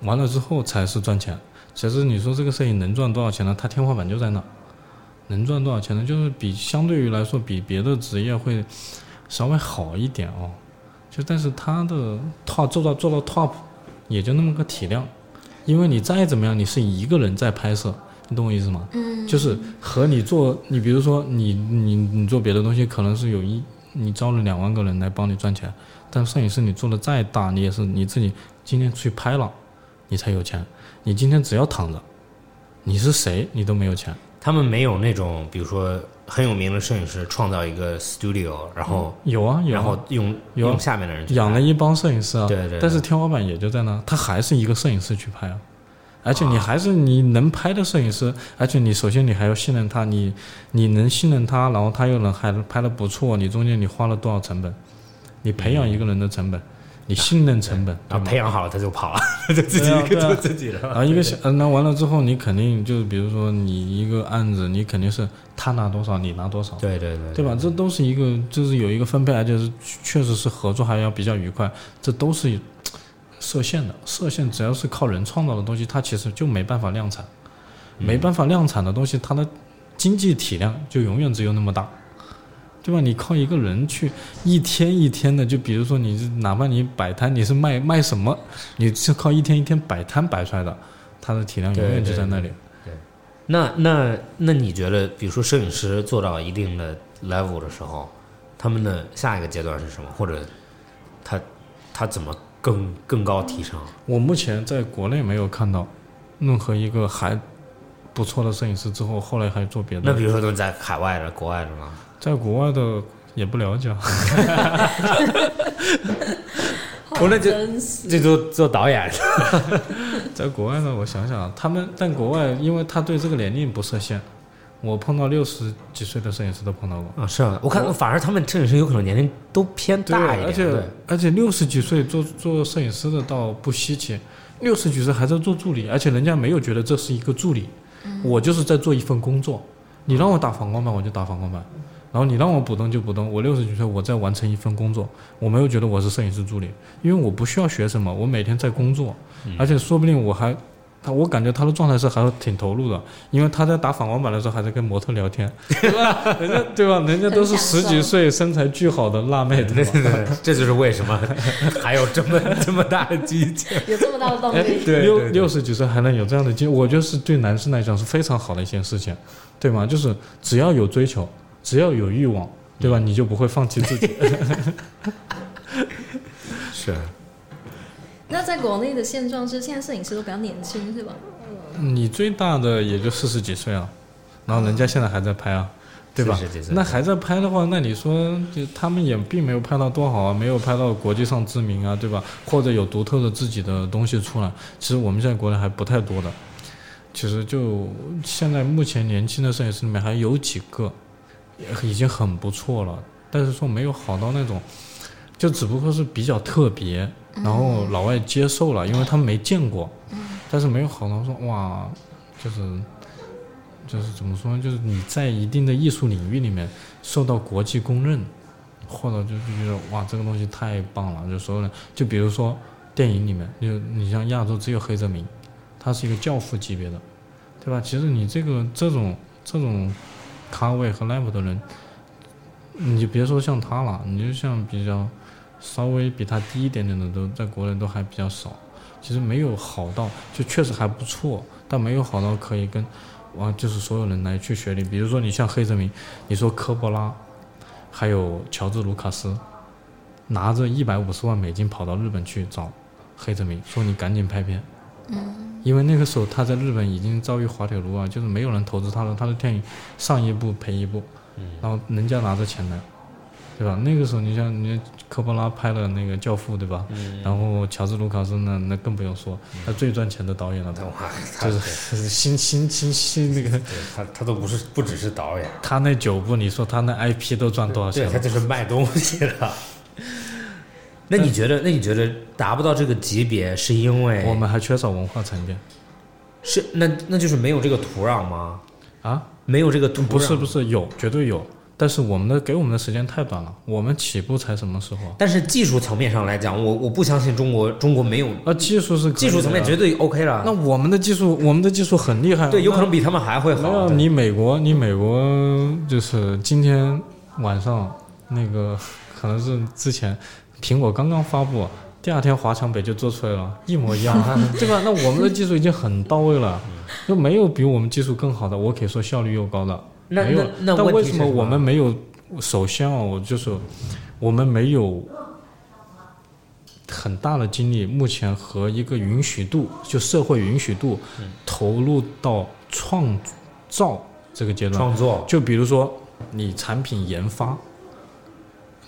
完了之后才是赚钱。其实你说这个摄影能赚多少钱呢？它天花板就在那，能赚多少钱呢？就是比相对于来说比别的职业会稍微好一点哦。就但是它的 top 做到做到 top 也就那么个体量，因为你再怎么样，你是一个人在拍摄，你懂我意思吗？嗯，就是和你做，你比如说你你你做别的东西，可能是有一你招了两万个人来帮你赚钱，但摄影师你做的再大，你也是你自己今天去拍了，你才有钱。你今天只要躺着，你是谁你都没有钱。他们没有那种，比如说很有名的摄影师创造一个 studio，然后、有啊有啊，然后用用下面的人去养了一帮摄影师啊，对对对。但是天花板也就在那，他还是一个摄影师去拍啊，而且你还是你能拍的摄影师，而且你首先你还要信任他，你你能信任他，然后他又能还拍的不错，你中间你花了多少成本？你培养一个人的成本，你信任成本，对吗然后培养好了他就跑了，他 就自己对啊对啊做自己的了。然后一个小，呃那完了之后，你肯定就是比如说你一个案子，你肯定是他拿多少，你拿多少，对对对对吧？这都是一个，就是有一个分配，而且是确实是合作还要比较愉快，这都是设限的。设限只要是靠人创造的东西，它其实就没办法量产，没办法量产的东西，它的经济体量就永远只有那么大。对吧？你靠一个人去一天一天的，就比如说你哪怕你摆摊，你是卖卖什么，你是靠一天一天摆摊摆出来的，它的体量永远就在那里。对那那那你觉得，比如说摄影师做到一定的 level 的时候，他们的下一个阶段是什么？或者他他怎么更更高提升？我目前在国内没有看到任何一个还不错的摄影师之后，后来还做别的。那比如说都是在海外的、国外的吗？在国外的也不了解啊，我那就真是这做做导演，在国外呢，我想想啊，他们但国外因为他对这个年龄不设限，我碰到六十几岁的摄影师都碰到过。啊，是啊，我看反而他们摄影师有可能年龄都偏，大一点，而且对而且六十几岁做做摄影师的倒不稀奇，六十几岁还在做助理，而且人家没有觉得这是一个助理，我就是在做一份工作。你让我打反光板，我就打反光板；然后你让我补灯就补灯。我六十几岁，我在完成一份工作，我没有觉得我是摄影师助理，因为我不需要学什么，我每天在工作，而且说不定我还他我感觉他的状态是还是挺投入的，因为他在打反光板的时候还在跟模特聊天，对吧？人家对吧？人家都是十几岁身材巨好的辣妹，对吧？对，这就是为什么还有这么这么大的激情。有这么大的动哎力，，对六六十几岁还能有这样的经历，我觉得是对男生来讲是非常好的一件事情，对吗？就是只要有追求，只要有欲望，对吧？你就不会放弃自己。是，那在国内的现状是，现在摄影师都比较年轻，是吧？你最大的也就四十几岁啊，然后人家现在还在拍啊，对吧40几？岁那还在拍的话，那你说就他们也并没有拍到多好啊，没有拍到国际上知名啊，对吧？或者有独特的自己的东西出来，其实我们现在国内还不太多的。其实就现在目前年轻的摄影师里面还有几个，也已经很不错了，但是说没有好到那种，就只不过是比较特别，然后老外接受了，因为他们没见过，但是没有好到说哇，就是就是怎么说？就是你在一定的艺术领域里面受到国际公认，或者就是觉得哇这个东西太棒了，就所有人就比如说电影里面，就你像亚洲只有黑泽明，他是一个教父级别的，对吧？其实你这个这种这种咖位和 level 的人，你就别说像他了，你就像比较稍微比他低一点点的都在国内都还比较少。其实没有好到，就确实还不错，但没有好到可以跟，哇，就是所有人来去学你。比如说你像黑泽明，你说科波拉，还有乔治卢卡斯，拿着一百五十万美金跑到日本去找黑泽明，说你赶紧拍片。嗯。因为那个时候他在日本已经遭遇滑铁卢啊，就是没有人投资他了，他的电影上一部赔一部，然后人家拿着钱来，对吧？那个时候你像你科波拉拍了那个《教父》，对吧？然后乔治卢卡斯呢那更不用说，他最赚钱的导演了，哇，他就是是新新新新那个，他他都不是不只是导演，他那九部，你说他那 IP 都赚多少钱？对他就是卖东西的。那你觉得？那你觉得达不到这个级别，是因为我们还缺少文化沉淀是那那就是没有这个土壤吗？啊？没有这个土壤？不是不是有，绝对有，但是我们的给我们的时间太短了，我们起步才什么时候？但是技术层面上来讲，我我不相信中国中国没有啊，技术是技术层面绝对 OK 了。那我们的技术，我们的技术很厉害啊，对，有可能比他们还会没好。有你美国，你美国就是今天晚上那个 可能是之前苹果刚刚发布，第二天华强北就做出来了，一模一样，对吧？那我们的技术已经很到位了，就没有比我们技术更好的，我可以说效率又高的，那没有那。那但为什么我们没有？首先啊，我就是我们没有很大的精力，目前和一个允许度，就社会允许度，投入到创造这个阶段。创作？就比如说你产品研发，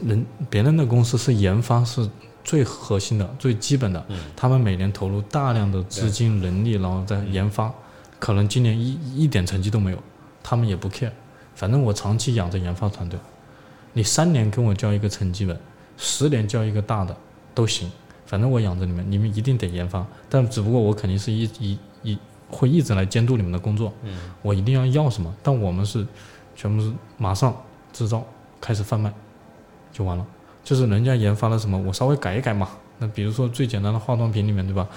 人别人的公司是研发是最核心的、最基本的，他们每年投入大量的资金、人力，然后在研发，可能今年一一点成绩都没有，他们也不 care，反正我长期养着研发团队，你三年跟我交一个成绩本，十年交一个大的都行，反正我养着你们，你们一定得研发，但只不过我肯定是一一一会一直来监督你们的工作，嗯。我一定要要什么，但我们是全部是马上制造开始贩卖就完了，就是人家研发了什么，我稍微改一改嘛。那比如说最简单的化妆品里面，对吧？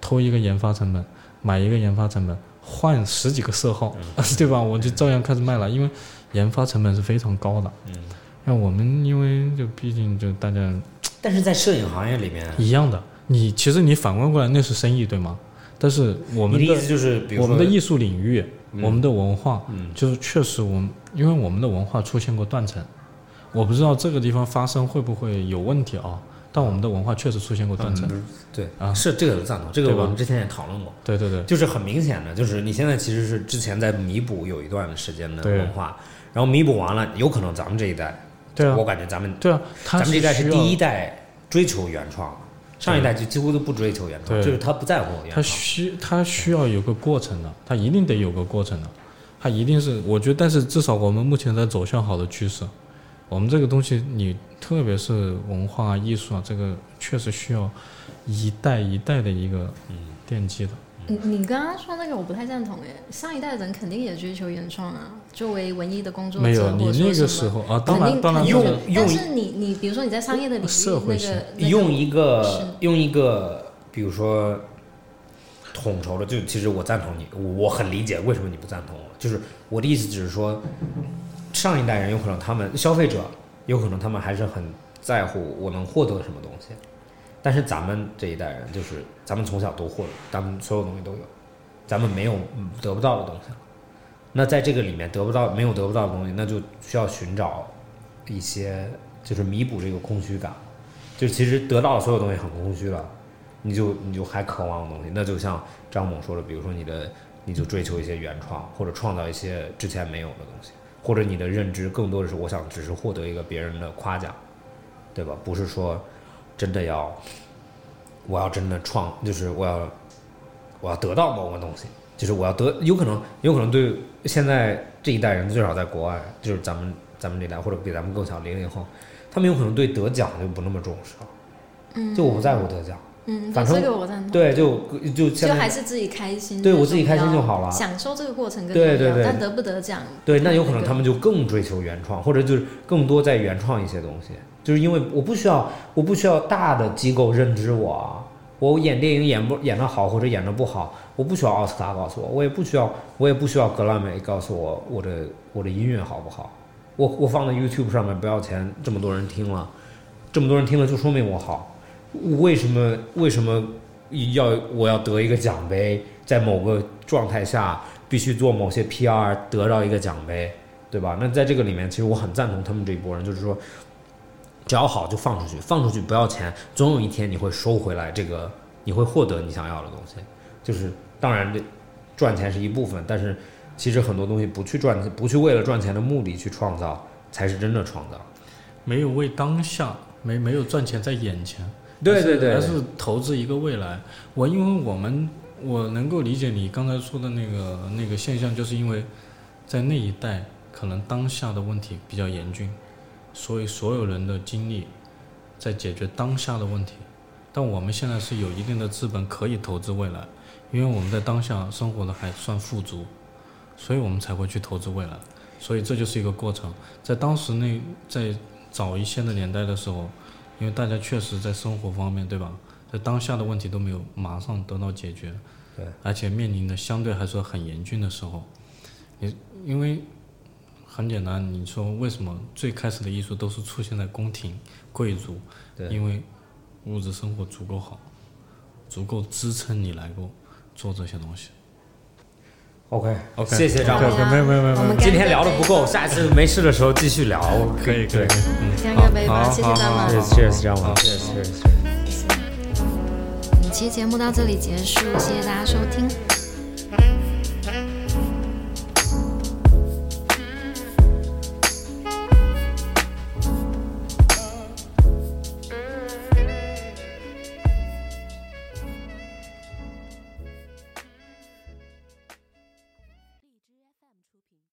偷一个研发成本，买一个研发成本，换十几个色号，对吧？我就照样开始卖了，因为研发成本是非常高的。嗯，那我们因为就毕竟就大家但是在摄影行业里面，一样的，你其实你反观过来那是生意对吗？但是我们的的意思就是，比如我们的艺术领域，嗯我们的文化，嗯就是确实我们因为我们的文化出现过断层，我不知道这个地方发生会不会有问题啊？但我们的文化确实出现过断层。嗯对啊是这个有赞同，这个我们之前也讨论过。对对对，就是很明显的，就是你现在其实是之前在弥补有一段时间的文化，然后弥补完了，有可能咱们这一代，对啊我感觉咱们对啊，咱们这一代是第一代追求原创，上一代就几乎都不追求原创，就是他不在乎原创他。需他需要有个过程的，他一定得有个过程的，他一定是我觉得，但是至少我们目前在走向好的趋势。我们这个东西，你特别是文化艺术啊，这个确实需要一代一代的一个奠基的。你你刚刚说那个我不太赞同诶，上一代人肯定也追求原创啊，作为文艺的工作者，没有，你那个时候啊，当然当然用用是但是你你比如说你在商业的领域，社会性那个那个用一个用一个，比如说统筹的，就其实我赞同你，我很理解为什么你不赞同我。就是我的意思只是说，上一代人有可能他们消费者有可能他们还是很在乎我能获得什么东西，但是咱们这一代人就是咱们从小都获，咱们所有东西都有，咱们没有得不到的东西了。那在这个里面得不到没有得不到的东西，那就需要寻找一些就是弥补这个空虚感。就其实得到的所有东西很空虚了，你就你就还渴望的东西，那就像张猛说的，比如说你的你就追求一些原创，或者创造一些之前没有的东西，或者你的认知更多的是我想只是获得一个别人的夸奖，对吧？不是说真的要我要真的创，就是我要我要得到某个东西，就是我要得，有可能有可能对现在这一代人，最少在国外，就是咱们咱们这代或者比咱们更小零零后，他们有可能对得奖就不那么重视了，就我不在乎得奖，反正这个我赞同。对，就就就还是自己开心，对我自己开心就好了。享受这个过程更对对对。重要但得不得奖，对，那有可能他们就更追求原创，或者就是更多在原创一些东西，就是因为我不需要，我不需要大的机构认知我啊，我演电影演不演得好或者演得不好，我不需要奥斯卡告诉我，我也不需要，我也不需要格莱美告诉我我的我的音乐好不好，我我放在 YouTube 上面不要钱，这么多人听了，这么多人听了就说明我好，为什么为什么要我要得一个奖杯，在某个状态下必须做某些 PR 得到一个奖杯，对吧？那在这个里面，其实我很赞同他们这一波人，就是说，只要好就放出去，放出去不要钱，总有一天你会收回来这个，你会获得你想要的东西。就是当然这赚钱是一部分，但是其实很多东西不去赚，不去为了赚钱的目的去创造，才是真的创造。没有为当下，没没有赚钱在眼前，对对对而是投资一个未来。我因为我们我能够理解你刚才说的那个那个现象，就是因为在那一代可能当下的问题比较严峻，所以所有人的精力在解决当下的问题。但我们现在是有一定的资本可以投资未来，因为我们在当下生活的还算富足，所以我们才会去投资未来。所以这就是一个过程。在当时那在早一些的年代的时候，因为大家确实在生活方面，对吧？在当下的问题都没有马上得到解决，对，而且面临的相对还说很严峻的时候，你因为很简单，你说为什么最开始的艺术都是出现在宫廷、贵族？对因为物质生活足够好，足够支撑你来够做这些东西。OK OK 谢谢张对猛。对没有没有没有我们今天聊的不够，下次没事的时候继续聊。可以可以，对嗯，干个杯吧，好谢谢张好好猛。，Cheers，张老师，Cheers，Cheers。本期节目到这里结束，谢。谢大家收听。